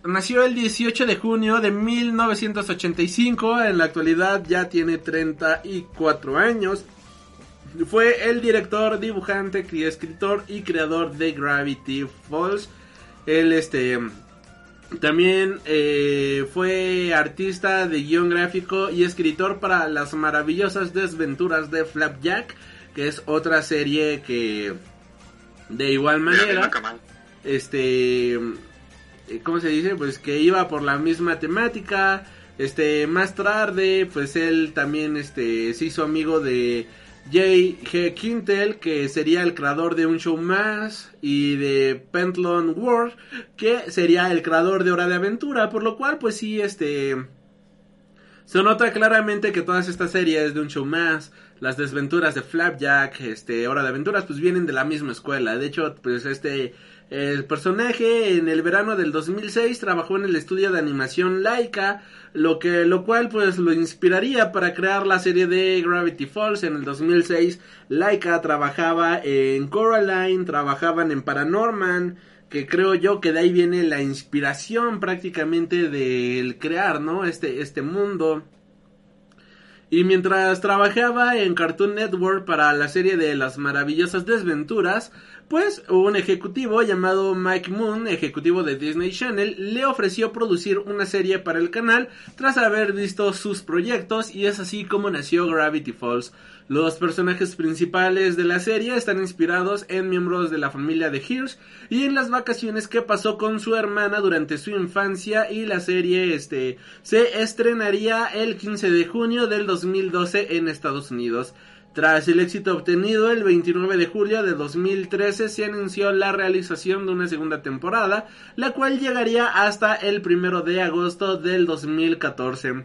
nació el 18 de junio de 1985, en la actualidad ya tiene 34 años. Fue el director, dibujante, cri- escritor y creador de Gravity Falls. Él este también eh, fue artista de guion gráfico y escritor para las maravillosas desventuras de Flapjack, que es otra serie que de igual manera este eh, ¿cómo se dice? Pues que iba por la misma temática. Este, más tarde, pues él también este se hizo amigo de J.G. Quintel, que sería el creador de Un Show Más, y de Pentlon World, que sería el creador de Hora de Aventura, por lo cual, pues sí, este... Se nota claramente que todas estas series de Un Show Más, las desventuras de Flapjack, este, Hora de Aventuras, pues vienen de la misma escuela. De hecho, pues este... El personaje en el verano del 2006 trabajó en el estudio de animación Laika, lo que lo cual pues lo inspiraría para crear la serie de Gravity Falls en el 2006. Laika trabajaba en Coraline, trabajaban en Paranorman, que creo yo que de ahí viene la inspiración prácticamente del crear, ¿no? Este este mundo. Y mientras trabajaba en Cartoon Network para la serie de las maravillosas desventuras, pues un ejecutivo llamado Mike Moon, ejecutivo de Disney Channel, le ofreció producir una serie para el canal tras haber visto sus proyectos y es así como nació Gravity Falls. Los personajes principales de la serie están inspirados en miembros de la familia de Hirsch y en las vacaciones que pasó con su hermana durante su infancia y la serie este se estrenaría el 15 de junio del 2012 en Estados Unidos. Tras el éxito obtenido el 29 de julio de 2013 se anunció la realización de una segunda temporada, la cual llegaría hasta el 1 de agosto del 2014.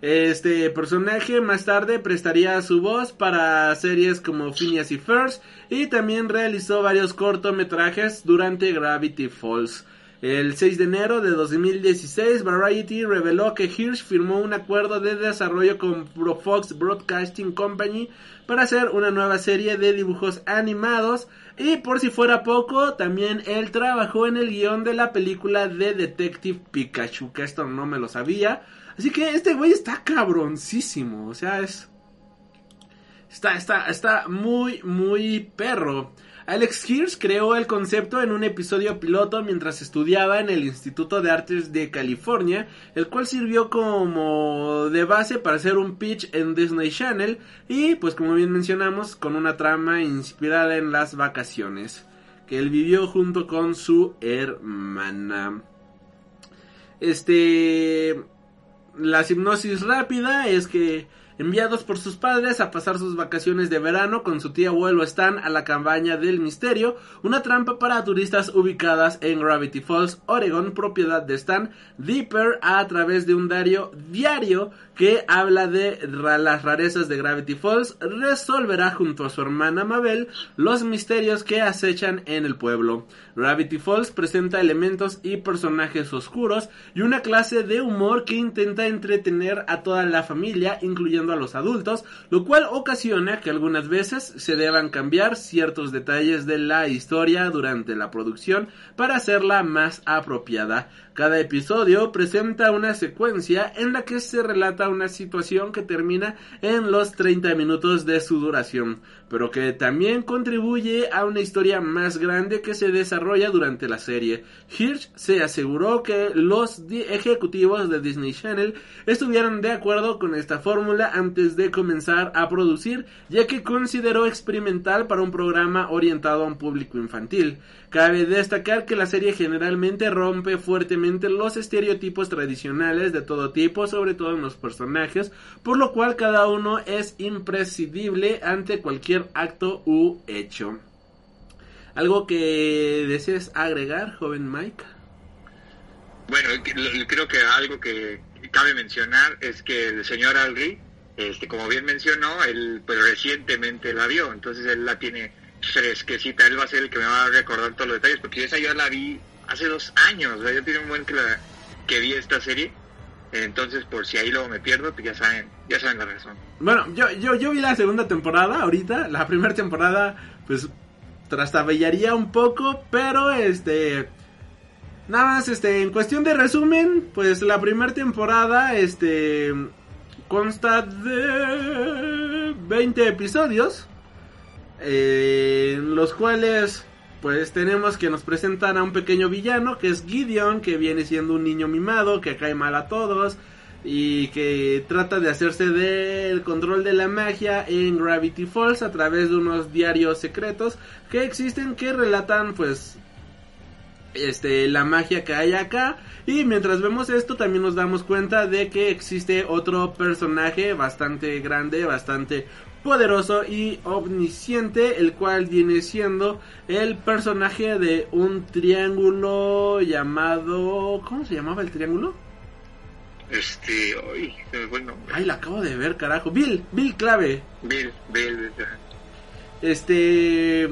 Este personaje más tarde prestaría su voz para series como Phineas y First y también realizó varios cortometrajes durante Gravity Falls. El 6 de enero de 2016, Variety reveló que Hirsch firmó un acuerdo de desarrollo con Fox Broadcasting Company para hacer una nueva serie de dibujos animados y por si fuera poco, también él trabajó en el guion de la película de Detective Pikachu, que esto no me lo sabía. Así que este güey está cabroncísimo, o sea, es... Está, está, está muy, muy perro. Alex Hirsch creó el concepto en un episodio piloto mientras estudiaba en el Instituto de Artes de California, el cual sirvió como de base para hacer un pitch en Disney Channel y pues como bien mencionamos con una trama inspirada en las vacaciones. que él vivió junto con su hermana. Este, la hipnosis rápida es que enviados por sus padres a pasar sus vacaciones de verano con su tío abuelo Stan a la cabaña del misterio, una trampa para turistas ubicadas en Gravity Falls, Oregon, propiedad de Stan Dipper a través de un diario, diario que habla de las rarezas de Gravity Falls, resolverá junto a su hermana Mabel los misterios que acechan en el pueblo. Gravity Falls presenta elementos y personajes oscuros y una clase de humor que intenta entretener a toda la familia, incluyendo a los adultos, lo cual ocasiona que algunas veces se deban cambiar ciertos detalles de la historia durante la producción para hacerla más apropiada. Cada episodio presenta una secuencia en la que se relata una situación que termina en los 30 minutos de su duración, pero que también contribuye a una historia más grande que se desarrolla durante la serie. Hirsch se aseguró que los ejecutivos de Disney Channel estuvieron de acuerdo con esta fórmula antes de comenzar a producir, ya que consideró experimental para un programa orientado a un público infantil. Cabe destacar que la serie generalmente rompe fuertemente los estereotipos tradicionales de todo tipo, sobre todo en los personajes, por lo cual cada uno es imprescindible ante cualquier acto u hecho. ¿Algo que desees agregar, joven Mike? Bueno, creo que algo que cabe mencionar es que el señor Alri, este, como bien mencionó, él pues, recientemente la vio, entonces él la tiene fresquecita. Él va a ser el que me va a recordar todos los detalles, porque esa yo la vi hace dos años. Tiene un buen que, la, que vi esta serie. Entonces, por si ahí luego me pierdo, pues ya saben, ya saben la razón. Bueno, yo, yo, yo vi la segunda temporada ahorita. La primera temporada, pues, trastabellaría un poco, pero este... Nada más, este, en cuestión de resumen, pues la primera temporada, este, consta de 20 episodios en los cuales pues tenemos que nos presentan a un pequeño villano que es Gideon, que viene siendo un niño mimado, que cae mal a todos y que trata de hacerse del control de la magia en Gravity Falls a través de unos diarios secretos que existen que relatan pues este la magia que hay acá. Y mientras vemos esto también nos damos cuenta de que existe otro personaje bastante grande, bastante poderoso y omnisciente, el cual viene siendo el personaje de un triángulo llamado... ¿Cómo se llamaba el triángulo? Este, ay, nombre. Ay, la acabo de ver, carajo. Bill, Bill Clave. Bill, Bill. Este,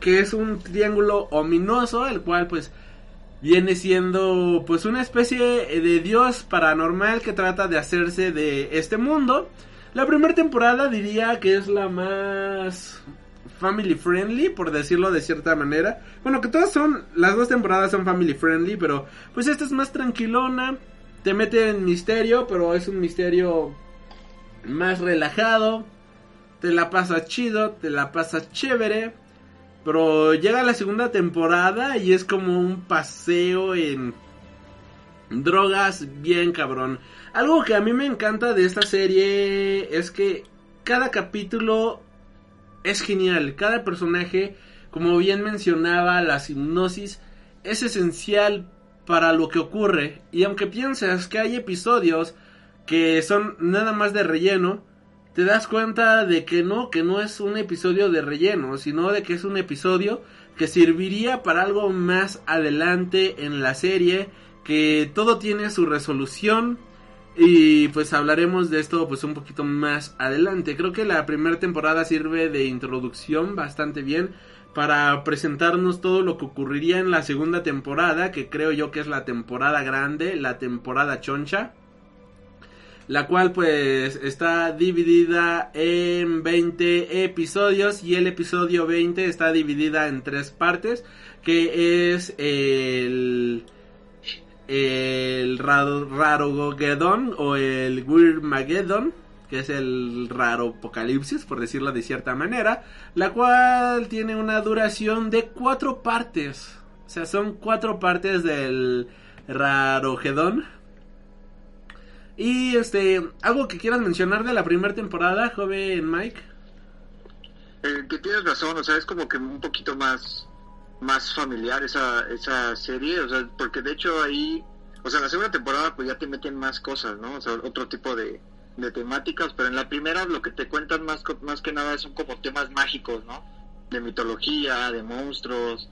que es un triángulo ominoso, el cual pues viene siendo pues una especie de dios paranormal que trata de hacerse de este mundo la primera temporada diría que es la más family friendly, por decirlo de cierta manera. Bueno, que todas son, las dos temporadas son family friendly, pero pues esta es más tranquilona. Te mete en misterio, pero es un misterio más relajado. Te la pasa chido, te la pasa chévere. Pero llega la segunda temporada y es como un paseo en drogas bien cabrón. Algo que a mí me encanta de esta serie es que cada capítulo es genial. Cada personaje, como bien mencionaba, la hipnosis es esencial para lo que ocurre. Y aunque piensas que hay episodios que son nada más de relleno, te das cuenta de que no, que no es un episodio de relleno, sino de que es un episodio que serviría para algo más adelante en la serie, que todo tiene su resolución y pues hablaremos de esto pues un poquito más adelante. Creo que la primera temporada sirve de introducción bastante bien para presentarnos todo lo que ocurriría en la segunda temporada, que creo yo que es la temporada grande, la temporada choncha. La cual pues está dividida en 20 episodios y el episodio 20 está dividida en tres partes, que es el el raro, o el Mageddon que es el raro apocalipsis, por decirlo de cierta manera, la cual tiene una duración de cuatro partes. O sea, son cuatro partes del Rarogedón. Y este, algo que quieras mencionar de la primera temporada, joven Mike. Eh, que tienes razón, o sea, es como que un poquito más más familiar esa, esa serie, o sea, porque de hecho ahí, o sea, en la segunda temporada pues ya te meten más cosas, ¿no? O sea, otro tipo de, temáticas, pero en la primera lo que te cuentan más, más que nada son como temas mágicos, ¿no? De mitología, de monstruos,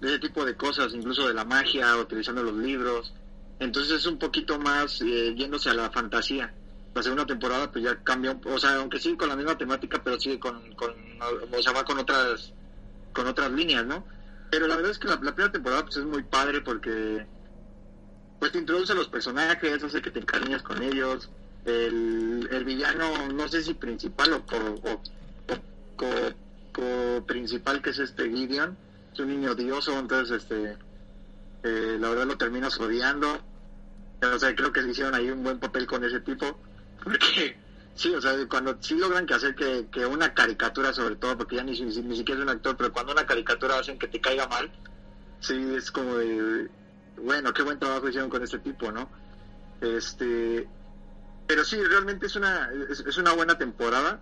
de ese tipo de cosas, incluso de la magia, utilizando los libros. Entonces es un poquito más eh, yéndose a la fantasía. La segunda temporada pues ya cambia, un- o sea, aunque sigue con la misma temática, pero sigue con, con o sea, va con otras con otras líneas, ¿no? Pero la verdad es que la, primera temporada pues es muy padre porque pues te introduce a los personajes, hace que te encariñes con ellos. El, el villano, no sé si principal o o- o principal que es este Gideon, es un niño odioso, entonces este eh, la verdad lo terminas odiando. O sea, creo que se hicieron ahí un buen papel con ese tipo, porque sí, o sea, cuando sí logran que hacer que, que una caricatura sobre todo, porque ya ni, siquiera es un actor, pero cuando una caricatura hacen que te caiga mal, sí, es como de, bueno, qué buen trabajo hicieron con este tipo, ¿no? Este, pero sí, realmente es una, es, es una buena temporada.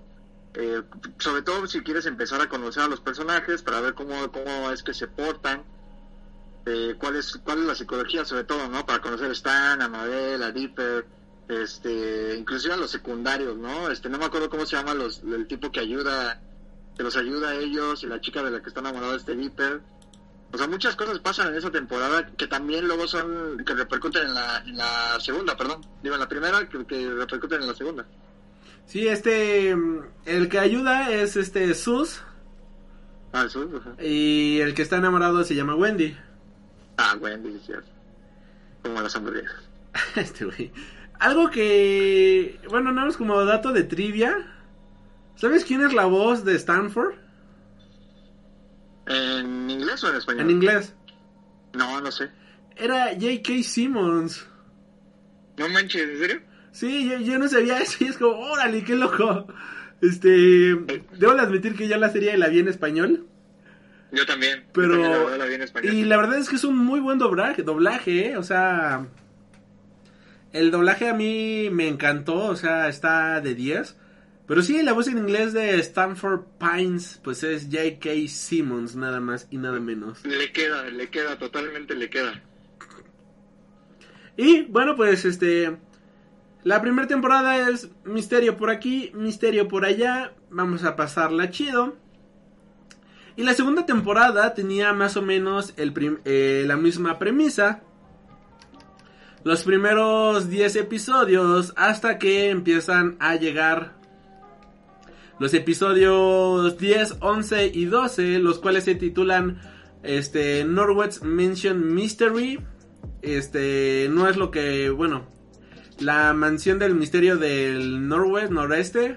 Eh, sobre todo si quieres empezar a conocer a los personajes para ver cómo, cómo es que se portan, eh, cuál es cuál es la psicología sobre todo, ¿no? Para conocer a Stan, a Mabel, a Dipper, este, inclusive a los secundarios, ¿no? Este, no me acuerdo cómo se llama los, el tipo que ayuda, que los ayuda a ellos y la chica de la que está enamorada de este Dipper. O sea, muchas cosas pasan en esa temporada que también luego son, que repercuten en la, en la segunda, perdón. Digo, en la primera, que, que repercuten en la segunda. Sí, este, el que ayuda es este Sus Ah, ajá. y el que está enamorado se llama Wendy. Ah, Wendy, sí, cierto. Como las hamburguesas. este güey. Algo que, bueno, nada más como dato de trivia. ¿Sabes quién es la voz de Stanford? ¿En inglés o en español? En inglés. No, no sé. Era J.K. Simmons. No manches, ¿en serio? Sí, yo, yo no sabía eso y es como, órale, qué loco. Este, debo de admitir que ya la serie la vi en español. Yo también. Pero- Yo también, la la vi en español. Y la verdad es que es un muy buen doblaje, doblaje, ¿eh? O sea, el doblaje a mí me encantó, o sea, está de 10. Pero sí, la voz en inglés de Stanford Pines, pues es J.K. Simmons, nada más y nada menos. Le queda, le queda, totalmente le queda. Y bueno, pues este. La primera temporada es misterio por aquí, misterio por allá. Vamos a pasarla chido. Y la segunda temporada tenía más o menos el eh, la misma premisa. Los primeros 10 episodios hasta que empiezan a llegar los episodios 10, 11 y 12, los cuales se titulan este Norwest Mansion Mystery. Este no es lo que, bueno, la mansión del misterio del Norwest, noreste.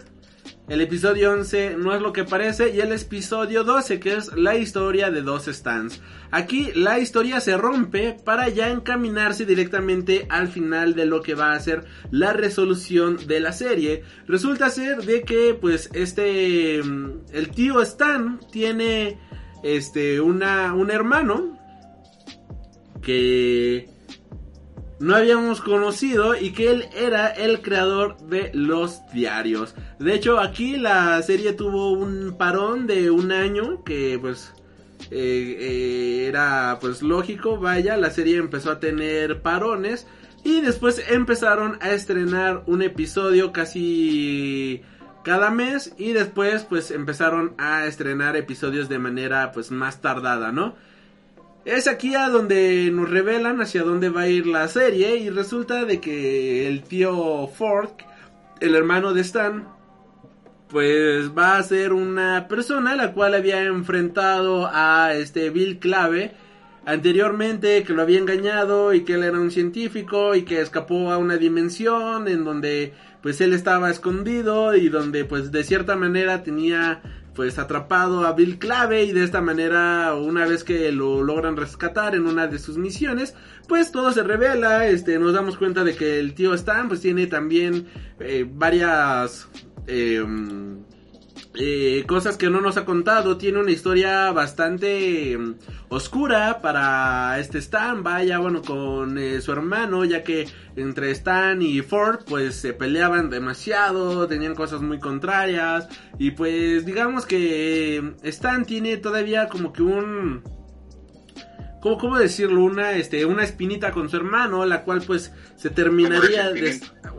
El episodio 11 no es lo que parece y el episodio 12 que es la historia de dos stands. Aquí la historia se rompe para ya encaminarse directamente al final de lo que va a ser la resolución de la serie. Resulta ser de que pues este mm, el tío Stan tiene este una un hermano que no habíamos conocido y que él era el creador de los diarios. De hecho, aquí la serie tuvo un parón de un año que pues eh, eh, era pues lógico, vaya, la serie empezó a tener parones y después empezaron a estrenar un episodio casi cada mes y después pues empezaron a estrenar episodios de manera pues más tardada, ¿no? Es aquí a donde nos revelan hacia dónde va a ir la serie y resulta de que el tío Ford, el hermano de Stan, pues va a ser una persona la cual había enfrentado a este Bill Clave anteriormente que lo había engañado y que él era un científico y que escapó a una dimensión en donde pues él estaba escondido y donde pues de cierta manera tenía pues atrapado a Bill Clave y de esta manera una vez que lo logran rescatar en una de sus misiones pues todo se revela este nos damos cuenta de que el tío Stan pues tiene también eh, varias eh, eh, cosas que no nos ha contado. Tiene una historia bastante eh, oscura para este Stan. Vaya, bueno, con eh, su hermano, ya que entre Stan y Ford, pues se peleaban demasiado, tenían cosas muy contrarias. Y pues digamos que eh, Stan tiene todavía como que un ¿cómo, cómo decirlo? Una, este, una espinita con su hermano, la cual pues se terminaría...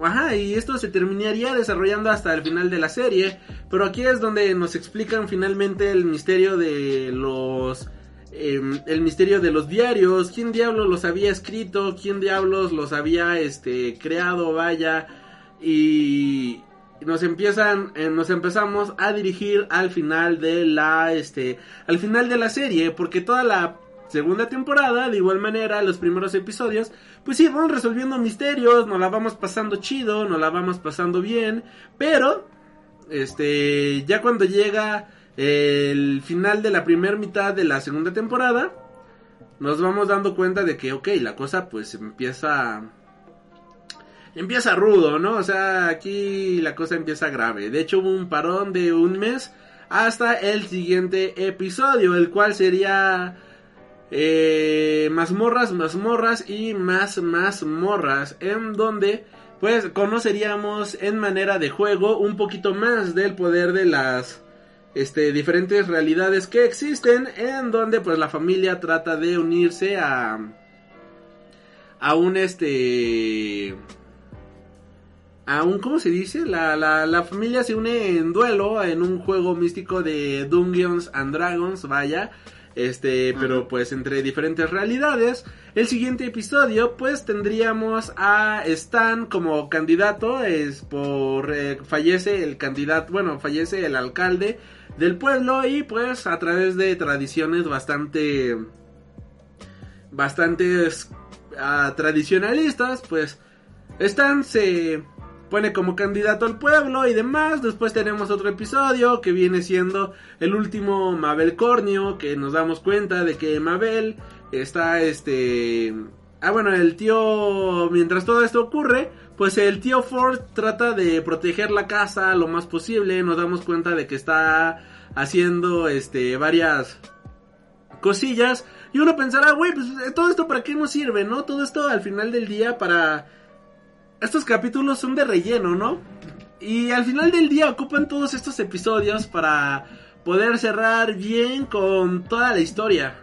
Ajá, y esto se terminaría desarrollando hasta el final de la serie, pero aquí es donde nos explican finalmente el misterio de los... em, el misterio de los diarios, quién diablos los había escrito, quién diablos los había este creado, vaya, y nos empiezan eh, nos empezamos a dirigir al final de la este al final de la serie porque toda la segunda temporada de igual manera los primeros episodios pues sí vamos resolviendo misterios nos la vamos pasando chido nos la vamos pasando bien pero este ya cuando llega el final de la primera mitad de la segunda temporada nos vamos dando cuenta de que ok la cosa pues empieza empieza rudo, ¿no? O sea, aquí la cosa empieza grave. De hecho, hubo un parón de un mes hasta el siguiente episodio, el cual sería eh, mazmorras, mazmorras y más mazmorras, en donde pues conoceríamos en manera de juego un poquito más del poder de las este diferentes realidades que existen, en donde pues la familia trata de unirse a a un este aún, ¿cómo se dice? La, la, la familia se une en duelo en un juego místico de Dungeons and Dragons, vaya. Este, pero pues entre diferentes realidades. El siguiente episodio, pues tendríamos a Stan como candidato. Es por. eh, fallece el candidato. Bueno, fallece el alcalde del pueblo. Y pues a través de tradiciones bastante. Bastante ah, tradicionalistas, pues. Stan se pone como candidato al pueblo y demás. Después tenemos otro episodio que viene siendo el último Mabel Cornio, que nos damos cuenta de que Mabel está este... Ah, bueno, el tío, mientras todo esto ocurre, pues el tío Ford trata de proteger la casa lo más posible. Nos damos cuenta de que está haciendo este varias cosillas. Y uno pensará, güey, pues todo esto para qué nos sirve, ¿no? Todo esto al final del día para estos capítulos son de relleno, ¿no? Y al final del día ocupan todos estos episodios para poder cerrar bien con toda la historia.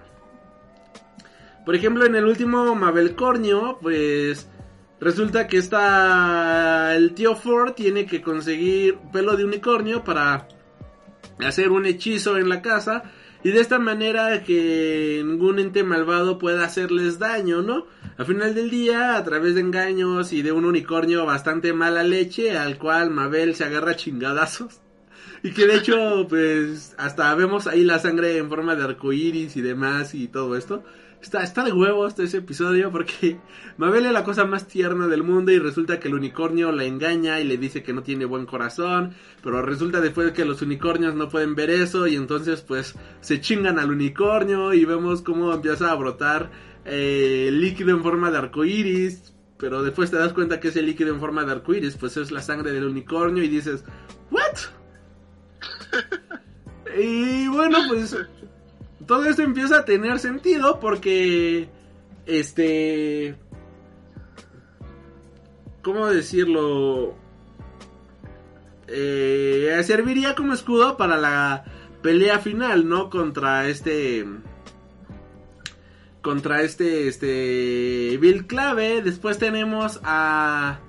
Por ejemplo, en el último Mabel Cornio, pues resulta que está el tío Ford tiene que conseguir pelo de unicornio para hacer un hechizo en la casa y de esta manera que ningún ente malvado pueda hacerles daño, ¿no? Al final del día, a través de engaños y de un unicornio bastante mala leche, al cual Mabel se agarra chingadazos. Y que de hecho, pues, hasta vemos ahí la sangre en forma de arcoíris y demás y todo esto. Está, está de huevos ese episodio porque Mabel es la cosa más tierna del mundo y resulta que el unicornio la engaña y le dice que no tiene buen corazón, pero resulta después que los unicornios no pueden ver eso y entonces pues se chingan al unicornio y vemos cómo empieza a brotar eh, líquido en forma de arcoíris, pero después te das cuenta que ese líquido en forma de arcoíris pues es la sangre del unicornio y dices, ¿what? y bueno, pues todo esto empieza a tener sentido porque este cómo decirlo eh, serviría como escudo para la pelea final no contra este contra este este Bill Clave. Después tenemos a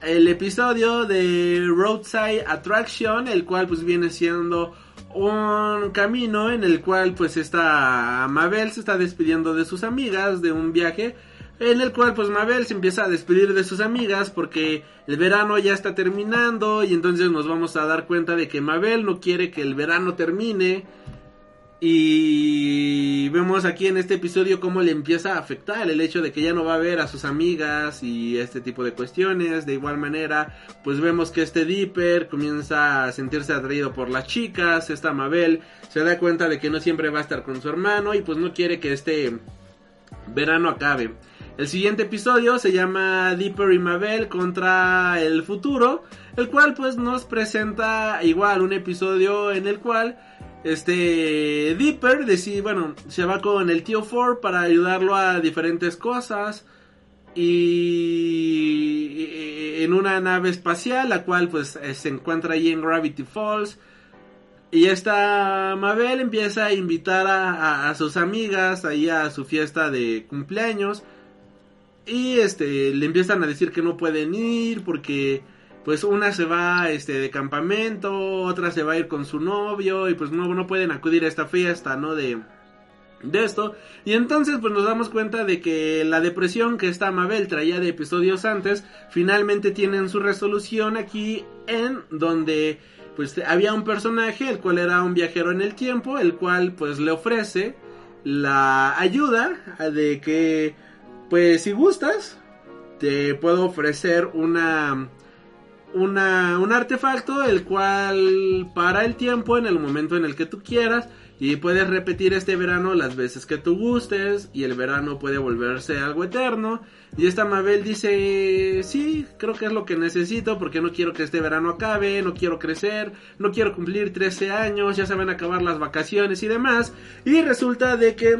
el episodio de Roadside Attraction el cual pues viene siendo un camino en el cual pues esta Mabel se está despidiendo de sus amigas de un viaje en el cual pues Mabel se empieza a despedir de sus amigas porque el verano ya está terminando y entonces nos vamos a dar cuenta de que Mabel no quiere que el verano termine y vemos aquí en este episodio cómo le empieza a afectar el hecho de que ya no va a ver a sus amigas y este tipo de cuestiones. De igual manera, pues vemos que este Dipper comienza a sentirse atraído por las chicas. Esta Mabel se da cuenta de que no siempre va a estar con su hermano y pues no quiere que este verano acabe. El siguiente episodio se llama Dipper y Mabel contra el futuro, el cual pues nos presenta igual un episodio en el cual este Dipper decide, bueno, se va con el tío Ford para ayudarlo a diferentes cosas y en una nave espacial, la cual pues se encuentra ahí en Gravity Falls. Y esta Mabel empieza a invitar a, a- a sus amigas ahí a su fiesta de cumpleaños. Y este le empiezan a decir que no pueden ir porque pues una se va este de campamento, otra se va a ir con su novio y pues no, no pueden acudir a esta fiesta, ¿no? De, de esto. Y entonces pues nos damos cuenta de que la depresión que esta Mabel traía de episodios antes, finalmente tienen su resolución aquí en donde pues había un personaje, el cual era un viajero en el tiempo, el cual pues le ofrece la ayuda de que pues si gustas te puedo ofrecer una un artefacto el cual para el tiempo en el momento en el que tú quieras y puedes repetir este verano las veces que tú gustes y el verano puede volverse algo eterno. Y esta Mabel dice sí creo que es lo que necesito porque no quiero que este verano acabe no quiero crecer no quiero cumplir 13 años ya se van a acabar las vacaciones y demás y resulta de que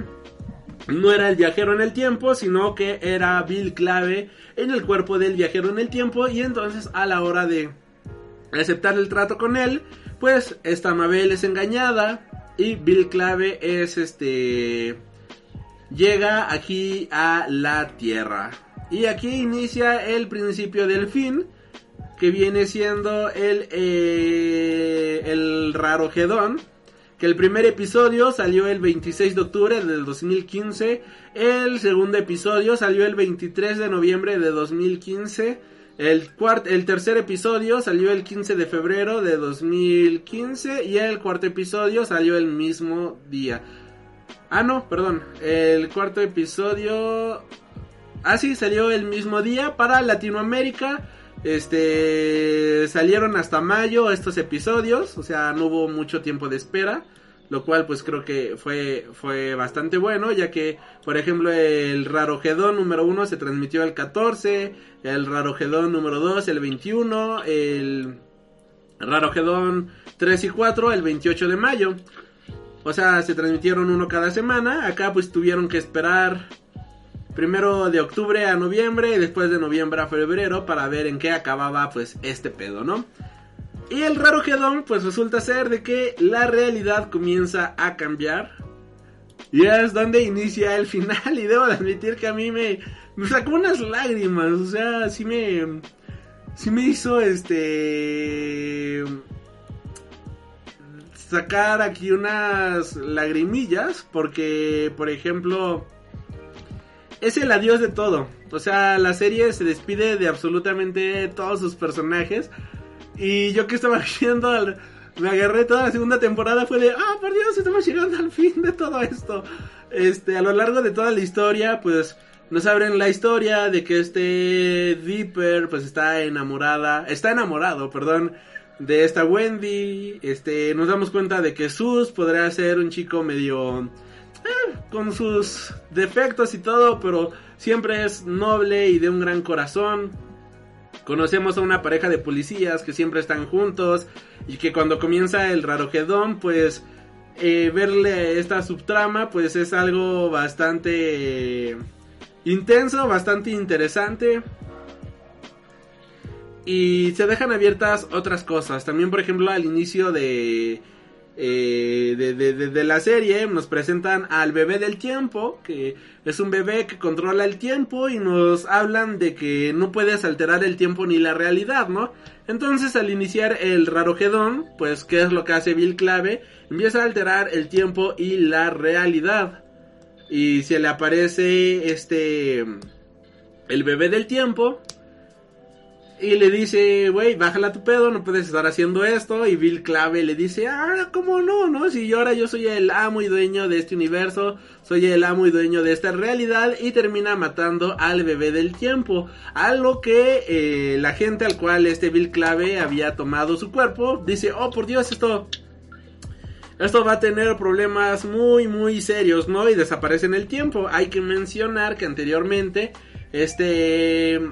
no era el viajero en el tiempo, sino que era Bill Clave en el cuerpo del viajero en el tiempo. Y entonces a la hora de aceptar el trato con él, pues esta Mabel es engañada y Bill Clave es este... llega aquí a la Tierra. Y aquí inicia el principio del fin, que viene siendo el, eh, el raro Gedón que el primer episodio salió el 26 de octubre del 2015, el segundo episodio salió el 23 de noviembre de 2015, el, el tercer episodio salió el 15 de febrero de 2015 y el cuarto episodio salió el mismo día. Ah, no, perdón, el cuarto episodio... Ah, sí, salió el mismo día para Latinoamérica. Este salieron hasta mayo estos episodios, o sea, no hubo mucho tiempo de espera, lo cual pues creo que fue fue bastante bueno, ya que por ejemplo el Rarogedón número 1 se transmitió el 14, el Rarogedón número 2 el 21, el Rarogedón 3 y 4 el 28 de mayo. O sea, se transmitieron uno cada semana, acá pues tuvieron que esperar primero de octubre a noviembre y después de noviembre a febrero para ver en qué acababa pues este pedo, ¿no? Y el raro Gedón pues resulta ser de que la realidad comienza a cambiar y es donde inicia el final y debo de admitir que a mí me, me sacó unas lágrimas, o sea, sí me sí me hizo este sacar aquí unas lagrimillas porque por ejemplo es el adiós de todo. O sea, la serie se despide de absolutamente todos sus personajes. Y yo que estaba viendo, me agarré toda la segunda temporada, fue de, ah, por Dios, estamos llegando al fin de todo esto. Este, a lo largo de toda la historia, pues nos abren la historia de que este Dipper, pues está enamorada, está enamorado, perdón, de esta Wendy. Este, nos damos cuenta de que Sus podría ser un chico medio con sus defectos y todo, pero siempre es noble y de un gran corazón. Conocemos a una pareja de policías que siempre están juntos y que cuando comienza el Rarogedón, pues eh, verle esta subtrama, pues es algo bastante eh, intenso, bastante interesante. Y se dejan abiertas otras cosas. También, por ejemplo, al inicio de, eh, de, de- de- de la serie nos presentan al bebé del tiempo, que es un bebé que controla el tiempo y nos hablan de que no puedes alterar el tiempo ni la realidad, ¿no? Entonces al iniciar el Rarogedón, pues ¿qué es lo que hace Bill Clave? Empieza a alterar el tiempo y la realidad. Y se le aparece este... el bebé del tiempo. Y le dice, güey, bájala tu pedo, no puedes estar haciendo esto. Y Bill Clave le dice, ah, ¿cómo no? ¿No? Si ahora yo soy el amo y dueño de este universo, soy el amo y dueño de esta realidad. Y termina matando al bebé del tiempo. Algo que eh, la gente al cual este Bill Clave había tomado su cuerpo, dice, oh, por Dios, esto... Esto va a tener problemas muy muy serios, ¿no? Y desaparece en el tiempo. Hay que mencionar que anteriormente este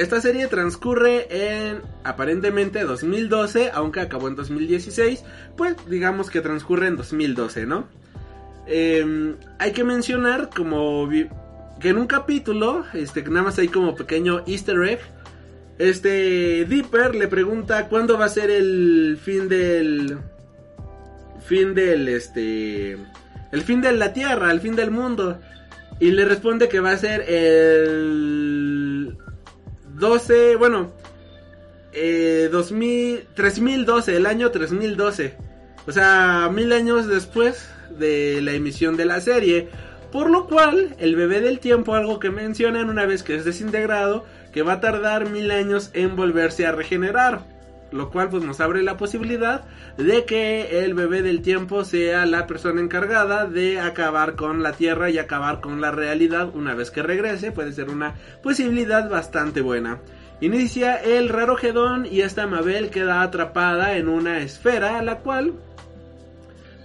esta serie transcurre en aparentemente 2012, aunque acabó en 2016, pues digamos que transcurre en 2012, ¿no? Eh, hay que mencionar como que en un capítulo, este nada más hay como pequeño easter egg, este Dipper le pregunta cuándo va a ser el fin del fin del este el fin de la tierra, el fin del mundo. Y le responde que va a ser el 12, bueno, eh, 2000, 3012, el año 3012. O sea, mil años después de la emisión de la serie. Por lo cual, el bebé del tiempo, algo que mencionan una vez que es desintegrado, que va a tardar mil años en volverse a regenerar. Lo cual pues nos abre la posibilidad de que el bebé del tiempo sea la persona encargada de acabar con la Tierra y acabar con la realidad una vez que regrese. Puede ser una posibilidad bastante buena. Inicia el raro Gedón y esta Mabel queda atrapada en una esfera, la cual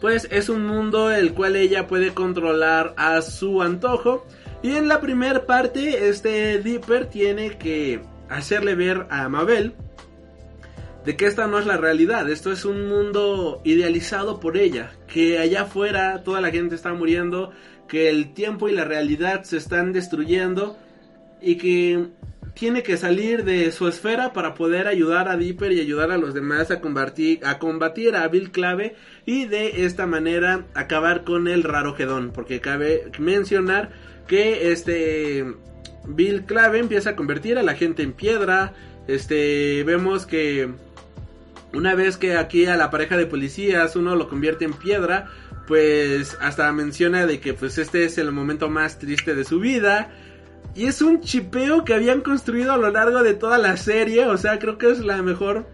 pues es un mundo el cual ella puede controlar a su antojo. Y en la primera parte este Dipper tiene que hacerle ver a Mabel de que esta no es la realidad, esto es un mundo idealizado por ella, que allá afuera toda la gente está muriendo, que el tiempo y la realidad se están destruyendo y que tiene que salir de su esfera para poder ayudar a Dipper y ayudar a los demás a combatir a, combatir a Bill Clave y de esta manera acabar con el raro Gedón, porque cabe mencionar que este Bill Clave empieza a convertir a la gente en piedra, este vemos que una vez que aquí a la pareja de policías uno lo convierte en piedra, pues hasta menciona de que pues este es el momento más triste de su vida. Y es un chipeo que habían construido a lo largo de toda la serie. O sea, creo que es la mejor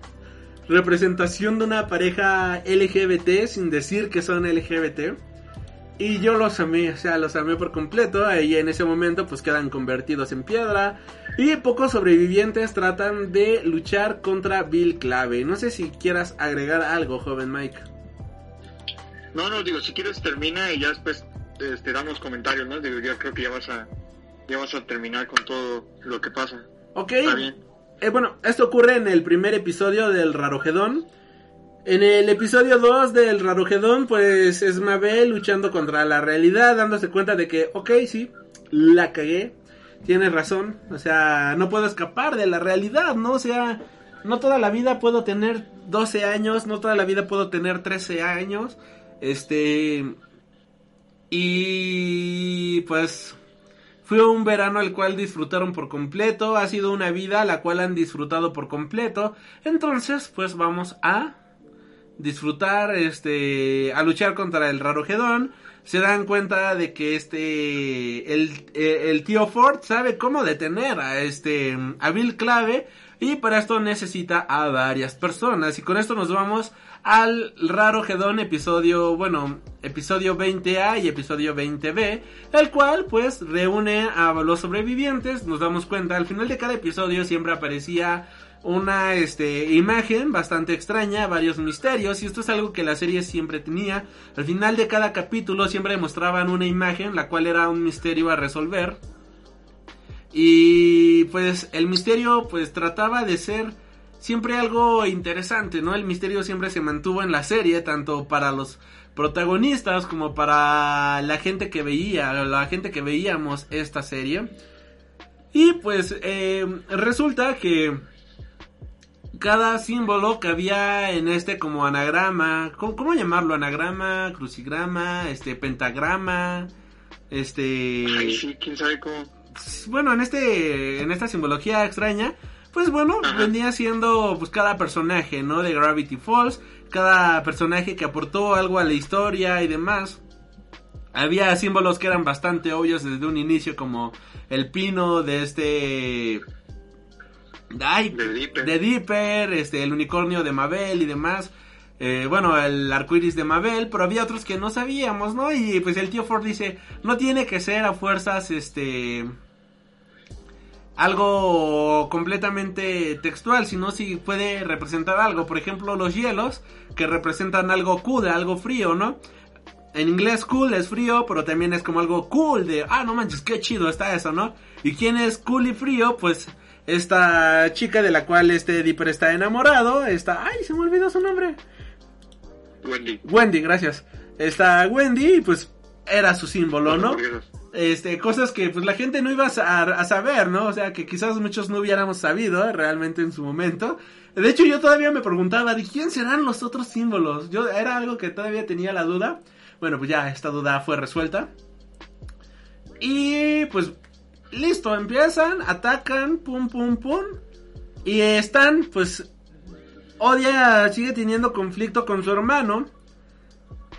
representación de una pareja LGBT sin decir que son LGBT. Y yo los amé, o sea, los amé por completo. Y en ese momento pues quedan convertidos en piedra. Y pocos sobrevivientes tratan de luchar contra Bill Clave. No sé si quieras agregar algo, joven Mike. No, no, digo, si quieres termina y ya después te este, damos comentarios, ¿no? Digo, yo creo que ya vas a, ya vas a terminar con todo lo que pasa. Ok. Está bien. Eh, bueno, esto ocurre en el primer episodio del Rarogedón. En el episodio 2 del Rarogedón, pues es Mabel luchando contra la realidad, dándose cuenta de que, ok, sí, la cagué, tienes razón, o sea, no puedo escapar de la realidad, ¿no? O sea, no toda la vida puedo tener 12 años, no toda la vida puedo tener 13 años, este... Y pues fue un verano el cual disfrutaron por completo, ha sido una vida la cual han disfrutado por completo. Entonces, pues vamos a disfrutar, este, a luchar contra el raro Gedón. Se dan cuenta de que este, el, eh, el tío Ford sabe cómo detener a este, a Bill Clave. Y para esto necesita a varias personas. Y con esto nos vamos al Raro Gedón episodio, bueno, episodio 20A y episodio 20B, el cual pues reúne a los sobrevivientes, nos damos cuenta, al final de cada episodio siempre aparecía una este imagen bastante extraña, varios misterios y esto es algo que la serie siempre tenía. Al final de cada capítulo siempre mostraban una imagen la cual era un misterio a resolver. Y pues el misterio pues trataba de ser siempre algo interesante, ¿no? El misterio siempre se mantuvo en la serie, tanto para los protagonistas como para la gente que veía, la gente que veíamos esta serie. Y pues eh, resulta que cada símbolo que había en este como anagrama, ¿cómo, cómo llamarlo? Anagrama, crucigrama, este pentagrama, este... Ay, sí, quién sabe cómo. Bueno, en este, en esta simbología extraña, pues bueno, Ajá. venía siendo pues cada personaje, ¿no? De Gravity Falls, cada personaje que aportó algo a la historia y demás. Había símbolos que eran bastante obvios desde un inicio, como el pino de este. Ay, De Dipper. de Dipper, este, el unicornio de Mabel y demás. Eh, bueno, el arcoiris de Mabel, pero había otros que no sabíamos, ¿no? Y pues el tío Ford dice, no tiene que ser a fuerzas, este, algo completamente textual, sino si puede representar algo. Por ejemplo, los hielos, que representan algo cool, algo frío, ¿no? En inglés cool es frío, pero también es como algo cool de, ah, no manches, qué chido está eso, ¿no? ¿Y quién es cool y frío? Pues esta chica de la cual este Dipper está enamorado, está, ay, se me olvidó su nombre. Wendy. Wendy, gracias. Está Wendy y pues era su símbolo, ¿no? Este, cosas que pues la gente no iba a, a saber, ¿no? O sea, que quizás muchos no hubiéramos sabido ¿eh? realmente en su momento. De hecho, yo todavía me preguntaba, ¿de quién serán los otros símbolos? Yo era algo que todavía tenía la duda. Bueno, pues ya esta duda fue resuelta. Y pues listo, empiezan, atacan, pum, pum, pum. Y están, pues, odia, sigue teniendo conflicto con su hermano.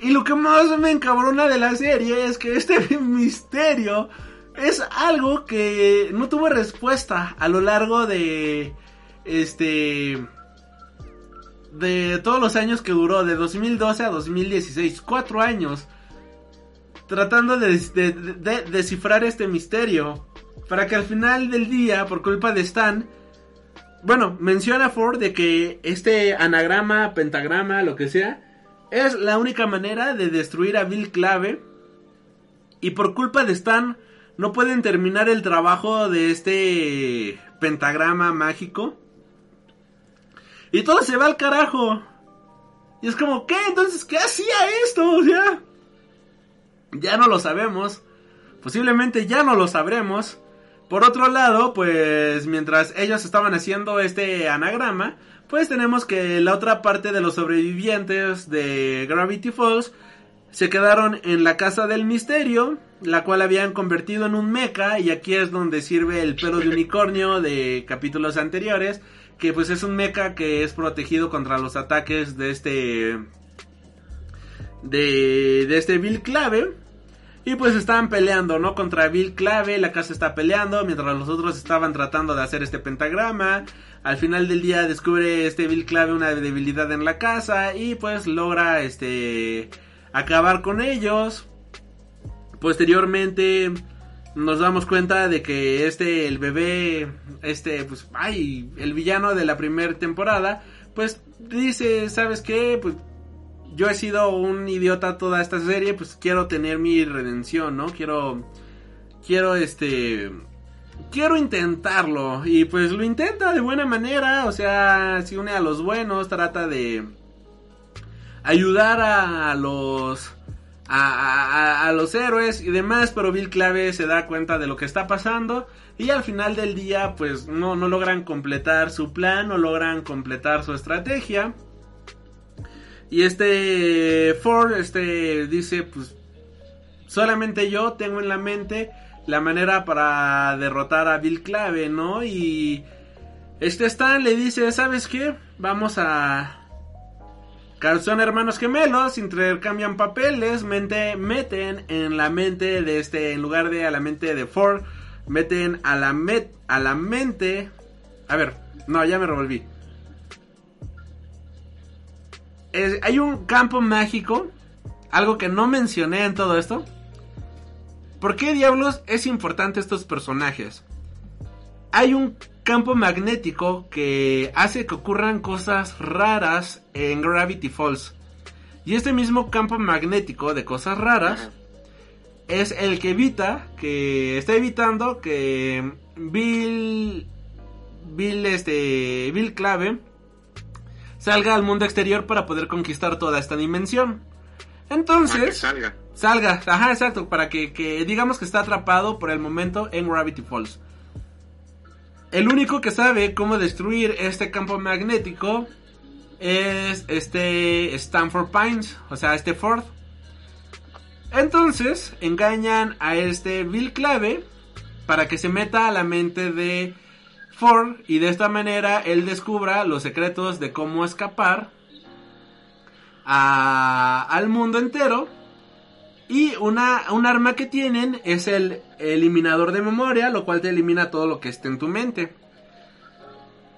Y lo que más me encabrona de la serie es que este misterio es algo que no tuvo respuesta a lo largo de este de todos los años que duró de 2012 a 2016, cuatro años tratando de, de, de, descifrar este misterio para que al final del día, por culpa de Stan, bueno, menciona Ford de que este anagrama, pentagrama, lo que sea, es la única manera de destruir a Bill Clave. Y por culpa de Stan, no pueden terminar el trabajo de este pentagrama mágico. Y todo se va al carajo. Y es como, ¿qué? Entonces, ¿qué hacía esto? Ya no lo sabemos. Posiblemente ya no lo sabremos. Por otro lado, pues mientras ellos estaban haciendo este anagrama, pues tenemos que la otra parte de los sobrevivientes de Gravity Falls se quedaron en la casa del misterio, la cual habían convertido en un mecha y aquí es donde sirve el pelo de unicornio de capítulos anteriores, que pues es un mecha que es protegido contra los ataques de este de, de este Bill Clave. Y pues estaban peleando, ¿no? Contra Bill Clave, la casa está peleando, mientras los otros estaban tratando de hacer este pentagrama. Al final del día descubre este Bill Clave una debilidad en la casa y pues logra este acabar con ellos. Posteriormente nos damos cuenta de que este el bebé este pues ay, el villano de la primera temporada pues dice, ¿sabes qué? Pues yo he sido un idiota toda esta serie, pues quiero tener mi redención, ¿no? Quiero quiero este quiero intentarlo y pues lo intenta de buena manera, o sea, se une a los buenos, trata de ayudar a los a, a, los héroes y demás, pero Bill Clave se da cuenta de lo que está pasando y al final del día pues no, no logran completar su plan, no logran completar su estrategia. Y este Ford este dice pues solamente yo tengo en la mente la manera para derrotar a Bill Clave, ¿no? Y este Stan le dice, ¿sabes qué? Vamos a... Son hermanos gemelos, intercambian papeles, mente, meten en la mente de este, en lugar de a la mente de Ford, meten a la, met, a la mente... A ver, no, ya me revolví. Hay un campo mágico, algo que no mencioné en todo esto, ¿Por qué diablos es importante estos personajes? Hay un campo magnético que hace que ocurran cosas raras en Gravity Falls. Y este mismo campo magnético de cosas raras es el que evita, que está evitando que Bill, Bill, este, Bill Clave salga al mundo exterior para poder conquistar toda esta dimensión. Entonces, salga. Salga, ajá, exacto, para que, que digamos que está atrapado por el momento en Gravity Falls. El único que sabe cómo destruir este campo magnético es este Stanford Pines, o sea, este Ford. Entonces, engañan a este Bill Clave para que se meta a la mente de Ford y de esta manera él descubra los secretos de cómo escapar al mundo entero y una, un arma que tienen es el eliminador de memoria, lo cual te elimina todo lo que esté en tu mente.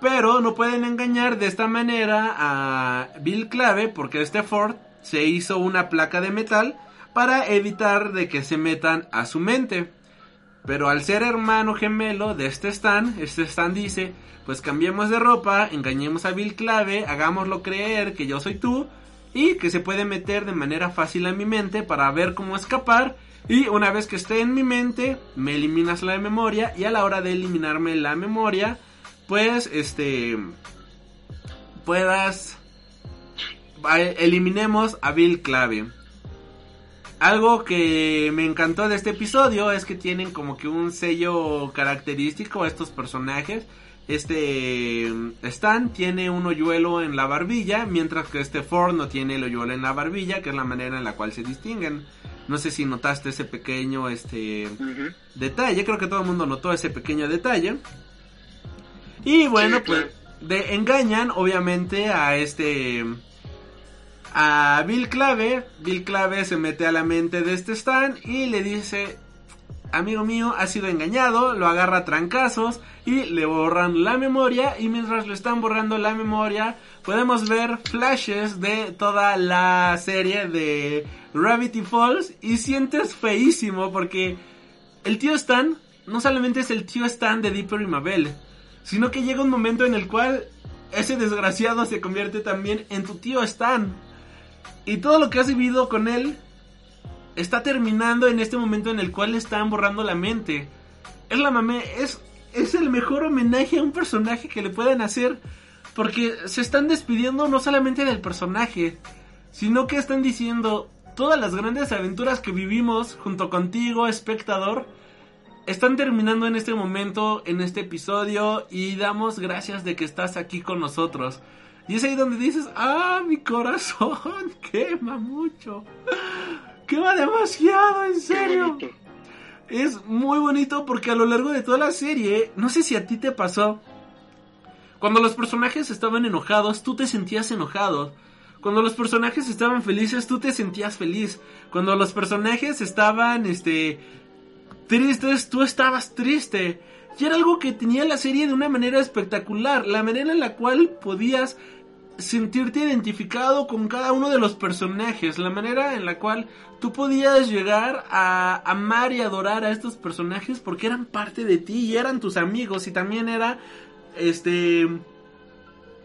Pero no pueden engañar de esta manera a Bill Clave porque este Ford se hizo una placa de metal para evitar de que se metan a su mente. Pero al ser hermano gemelo de este Stan, este Stan dice, pues cambiemos de ropa, engañemos a Bill Clave, hagámoslo creer que yo soy tú y que se puede meter de manera fácil a mi mente para ver cómo escapar. Y una vez que esté en mi mente me eliminas la memoria y a la hora de eliminarme la memoria pues este puedas eliminemos a Bill Clave algo que me encantó de este episodio es que tienen como que un sello característico a estos personajes. Este Stan tiene un hoyuelo en la barbilla, mientras que este Ford no tiene el hoyuelo en la barbilla, que es la manera en la cual se distinguen. No sé si notaste ese pequeño este detalle, creo que todo el mundo notó ese pequeño detalle. Y bueno, Sí, pues claro. de, engañan obviamente a este a Bill Clave. Bill Clave se mete a la mente de este Stan y le dice, amigo mío, ha sido engañado, lo agarra a trancazos y le borran la memoria y mientras le están borrando la memoria podemos ver flashes de toda la serie de Gravity Falls y sientes feísimo porque el tío Stan no solamente es el tío Stan de y Mabel, sino que llega un momento en el cual ese desgraciado se convierte también en tu tío Stan. Y todo lo que has vivido con él está terminando en este momento en el cual le están borrando la mente. Es la mame, es, es el mejor homenaje a un personaje que le pueden hacer. Porque se están despidiendo no solamente del personaje, sino que están diciendo todas las grandes aventuras que vivimos junto contigo, espectador, están terminando en este momento, en este episodio, y damos gracias de que estás aquí con nosotros. Y es ahí donde dices, ah, mi corazón quema mucho. Quema demasiado, en serio. Es muy bonito porque a lo largo de toda la serie, no sé si a ti te pasó, cuando los personajes estaban enojados, tú te sentías enojado. Cuando los personajes estaban felices, tú te sentías feliz. Cuando los personajes estaban, este, tristes, tú estabas triste. Y era algo que tenía la serie de una manera espectacular. La manera en la cual podías sentirte identificado con cada uno de los personajes. La manera en la cual tú podías llegar a amar y adorar a estos personajes porque eran parte de ti y eran tus amigos. Y también era, este,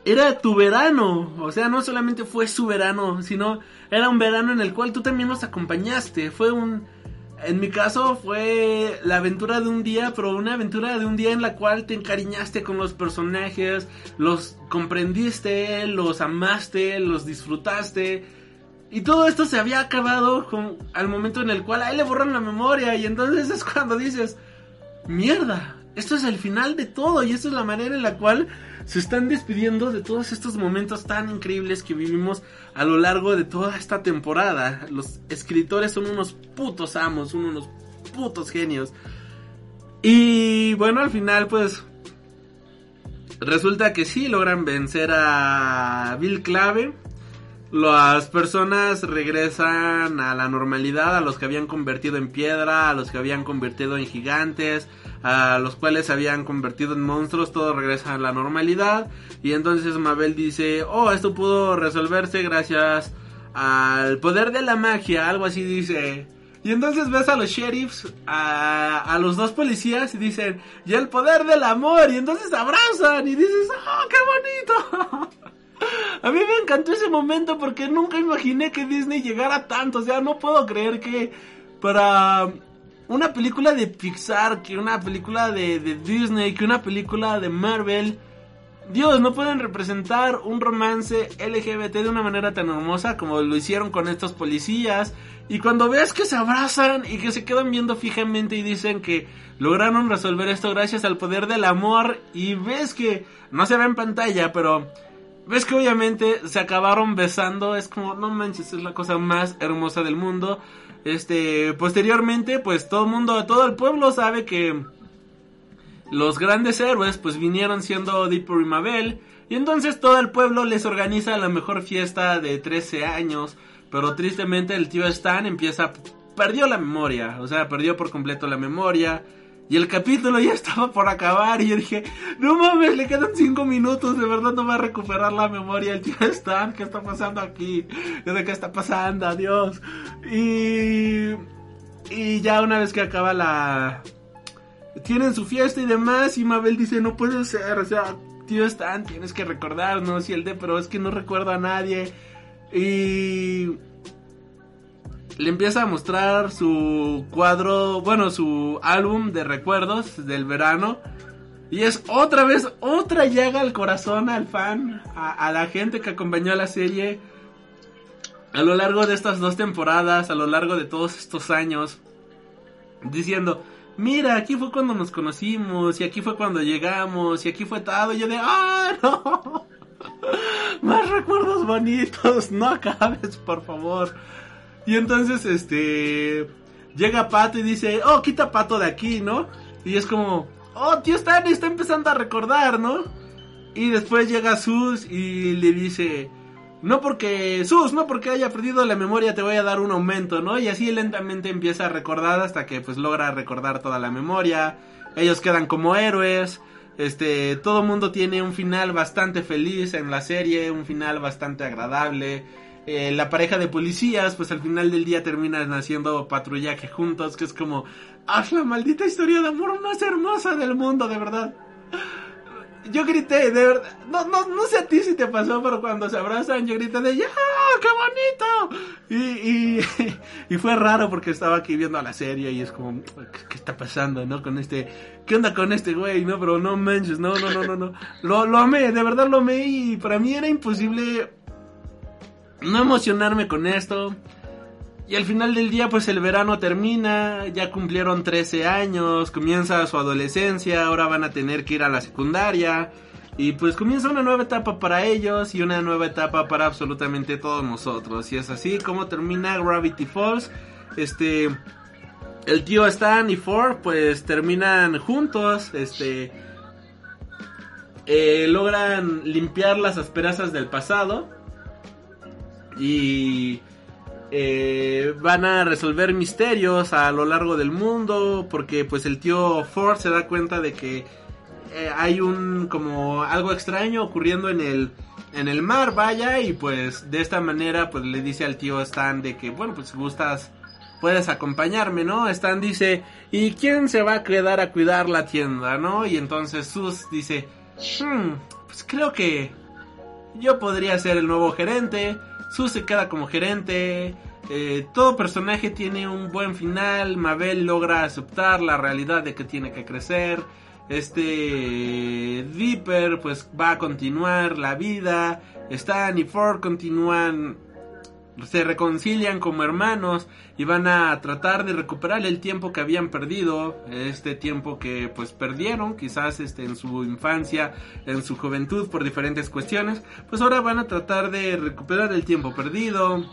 era tu verano. O sea, no solamente fue su verano, sino era un verano en el cual tú también nos acompañaste. Fue un... En mi caso fue la aventura de un día, pero una aventura de un día en la cual te encariñaste con los personajes, los comprendiste, los amaste, los disfrutaste. Y todo esto se había acabado al momento en el cual a él le borran la memoria y entonces es cuando dices, mierda, esto es el final de todo y esta es la manera en la cual se están despidiendo de todos estos momentos tan increíbles que vivimos a lo largo de toda esta temporada. Los escritores son unos putos amos, son unos putos genios. Y bueno, al final pues resulta que sí logran vencer a Bill Clave. Las personas regresan a la normalidad, a los que habían convertido en piedra, a los que habían convertido en gigantes, a los cuales se habían convertido en monstruos, todo regresa a la normalidad. Y entonces Mabel dice, oh, esto pudo resolverse gracias al poder de la magia, algo así dice. Y entonces ves a los sheriffs, a, los dos policías y dicen, y el poder del amor, y entonces abrazan y dices, oh, qué bonito. A mí me encantó ese momento porque nunca imaginé que Disney llegara tanto. O sea, no puedo creer que para una película de Pixar, que una película de, Disney, que una película de Marvel, Dios, no pueden representar un romance LGBT de una manera tan hermosa como lo hicieron con estos policías. Y cuando ves que se abrazan y que se quedan viendo fijamente y dicen que lograron resolver esto gracias al poder del amor y ves que no se ve en pantalla, pero ves que obviamente se acabaron besando, es como, no manches, es la cosa más hermosa del mundo. Este, posteriormente, pues todo el mundo, todo el pueblo sabe que los grandes héroes pues vinieron siendo Deeper y Mabel. Y entonces todo el pueblo les organiza la mejor fiesta de 13 años. Pero tristemente el tío Stan empieza... Perdió la memoria. O sea, perdió por completo la memoria. Y el capítulo ya estaba por acabar. Y yo dije, no mames, le quedan 5 minutos. De verdad no va a recuperar la memoria el tío Stan. ¿Qué está pasando aquí? ¿De qué está pasando? Adiós. Y... Y ya una vez que acaba la, tienen su fiesta y demás y Mabel dice no puede ser, o sea, tío Stan, tienes que recordarnos y el de, pero es que no recuerdo a nadie y le empieza a mostrar su cuadro, bueno, su álbum de recuerdos del verano y es otra vez otra llaga al corazón al fan, a, la gente que acompañó a la serie. a lo largo de estas dos temporadas, a lo largo de todos estos años, diciendo, mira, aquí fue cuando nos conocimos, y aquí fue cuando llegamos, y aquí fue todo, y yo de, ah, no, más recuerdos bonitos, no acabes, por favor. Y entonces, este, llega Pato y dice, oh, quita Pato de aquí, ¿no? Y es como, oh, tío Stan está empezando a recordar, ¿no? Y después llega Sus y le dice, no porque, Sus, no porque haya perdido la memoria te voy a dar un aumento, ¿no? Y así lentamente empieza a recordar hasta que pues logra recordar toda la memoria. Ellos quedan como héroes. Este, todo mundo tiene un final bastante feliz en la serie, un final bastante agradable. Eh, la pareja de policías, pues al final del día terminan haciendo patrullaje juntos, que es como, haz la maldita historia de amor más hermosa del mundo, de verdad yo grité, de verdad, no, no, no sé a ti si te pasó, pero cuando se abrazan yo grité de ¡Ya! ¡Qué bonito! Y, y, y, fue raro porque estaba aquí viendo la serie y es como, ¿qué, está pasando, no? Con este, ¿qué onda con este güey, no? Pero no manches, no, no, no, no, no. Lo, lo amé, de verdad lo amé y para mí era imposible no emocionarme con esto. Y al final del día, pues el verano termina, ya cumplieron 13 años, comienza su adolescencia, ahora van a tener que ir a la secundaria. Y pues comienza una nueva etapa para ellos y una nueva etapa para absolutamente todos nosotros. Y es así como termina Gravity Falls. Este. El tío Stan y Ford pues terminan juntos. Este. Eh, logran limpiar las asperezas del pasado. Y eh, van a resolver misterios a lo largo del mundo porque pues el tío Ford se da cuenta de que eh, hay un como algo extraño ocurriendo en el en el mar vaya y pues de esta manera pues le dice al tío Stan de que bueno pues si gustas puedes acompañarme no Stan dice y quién se va a quedar a cuidar la tienda no y entonces Sus dice hmm, pues creo que yo podría ser el nuevo gerente Sus se queda como gerente. Eh, todo personaje tiene un buen final. Mabel logra aceptar la realidad de que tiene que crecer. Este Dipper pues va a continuar la vida. Stan y Ford continúan se reconcilian como hermanos y van a tratar de recuperar el tiempo que habían perdido, este tiempo que pues perdieron quizás este en su infancia, en su juventud por diferentes cuestiones, pues ahora van a tratar de recuperar el tiempo perdido.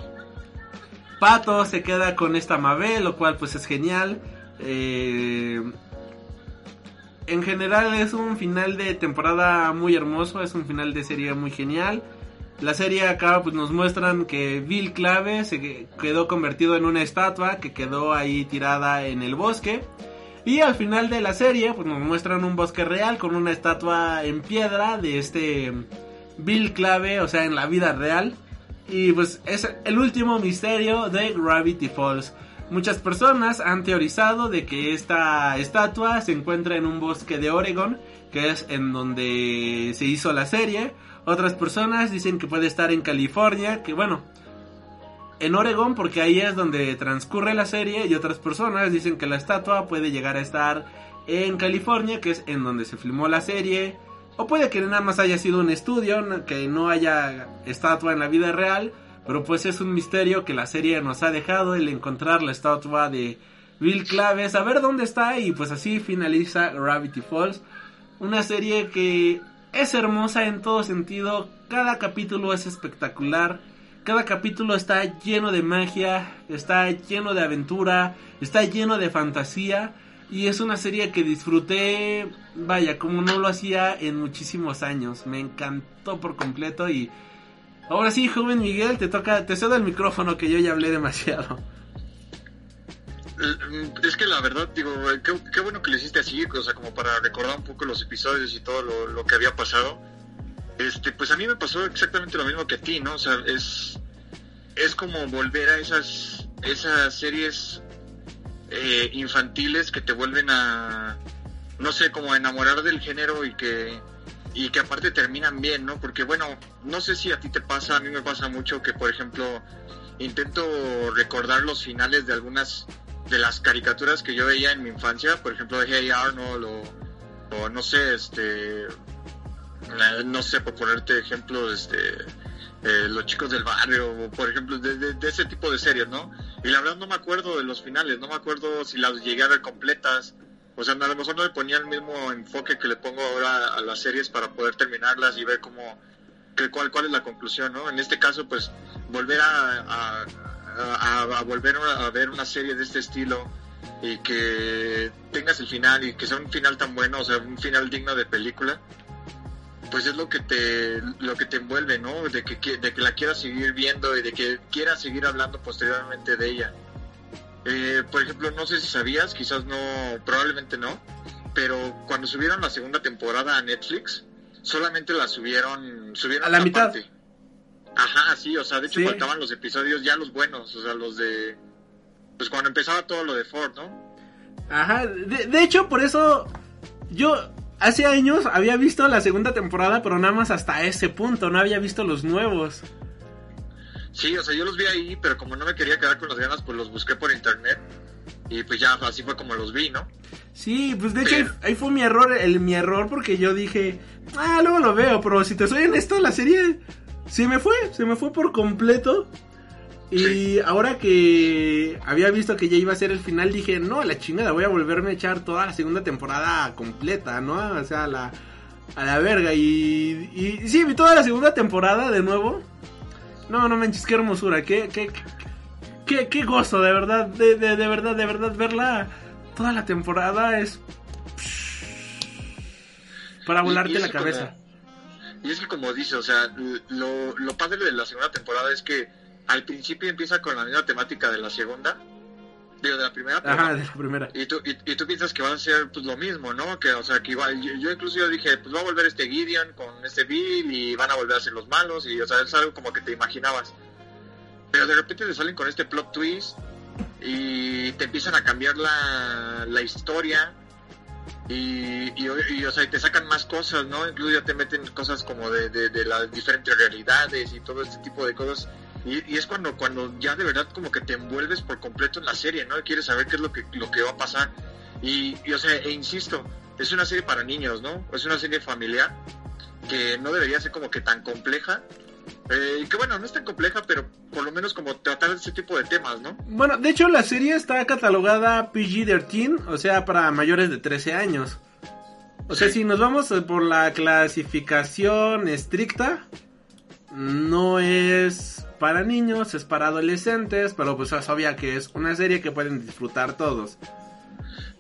Pato se queda con esta Mabel, lo cual pues es genial. Eh, en general es un final de temporada muy hermoso, es un final de serie muy genial. La serie acá pues nos muestran que Bill Clave se quedó convertido en una estatua que quedó ahí tirada en el bosque. Y al final de la serie pues nos muestran un bosque real con una estatua en piedra de este Bill Clave, o sea, en la vida real. Y pues es el último misterio de Gravity Falls. Muchas personas han teorizado de que esta estatua se encuentra en un bosque de Oregon, que es en donde se hizo la serie. Otras personas dicen que puede estar en California, que bueno, en Oregon porque ahí es donde transcurre la serie y otras personas dicen que la estatua puede llegar a estar en California, que es en donde se filmó la serie. O puede que nada más haya sido un estudio, que no haya estatua en la vida real, pero pues es un misterio que la serie nos ha dejado el encontrar la estatua de Bill Clave, saber dónde está y pues así finaliza Gravity Falls, una serie que es hermosa en todo sentido, cada capítulo es espectacular, cada capítulo está lleno de magia, está lleno de aventura, está lleno de fantasía y es una serie que disfruté, vaya, como no lo hacía en muchísimos años, me encantó por completo y ahora sí, joven Miguel, te toca, te cedo el micrófono que yo ya hablé demasiado. Es que la verdad, digo, qué, bueno que lo hiciste así, o sea, como para recordar un poco los episodios y todo lo, que había pasado. Este, pues a mí me pasó exactamente lo mismo que a ti, ¿no? O sea, es, es como volver a esas, esas series eh, infantiles que te vuelven a, no sé, como a enamorar del género y que, y que aparte terminan bien, ¿no? Porque bueno, no sé si a ti te pasa, a mí me pasa mucho que, por ejemplo, intento recordar los finales de algunas de las caricaturas que yo veía en mi infancia, por ejemplo de Hey Arnold o, no sé, este, no sé, por ponerte ejemplos, este, eh, Los chicos del barrio, por ejemplo, de, de- de ese tipo de series, ¿no? Y la verdad no me acuerdo de los finales, no me acuerdo si las llegué a ver completas. O sea, a lo mejor no le ponía el mismo enfoque que le pongo ahora a las series para poder terminarlas y ver cómo, que, cuál, cuál es la conclusión, ¿no? En este caso, pues, volver a, a, a- a volver a ver una serie de este estilo y que tengas el final y que sea un final tan bueno, o sea, un final digno de película, pues es lo que te lo que te envuelve, ¿no? De que, de que la quieras seguir viendo y de que quieras seguir hablando posteriormente de ella. Eh, por ejemplo, no sé si sabías, quizás no, probablemente no, pero cuando subieron la segunda temporada a Netflix, solamente la subieron, subieron A la mitad. parte. Ajá, sí, o sea, de hecho Sí. faltaban los episodios ya los buenos, o sea, los de, pues cuando empezaba todo lo de Ford, ¿no? Ajá, de, de hecho, por eso yo hace años había visto la segunda temporada, pero nada más hasta ese punto, no había visto los nuevos. Sí, o sea, yo los vi ahí, pero como no me quería quedar con las ganas, pues los busqué por internet y pues ya así fue como los vi, ¿no? Sí, pues de hecho ahí, ahí fue mi error, el mi error porque yo dije, ah, luego lo veo, pero si te soy honesto, la serie se me fue, se me fue por completo. Y ahora que había visto que ya iba a ser el final, dije, no, a la chingada, voy a volverme a echar toda la segunda temporada completa, ¿no? O sea, a la, a la verga. Y, y sí, vi toda la segunda temporada de nuevo. No, no manches, qué hermosura, qué, qué, qué, qué gozo, de verdad, de, de, de verdad, de verdad, verla toda la temporada es para volarte la cabeza. Y es que como dice, o sea, lo, lo padre de la segunda temporada es que al principio empieza con la misma temática de la segunda, digo, de la primera, Ajá, de la primera. y tú, y, y tú piensas que va a ser pues lo mismo, ¿no? Que, o sea, que igual, yo, yo incluso yo dije, pues va a volver este Gideon con este Bill y van a volver a ser los malos, y o sea, es algo como que te imaginabas. Pero de repente te salen con este plot twist y te empiezan a cambiar la, la historia y, y, y, o sea, te sacan más cosas, ¿no? Incluso ya te meten cosas como de, de, de las diferentes realidades y todo este tipo de cosas. Y, es cuando, cuando ya de verdad como que te envuelves por completo en la serie, ¿no? Quieres saber qué es lo que, lo que va a pasar. Y, y, o sea, e insisto, es una serie para niños, ¿no? Es una serie familiar que no debería ser como que tan compleja. Eh, y que bueno, no es tan compleja, pero por lo menos como tratar ese tipo de temas, ¿no? Bueno, de hecho la serie está catalogada PG-13, o sea, para mayores de 13 años. O sea, Sí. si nos vamos eh, por la clasificación estricta, no es para niños, es para adolescentes, pero pues es obvia que es una serie que pueden disfrutar todos.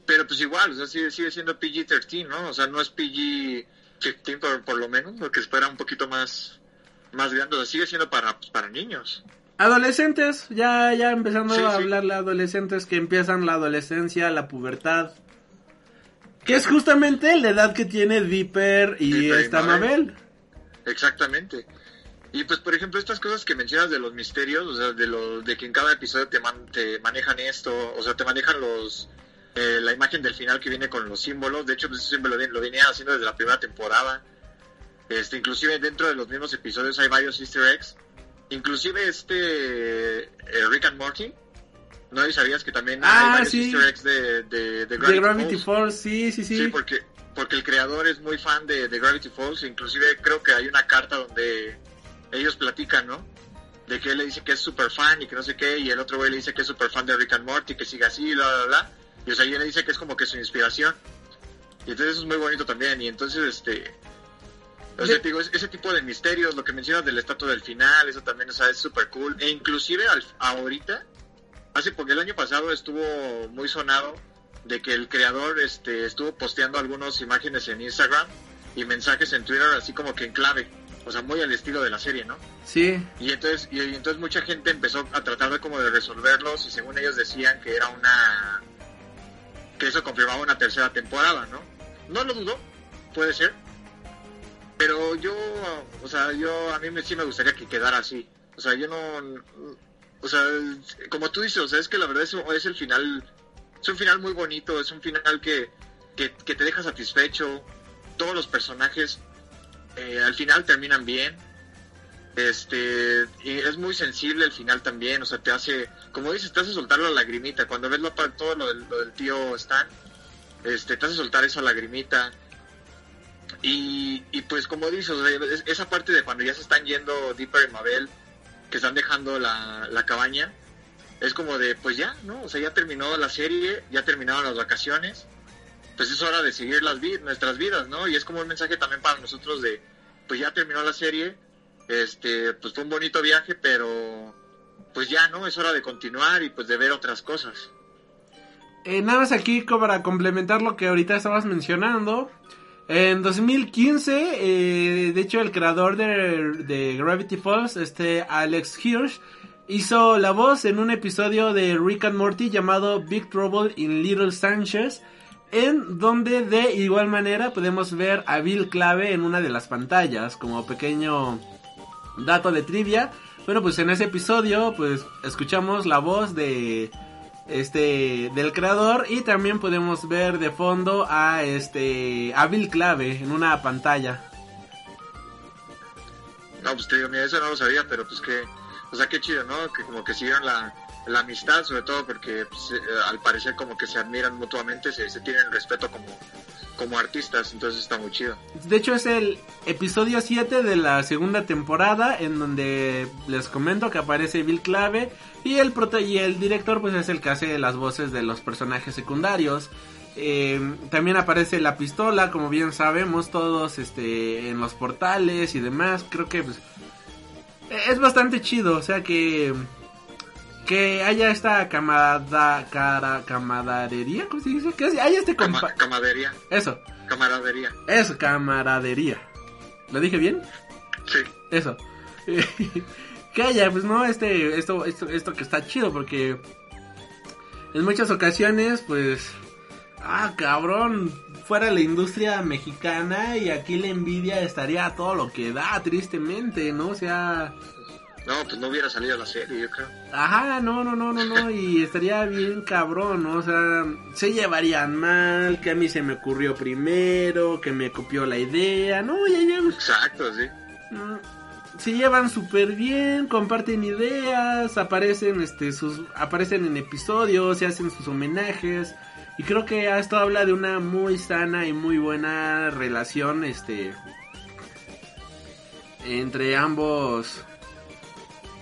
Pero pues igual, o sea, sigue, sigue siendo PG-13, ¿no? O sea, no es PG-15 por, por lo menos, lo que espera un poquito más, más grande. O sea, sigue siendo para, para niños. Adolescentes, ya, ya empezando Sí, a sí. hablar de adolescentes que empiezan la adolescencia, la pubertad. Que es justamente la edad que tiene Dipper y Dipper esta Mabel. Mabel. Exactamente. Y pues, por ejemplo, estas cosas que mencionas de los misterios, o sea, de, lo, de que en cada episodio te, man- te manejan esto, o sea, te manejan los eh, la imagen del final que viene con los símbolos. De hecho, pues siempre lo, lo venía haciendo desde la primera temporada. Este, inclusive dentro de los mismos episodios hay varios easter eggs. Inclusive este eh, Rick and Morty. ¿No ¿Y sabías que también Ah, hay varios sí. easter eggs de, de, de Gravity Gravity Falls? Falls, sí, sí, sí. Sí, porque, porque el creador es muy fan de, de Gravity Falls. Inclusive creo que hay una carta donde ellos platican, ¿no? De que él le dice que es súper fan y que no sé qué, y el otro güey le dice que es súper fan de Rick and Morty, que siga así, bla, bla, bla. Y o sea, él le dice que es como que su inspiración. Y entonces eso es muy bonito también. Y entonces, este... Digo, es- ese tipo de misterios, lo que mencionas del estatua del final, eso también, o sea, es súper cool. E inclusive al- ahorita, hace porque el año pasado estuvo muy sonado de que el creador este, estuvo posteando algunas imágenes en Instagram y mensajes en Twitter así como que en clave, o sea, muy al estilo de la serie, ¿no? Sí. Y entonces, y, y entonces mucha gente empezó a tratar de como de resolverlos y según ellos decían que era una... que eso confirmaba una tercera temporada, ¿no? No lo dudo, puede ser. Pero yo, o sea, yo a mí me, sí me gustaría que quedara así. O sea, yo no... O sea, como tú dices, o sea, es que la verdad es, el final... Es un final muy bonito, es un final que, que, que te deja satisfecho. Todos los personajes eh, al final terminan bien. Este, y es muy sensible el final también, o sea, te hace, como dices, te hace soltar la lagrimita. Cuando ves lo, todo lo lo del tío Stan, este, te hace soltar esa lagrimita. Y, pues como dices, esa parte de cuando ya se están yendo Dipper y Mabel, que están dejando la, la cabaña, es como de, pues ya, ¿no? O sea, ya terminó la serie, ya terminaron las vacaciones, pues es hora de seguir las vid nuestras vidas, ¿no? Y es como un mensaje también para nosotros de, pues ya terminó la serie, este, pues fue un bonito viaje, pero pues ya, ¿no? Es hora de continuar y pues de ver otras cosas. Eh, nada más aquí para complementar lo que ahorita estabas mencionando. En 2015, eh, de hecho, el creador de, de Gravity Falls, este Alex Hirsch, hizo la voz en un episodio de Rick and Morty llamado Big Trouble in Little Sanchez, en donde de igual manera podemos ver a Bill Clave en una de las pantallas, como pequeño dato de trivia. Bueno, pues en ese episodio, pues escuchamos la voz de este del creador y también podemos ver de fondo a este a Bill Clave en una pantalla. No, pues te digo, mira, eso no lo sabía, pero pues que, o sea, qué chido, ¿no? Que como que sigan la, la amistad, sobre todo porque pues, eh, al parecer como que se admiran mutuamente, se, se tienen respeto como, como artistas, entonces está muy chido. De hecho es el episodio 7 de la segunda temporada en donde les comento que aparece Bill Clave y el prota y el director pues es el que hace las voces de los personajes secundarios. Eh, también aparece la pistola, como bien sabemos todos este en los portales y demás. Creo que pues, es bastante chido, o sea que que haya esta camada, cara, camaradería, ¿cómo se dice? Que haya este Cama- compa camaradería, eso, camaradería, eso, camaradería. ¿Lo dije bien? sí. Eso. que haya, pues no, este, esto, esto, esto que está chido porque en muchas ocasiones, pues, ah, cabrón, fuera la industria mexicana y aquí la envidia estaría a todo lo que da, tristemente, ¿no? O sea, No, pues no hubiera salido la serie, yo creo. Ajá, no, no, no, no, no, y estaría bien cabrón, ¿no? O sea, se llevarían mal, que a mí se me ocurrió primero, que me copió la idea, no, ya, ya, Exacto, sí. se llevan súper bien, comparten ideas, aparecen, este, sus, aparecen en episodios, se hacen sus homenajes, y creo que esto habla de una muy sana y muy buena relación, este, entre ambos,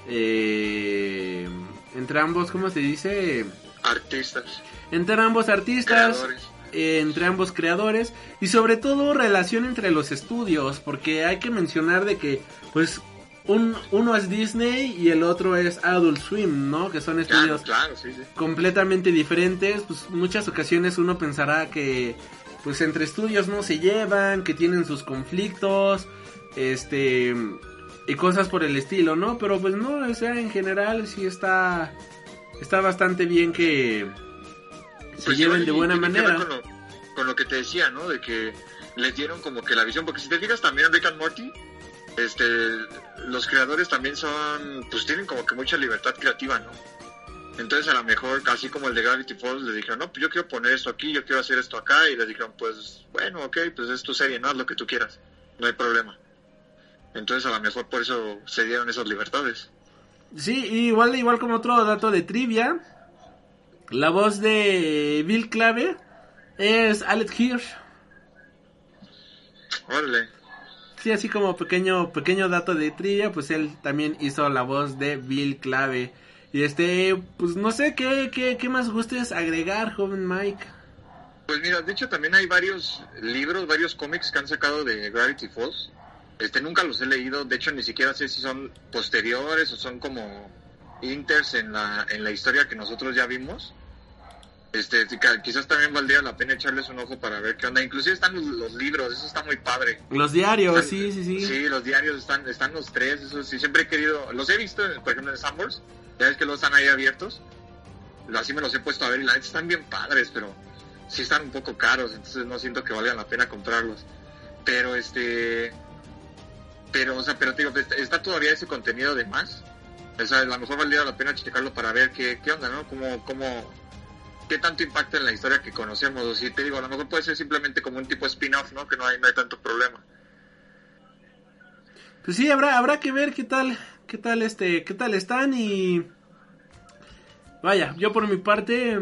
eh, entre ambos, ¿cómo se dice? Artistas, Entre ambos artistas, creadores. eh, entre ambos creadores y sobre todo relación entre los estudios, porque hay que mencionar de que, pues, un, uno es Disney y el otro es Adult Swim, ¿no? Que son Claro, estudios claro, sí, sí. completamente diferentes, pues muchas ocasiones uno pensará que pues entre estudios no se llevan, que tienen sus conflictos, este y cosas por el estilo, ¿no? Pero pues no, o sea, en general sí está está bastante bien que se Pues lleven de buena manera. Con lo, con lo que te decía, ¿no? De que les dieron como que la visión, porque si te fijas también Rick and Morty, este, los creadores también son, pues tienen como que mucha libertad creativa, ¿no? Entonces a lo mejor, así como el de Gravity Falls, les dijeron, no, pues yo quiero poner esto aquí, yo quiero hacer esto acá, y les dijeron, pues, bueno, ok, pues es tu serie, no haz lo que tú quieras, no hay problema. Entonces a lo mejor por eso se dieron esas libertades. Sí, igual igual como otro dato de trivia, la voz de Bill Clave es Alex Hirsch. Órale, Sí, así como pequeño pequeño dato de trivia, pues él también hizo la voz de Bill Clave. Y este, pues no sé qué, qué, qué más gustes agregar, joven Mike. Pues mira, de hecho también hay varios libros, varios cómics que han sacado de Gravity Falls. Este nunca los he leído, de hecho ni siquiera sé si son posteriores o son como inters en la en la historia que nosotros ya vimos. Este, quizás también valdría la pena echarles un ojo para ver qué onda. Inclusive están los, los libros, eso está muy padre. Los diarios, Están- sí, sí, sí. Sí, los diarios están están los tres, eso sí siempre he querido, los he visto, por ejemplo en Sanborns, ya ves que los están ahí abiertos. Así me los he puesto a ver y la neta están bien padres, pero sí están un poco caros, entonces no siento que valga la pena comprarlos. Pero este pero o sea, pero te digo, está- está todavía ese contenido de más. O sea, a lo mejor valdría la pena checarlo para ver qué, qué onda, ¿no? Cómo, cómo, qué tanto impacta en la historia que conocemos. O si te digo, a lo mejor puede ser simplemente como un tipo spin-off, ¿no? Que no hay, no hay tanto problema. Pues sí, habrá, habrá que ver qué tal, qué tal este, qué tal están y vaya, yo por mi parte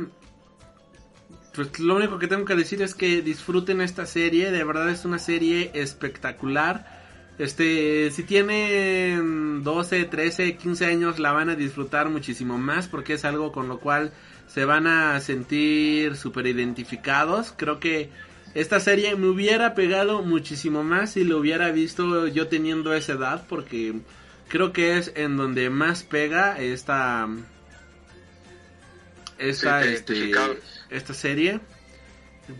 pues lo único que tengo que decir es que disfruten esta serie, de verdad es una serie espectacular. Este, si tienen 12, 13, 15 años la van a disfrutar muchísimo más porque es algo con lo cual se van a sentir súper identificados. Creo que esta serie me hubiera pegado muchísimo más si lo hubiera visto yo teniendo esa edad porque creo que es en donde más pega esta esta, Sí, este, esta serie.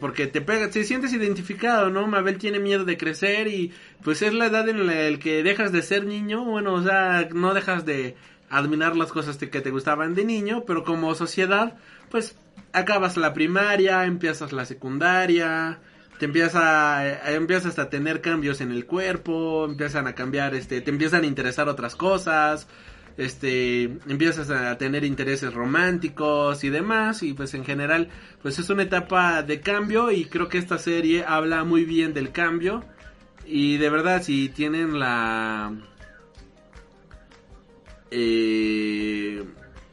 Porque te pega, te sientes identificado, ¿no? Mabel tiene miedo de crecer y pues es la edad en la que dejas de ser niño, bueno, o sea, no dejas de admirar las cosas que te gustaban de niño, pero como sociedad, pues acabas la primaria, empiezas la secundaria, te empieza, eh, empiezas a tener cambios en el cuerpo, empiezan a cambiar, este, te empiezan a interesar otras cosas, este, empiezas a tener intereses románticos y demás, y pues en general, pues es una etapa de cambio y creo que esta serie habla muy bien del cambio. Y de verdad si tienen la eh,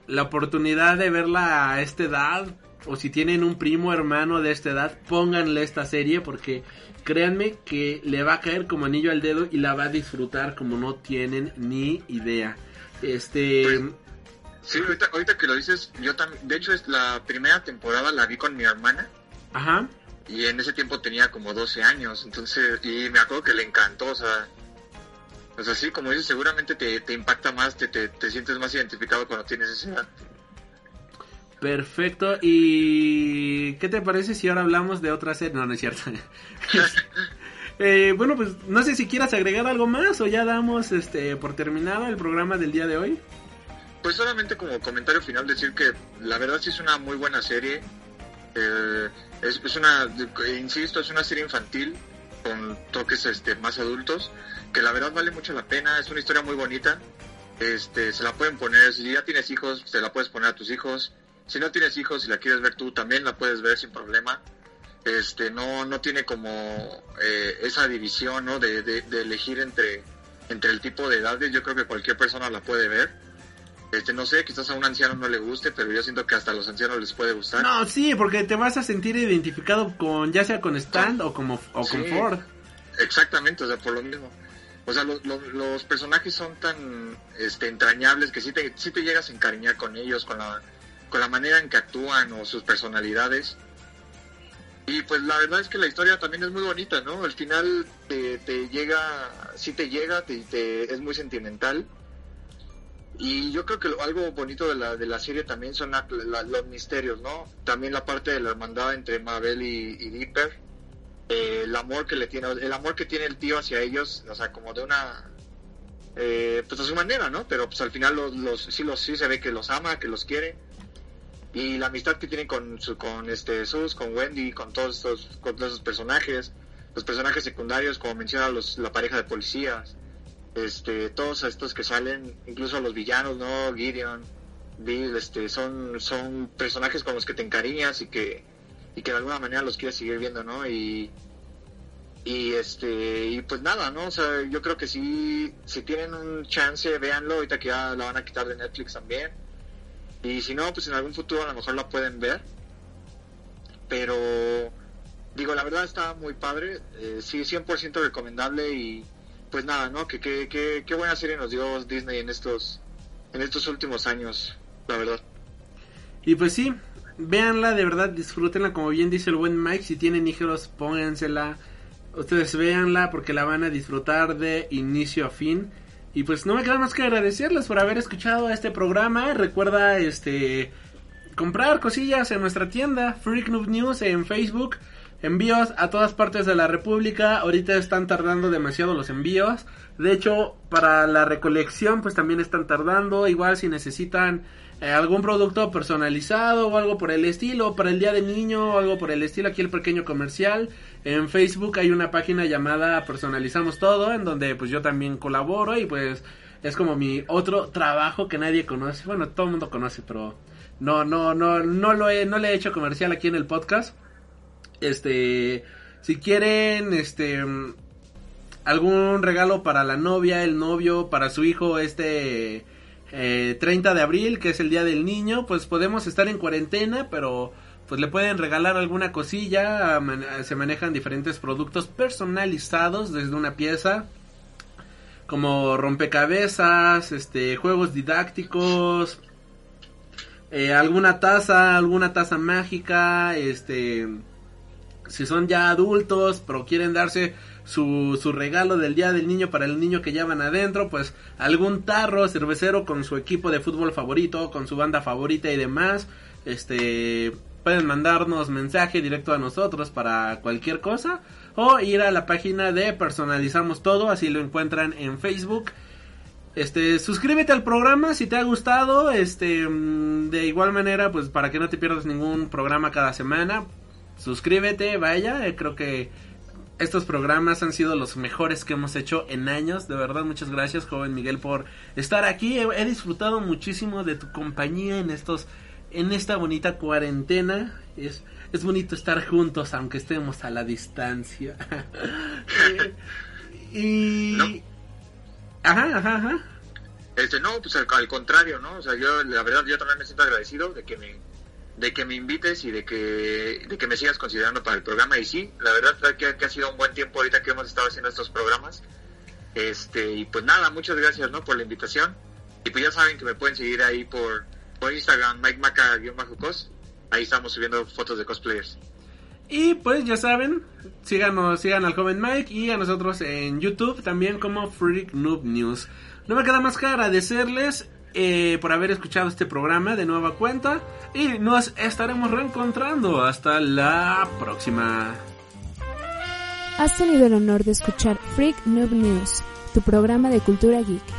la oportunidad de verla a esta edad o si tienen un primo hermano de esta edad pónganle esta serie porque créanme que le va a caer como anillo al dedo y la va a disfrutar como no tienen ni idea este Sí, ahorita, ahorita que lo dices, yo también, de hecho es la primera temporada la vi con mi hermana ajá y en ese tiempo tenía como 12 años, entonces, y me acuerdo que le encantó, o sea, o sea, sí, como dices, seguramente te, te impacta más, te, te, te sientes más identificado cuando tienes esa edad. Perfecto. ¿Y qué te parece si ahora hablamos de otra serie? No, no es cierto. Eh, bueno, pues no sé si quieras agregar algo más o ya damos este por terminado el programa del día de hoy. Pues solamente como comentario final decir que la verdad sí es una muy buena serie. Eh, es, una, insisto, es una serie infantil con toques este, más adultos, que la verdad vale mucho la pena, es una historia muy bonita. Este, se la pueden poner, si ya tienes hijos, se la puedes poner a tus hijos. Si no tienes hijos, si la quieres ver tú, también la puedes ver sin problema. Este, no, no tiene como eh, esa división, ¿no? De, de, de elegir entre, entre el tipo de edades. Yo creo que cualquier persona la puede ver. Este, no sé, quizás a un anciano no le guste, pero yo siento que hasta a los ancianos les puede gustar. No, sí, porque te vas a sentir identificado con ya sea con Stan o como o con. Ford. Exactamente, o sea, por lo mismo. O sea, lo- lo- los personajes son tan este, entrañables que sí te, sí te llegas a encariñar con ellos, con la, con la manera en que actúan o sus personalidades. Y pues la verdad es que la historia también es muy bonita, ¿no? Al final te, te llega, sí te llega, te, es muy sentimental. Y yo creo que lo- algo bonito de la, de la serie también son la- los misterios, ¿no? También la parte de la hermandad entre Mabel y, y Dipper. Eh, el amor que le tiene, el amor que tiene el tío hacia ellos, o sea, como de una, eh, pues a su manera, ¿no? Pero pues al final los, los, sí, los, sí se ve que los ama, que los quiere. Y la amistad que tiene con, su, con este Sus, con Wendy, con todos estos, con todos esos personajes, los personajes secundarios, como menciona los, la pareja de policías, este, todos estos que salen, incluso los villanos, ¿no? Gideon, Bill, este, son, son personajes con los que te encariñas y que, y que de alguna manera los quieres seguir viendo, ¿no? Y, y este, y pues nada, ¿no? O sea, yo creo que sí, si tienen un chance, véanlo, ahorita que ya la van a quitar de Netflix también. Y si no, pues en algún futuro a lo mejor la pueden ver. Pero, digo, la verdad está muy padre. Eh, sí, 100% recomendable y pues nada, ¿no? Que, que, que, qué buena serie nos dio Disney en estos, en estos últimos años, la verdad. Y pues sí, véanla, de verdad, disfrútenla, como bien dice el buen Mike, si tienen hijos, póngansela. Ustedes véanla porque la van a disfrutar de inicio a fin. Y pues no me queda más que agradecerles por haber escuchado este programa. Recuerda este comprar cosillas en nuestra tienda, Freak Noob News en Facebook. Envíos a todas partes de la República. Ahorita están tardando demasiado los envíos. De hecho, para la recolección, pues también están tardando. Igual si necesitan eh, algún producto personalizado o algo por el estilo, para el día del niño o algo por el estilo, aquí el pequeño comercial. En Facebook hay una página llamada Personalizamos Todo, en donde pues yo también colaboro y pues es como mi otro trabajo que nadie conoce. Bueno, todo el mundo conoce, pero no, no, no, no lo he, no le he hecho comercial aquí en el podcast. Este, si quieren, este, algún regalo para la novia, el novio, para su hijo, este eh, 30 de abril, que es el día del niño, pues podemos estar en cuarentena, pero pues le pueden regalar alguna cosilla. Se manejan diferentes productos personalizados desde una pieza como rompecabezas, este, juegos didácticos, eh, alguna taza, alguna taza mágica, este, si son ya adultos, pero quieren darse su, regalo del día del niño para el niño que llevan adentro, pues algún tarro cervecero con su equipo de fútbol favorito, con su banda favorita y demás, este, pueden mandarnos mensaje directo a nosotros para cualquier cosa o ir a la página de personalizamos todo, así lo encuentran en Facebook. Este, suscríbete al programa si te ha gustado, este, mm, de igual manera, pues para que no te pierdas ningún programa cada semana, suscríbete, vaya, eh, creo que estos programas han sido los mejores que hemos hecho en años, de verdad, muchas gracias, joven Miguel, por estar aquí, he, he disfrutado muchísimo de tu compañía en estos, en esta bonita cuarentena, es, es bonito estar juntos, aunque estemos a la distancia. Y... No. Ajá, ajá, ajá. Este, no, pues al, al contrario, ¿no? O sea, yo, la verdad, yo también me siento agradecido de que me, de que me invites y de que, de que me sigas considerando para el programa. Y sí, la verdad que, que ha sido un buen tiempo ahorita que hemos estado haciendo estos programas. Este, y pues nada, muchas gracias, ¿no? Por la invitación. Y pues ya saben que me pueden seguir ahí por, por Instagram, Mike Maca-cos. Ahí estamos subiendo fotos de cosplayers. Y pues ya saben, síganos, sigan al joven Mike y a nosotros en YouTube también como Freak Noob News. No me queda más que agradecerles eh, por haber escuchado este programa de nueva cuenta y nos estaremos reencontrando hasta la próxima. Has tenido el honor de escuchar Freak Noob News, tu programa de cultura geek.